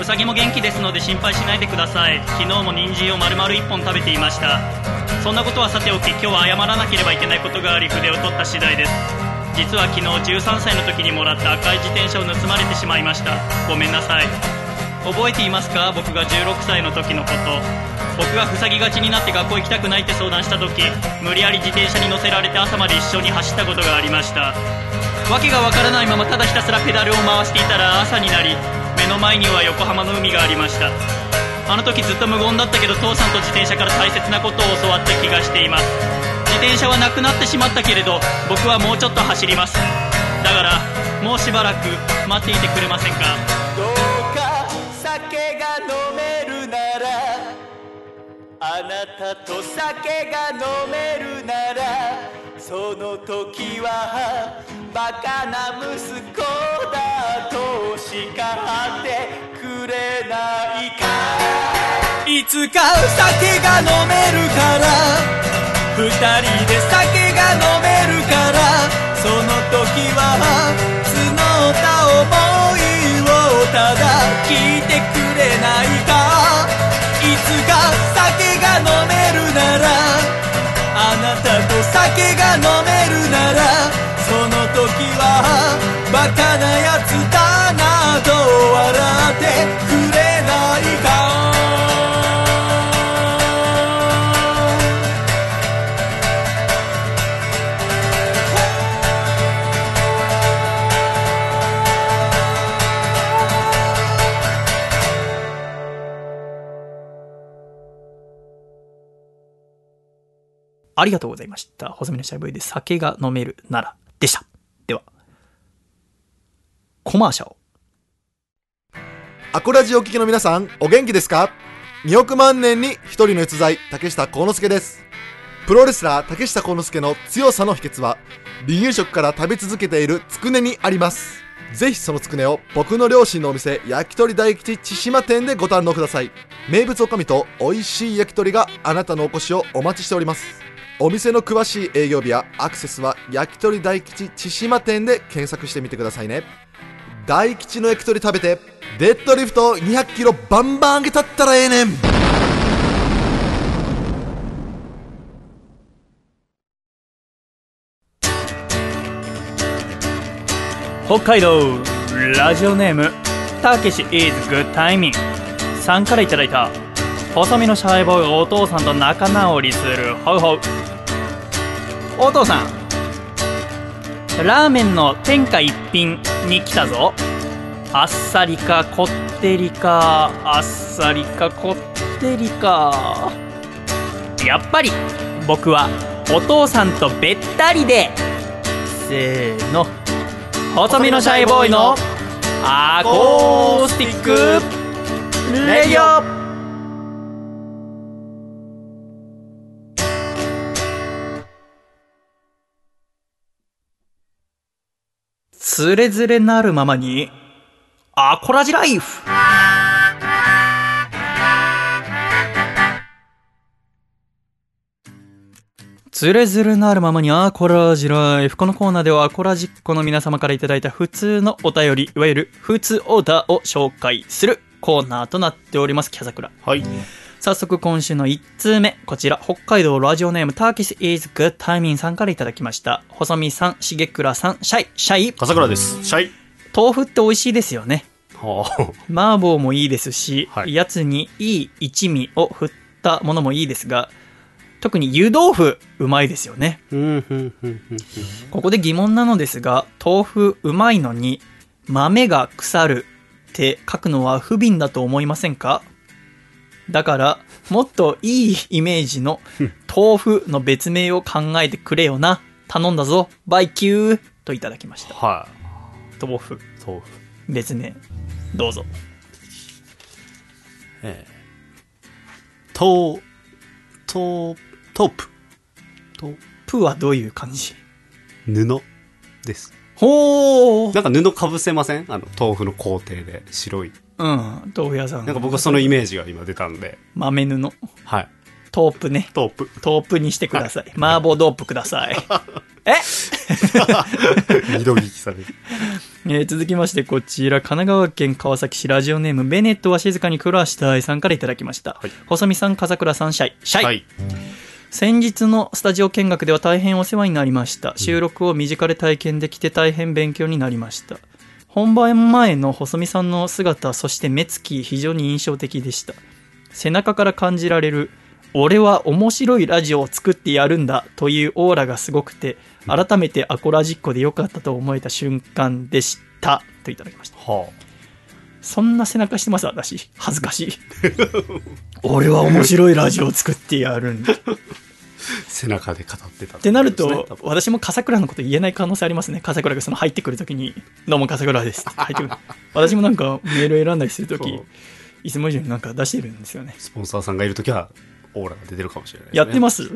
うさぎも元気ですので心配しないでください。昨日も人参を丸々1本食べていました。そんなことはさておき今日は謝らなければいけないことがあり筆を取った次第です。実は昨日13歳の時にもらった赤い自転車を盗まれてしまいました。ごめんなさい。覚えていますか？僕が16歳の時のこと。僕が塞ぎがちになって学校行きたくないって相談した時無理やり自転車に乗せられて朝まで一緒に走ったことがありました。わけがわからないままただひたすらペダルを回していたら朝になり目の前には横浜の海がありました。あの時ずっと無言だったけど父さんと自転車から大切なことを教わった気がしています。自転車はなくなってしまったけれど僕はもうちょっと走ります。だからもうしばらく待っていてくれませんか？あなたと酒が飲めるならその時はバカな息子だと叱ってくれないか。いつか酒が飲めるから二人で酒が飲めるからその時は募った想いをただ聞いてくれないか。いつか酒飲めるならあなたと酒が飲めるならその時はバカなやつだなと笑ってくれありがとうございました。細身のシャイボーイで酒が飲めるならでした。では、コマーシャル。アコラジお聞きの皆さん、お元気ですか ?2 億万年に一人の逸材、竹下幸之助です。プロレスラー竹下幸之助の強さの秘訣は、離乳食から食べ続けているつくねにあります。ぜひそのつくねを僕の両親のお店、焼き鳥大吉千島店でご堪能ください。名物おかみと美味しい焼き鳥があなたのお越しをお待ちしております。お店の詳しい営業日やアクセスは焼き鳥大吉千島店で検索してみてくださいね。大吉の焼き鳥食べてデッドリフト200キロバンバン上げたったらええねん。北海道ラジオネームたけし is good timing さんからいただいた細身のシャイボーイがお父さんと仲直りするホウホウお父さん。ラーメンの天下一品に来たぞ。あっさりかこってりか。あっさりかこってりか。やっぱり僕はお父さんとべったりで。せーの。細身のシャイボーイのアコースティックレディオ。つれづれなるままに、アコラジライフつれづれなるままにアコラジライフ。このコーナーではアコラジッコの皆様からいただいた普通のお便り、いわゆる普通オーダーを紹介するコーナーとなっております。キャザクラ。はい。早速今週の1通目。こちら、北海道ラジオネームターキス is good timing さんからいただきました。細見さん、重倉さん、シャイ、シャイ。笠倉です。シャイ。豆腐って美味しいですよね。は麻婆もいいですし、はいやつにいい一味を振ったものもいいですが、特に湯豆腐、うまいですよね。ここで疑問なのですが、豆腐うまいのに、豆が腐るって書くのは不憫だと思いませんか？だから、もっといいイメージの豆腐の別名を考えてくれよな。頼んだぞ。バイキューといただきました。は豆腐、い。豆腐。別名。どうぞ。と、と、トープ。と、プはどういう感じ？布です。ほーなんか布かぶせません？あの、豆腐の工程で白い。うん、豆腐屋さん。なんか僕はそのイメージが今出たんで。豆布。はい。トープね。トープ。トープにしてください。麻婆豆腐ください。え？二度聞きされる。えー続きまして、こちら、神奈川県川崎市ラジオネーム、ベネットは静かに暮らしたいさんからいただきました。はい細見さん、笠倉さん、シャイ。シャイ。はい。先日のスタジオ見学では大変お世話になりました。収録を身近で体験できて大変勉強になりました。本番前の細見さんの姿、そして目つき、非常に印象的でした。背中から感じられる、俺は面白いラジオを作ってやるんだというオーラがすごくて、改めてアコラジッコで良かったと思えた瞬間でした。といただきました。はそんな背中してます、私。恥ずかしい。俺は面白いラジオを作ってやるんだ。あ。背中で語ってたってなること私も笠倉のこと言えない可能性ありますね。笠倉がその入ってくるときに、どうも笠倉ですって 入ってくる。私もなんかメール選んだりするときいつも以上になんか出してるんですよね。スポンサーさんがいるときは、オーラが出てるかもしれないね。やってます？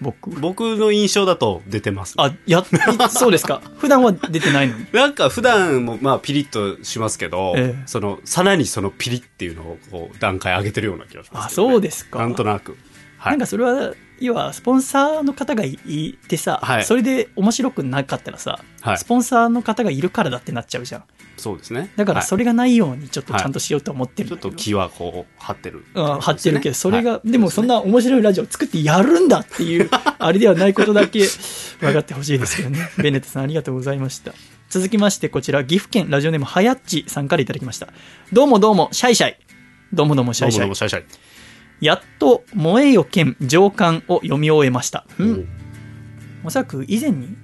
僕。僕の印象だと出てます。あ、やっ、そうですか？普段は出てないのに。なんか普段もまあピリッとしますけど、ええその、さらにそのピリッっていうのをこう段階上げてるような気がしますね、そうですか。なんとなく。はい。なんかそれは、要は、スポンサーの方がいてさ、はいそれで面白くなかったらさ、はいスポンサーの方がいるからだってなっちゃうじゃん。そうですね。だからはいそれがないようにちょっとちゃんとしようと思ってるんちょっだけど。と気はこう、張ってる、うん張ってるけど、それが、はいでもそんな面白いラジオ作ってやるんだっていう、あれではないことだけ 分かってほしいですけどね。ベネットさんありがとうございました。続きまして、こちら、岐阜県ラジオネームはやっちさんからいただきました。どうもどうも、シャイシャイ。どうもどうも、シャイシャイどうもどうも。シャイシャイ。やっと、燃えよ剣上巻を読み終えました。うん。おそらく以前に、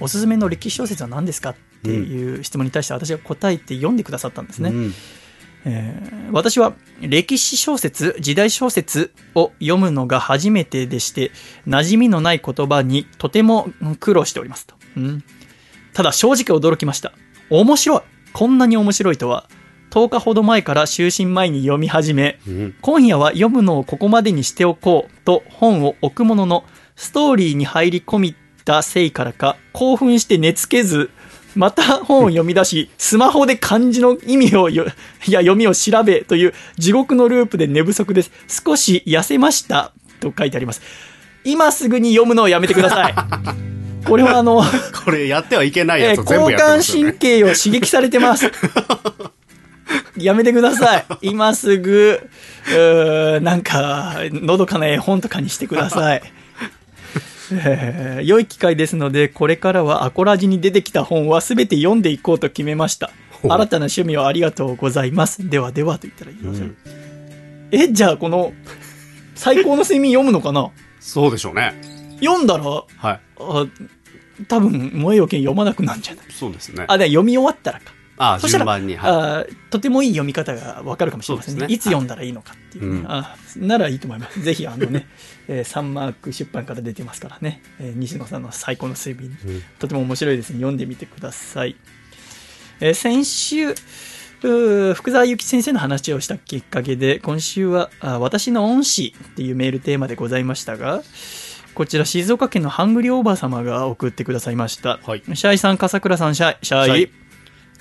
おすすめの歴史小説は何ですかっていう質問に対して私が答えて読んでくださったんですね。うんえー私は歴史小説、時代小説を読むのが初めてでして、馴染みのない言葉にとても苦労しておりますと。うんただ正直驚きました。面白いこんなに面白いとは、10日ほど前から就寝前に読み始め、うん今夜は読むのをここまでにしておこうと本を置くものの、ストーリーに入り込みたせいからか、興奮して寝つけず、また本を読み出し、スマホで漢字の意味をや読みを調べという地獄のループで寝不足です。少し痩せました。と書いてあります。今すぐに読むのをやめてください。これはあの、これやってはいけないえーやつを全部交感神。経を刺激されてます。やめてください。今すぐ、うーなんか、のどかな絵本とかにしてください。えー良い機会ですので、これからはアコラジに出てきた本は全て読んでいこうと決めました。新たな趣味をありがとうございます。ではではと言ったらいいのじゃえ、じゃあこの、最高の睡眠読むのかな？そうでしょうね。読んだら、はい。あ多分、萌えよけん読まなくなるんじゃない？そうですね。あ、で読み終わったらか。ああ、そしたら。はい。あーとてもいい読み方がわかるかもしれませんね。ねいつ読んだらいいのかっていうね。うんあーならいいと思います。ぜひ、あのね、えーサンマーク出版から出てますからね、えー西野さんの最高の睡眠、うんとても面白いですね。読んでみてください。えー先週、福沢諭吉先生の話をしたきっかけで、今週は、あ私の恩師っていうメールテーマでございましたが、こちら静岡県のハングリーおばあ様が送ってくださいました。はいシャイさん、笠倉さん、シャイ、シャイ。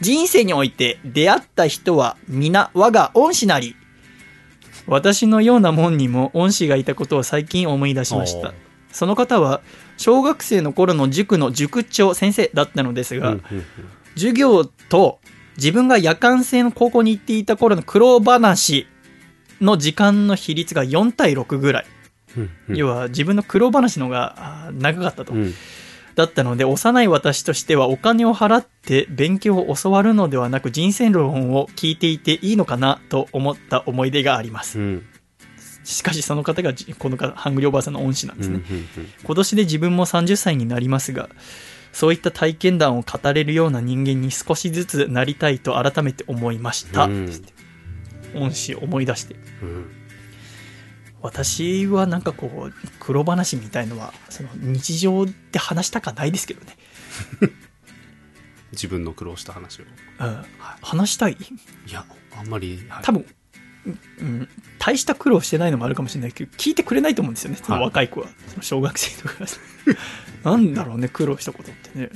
人生において出会った人は皆我が恩師なり。私のようなもんにも恩師がいたことを最近思い出しました。その方は小学生の頃の塾の塾長先生だったのですが、うんうん授業と自分が夜間制の高校に行っていた頃の苦労話の時間の比率が4対6ぐらい。うんうん要は自分の苦労話の方が長かったと。うんだったので、幼い私としてはお金を払って勉強を教わるのではなく人生論を聞いていていいのかなと思った思い出があります。うんしかしその方がじこの方ハングリーおばあさんの恩師なんですね。今年で自分も30歳になりますが、そういった体験談を語れるような人間に少しずつなりたいと改めて思いました。うん恩師を思い出して。うん私はなんかこう、黒話みたいのは、その日常で話したかないですけどね。自分の苦労した話を。うん、話したい？いや、あんまり、はい多分、うん、大した苦労してないのもあるかもしれないけど、聞いてくれないと思うんですよね、その若い子は。その小学生とか。なんだろうね、苦労したことってね。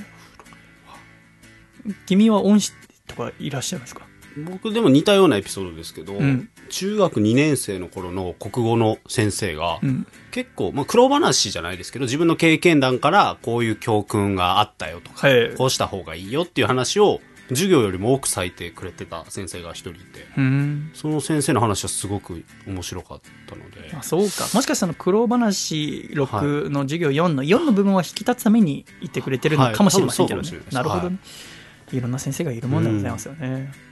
君は恩師とかいらっしゃいますか？僕でも似たようなエピソードですけど、ん中学2年生の頃の国語の先生が、うん。結構、まあ、苦労話じゃないですけど、自分の経験談からこういう教訓があったよとか、はい。こうした方がいいよっていう話を、授業よりも多く割いてくれてた先生が一人いて、うん。その先生の話はすごく面白かったので、あそうか。もしかしたら、苦労話6の授業4の、4の部分は引き立つために言ってくれてるのかもしれませんけどね。はいなるほどね、い。ろんな先生がいるもんでございますよね。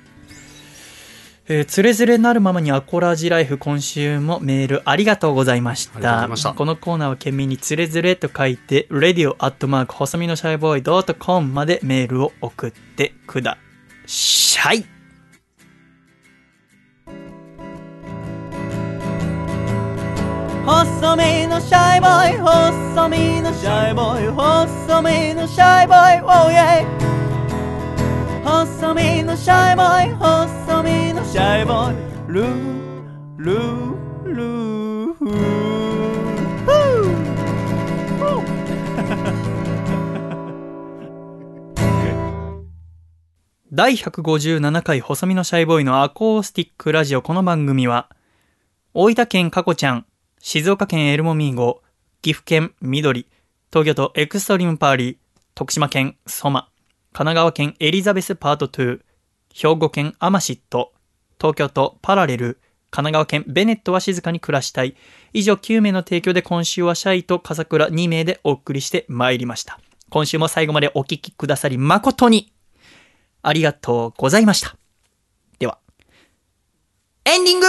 えーつれづれなるままにアコラジライフ今週もメールありがとうございました。このコーナーは懸命につれづれと書いて、radio アットマーク細身のシャイボーイ .com までメールを送ってください。細身のシャイボーイ細身のシャイボーイ細身のシャイボーイ Oh yeah 細身のシャイボーイ細身のシャイボーイ。ルールールー。第157回細身のシャイボーイのアコースティックラジオこの番組は大分県かこちゃん静岡県エルモミーゴ岐阜県緑東京都エクストリームパーリー徳島県ソマ。神奈川県エリザベスパート2、兵庫県アマシット、東京都パラレル、神奈川県ベネットは静かに暮らしたい。以上9名の提供で今週はシャイと笠倉2名でお送りしてまいりました。今週も最後までお聞きくださり誠にありがとうございました。では、エンディング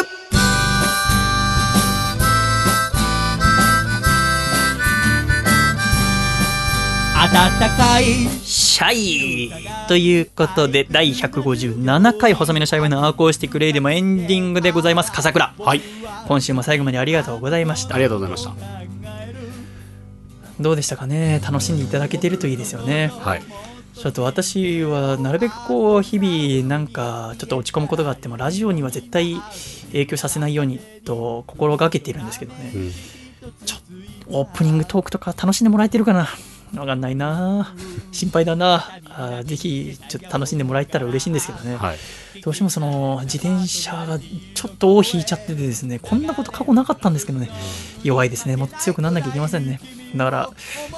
暖かいシャイということで、第157回細身のシャイボーイのアコースティックレディオエンディングでございます。笠倉。はい。今週も最後までありがとうございましたあり。がとうございました。どうでしたかね？楽しんでいただけてるといいですよね。はい。ちょっと私はなるべくこう日々なんかちょっと落ち込むことがあってもラジオには絶対影響させないようにと心がけているんですけどね、うん。オープニングトークとか楽しんでもらえてるかな？わかんないな。心配だな。あーぜひちょっと楽しんでもらえたら嬉しいんですけどね、はい。どうしてもその自転車がちょっと尾を引いちゃっててですねこんなこと過去なかったんですけどね。弱いですね。もっと強くなんなきゃいけませんね。だか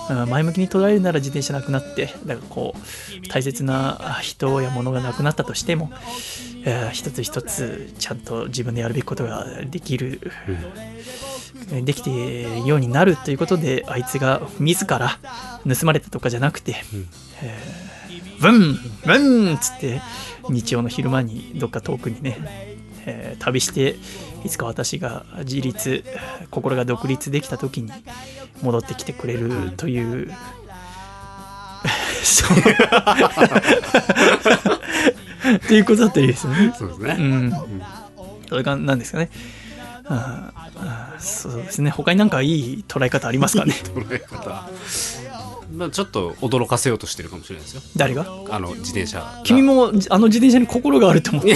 らうん前向きに捉えるなら自転車なくなってだからこう大切な人や物がなくなったとしてもえー一つ一つちゃんと自分でやるべきことができる、できているようになるということであいつが自ら盗まれたとかじゃなくて、えーブンブンっつって日曜の昼間にどっか遠くにね、えー旅していつか私が自立心が独立できた時に戻ってきてくれるという、そう っていうことだったらいいですよね。そうですね。うん。それが何ですかね。ああそうですね。他になんかいい捉え方ありますかね？捉え方。まあちょっと驚かせようとしてるかもしれないですよ。誰が？あの自転車が。君もあの自転車に心があると思って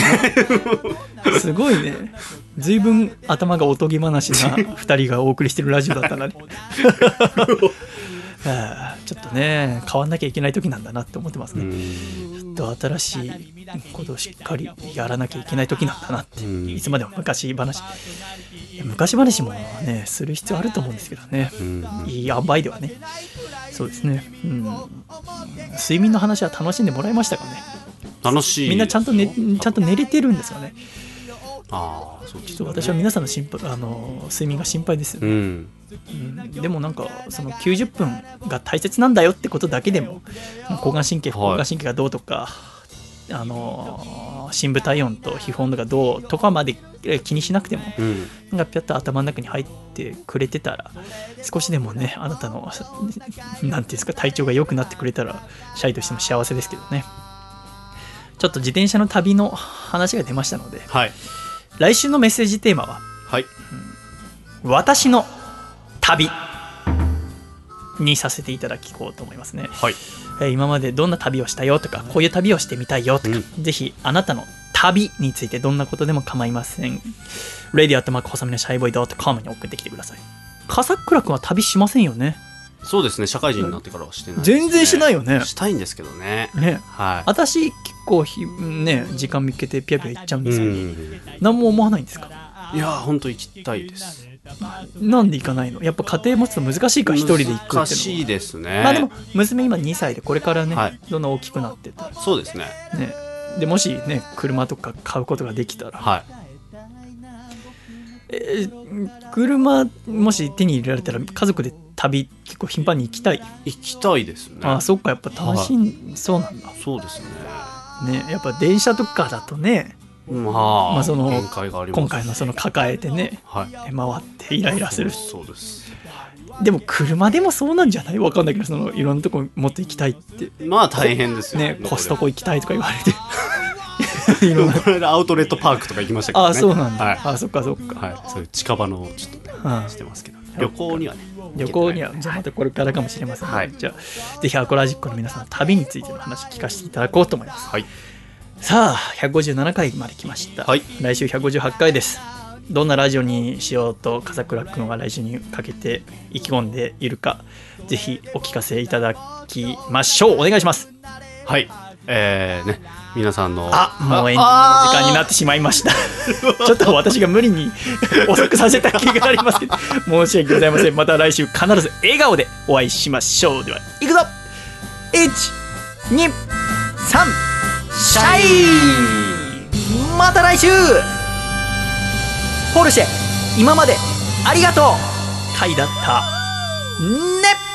すごいね随分頭がおとぎ話な2人がお送りしてるラジオだったなね ちょっとね変わんなきゃいけない時なんだなって思ってますうね、ん。ちょっと新しいことをしっかりやらなきゃいけない時なんだなって、うん。いつまでも昔話。昔話もねする必要あると思うんですけどね、うん。いい塩梅ではね。そうですね。うん。睡眠の話は楽しんでもらいましたかね。楽しい。みんなちゃんと,、ね、ちゃんと寝れてるんですかねああ、そうちょっと私は皆さんの心配あの睡眠が心配ですよね、うん。うんでもなんかその90分が大切なんだよってことだけでも交感神経副交感神経がどうとか、あの深部体温と皮膚温度がどうとかまでえ気にしなくてもうん。がぴゃっと頭の中に入ってくれてたら少しでもねあなたのなんていうんですか体調が良くなってくれたらシャイとしても幸せですけどねちょっと自転車の旅の話が出ましたのではい。来週のメッセージテーマは？はい。私の旅。にさせていただこうと思いますね、はい。えー今までどんな旅をしたよとかこういう旅をしてみたいよとか、ぜひあなたの旅についてどんなことでも構いません。radio アットマーク細身のシャイボーイ .com に送ってきてください。笠倉君は旅しませんよね？そうですね。社会人になってからはしてない、全然しないよねしたいんですけどね。ねは私結構ひね時間見つけてピャピャ行っちゃうんい。ですよ、うん。何も思わないんですか？いや、本当行きたいです。なんで行かないの？やっぱ家庭持つと難しいから一人で行くって難しいですね。まあでも娘今2歳でこれからね、はいどんどん大きくなってそうですね。ねでもしね車とか買うことができたら、はい。えー車もし手に入れられたら家族で旅結構頻繁に行きたい、行きたいですね。ああそっかやっぱ楽しい、そうなんだそうですね。ねやっぱ電車とかだとねまあ、まあその。今回のその抱えてねはい。回ってイライラするそうです。でも車でもそうなんじゃない？わかんないけどそのいろんなとこもっと行きたいってまあ大変ですよねコストコ行きたいとか言われて こアウトレットパークとか行きましたけどね。ああそうなんだ、はい。ああそっかそっか、はい。そういう近場のちょっとね、うんしてますけど、旅行にはね。旅行にはじゃあまたこれからかもしれませんので、はい。じゃあぜひアコラジックの皆さんの旅についての話聞かせていただこうと思います。はい。さあ157回まで来ました、はい。来週158回です。どんなラジオにしようと笠倉君は来週にかけて意気込んでいるかぜひお聞かせいただきましょう。お願いします。はい。えー、ね皆さんのあもうエンディングの時間になってしまいました。ちょっと私が無理に 遅くさせた気がありますけど 申し訳ございません。また来週必ず笑顔でお会いしましょう。ではいくぞ。123シャイ。また来週。ポルシェ今までありがとう。回だった。ね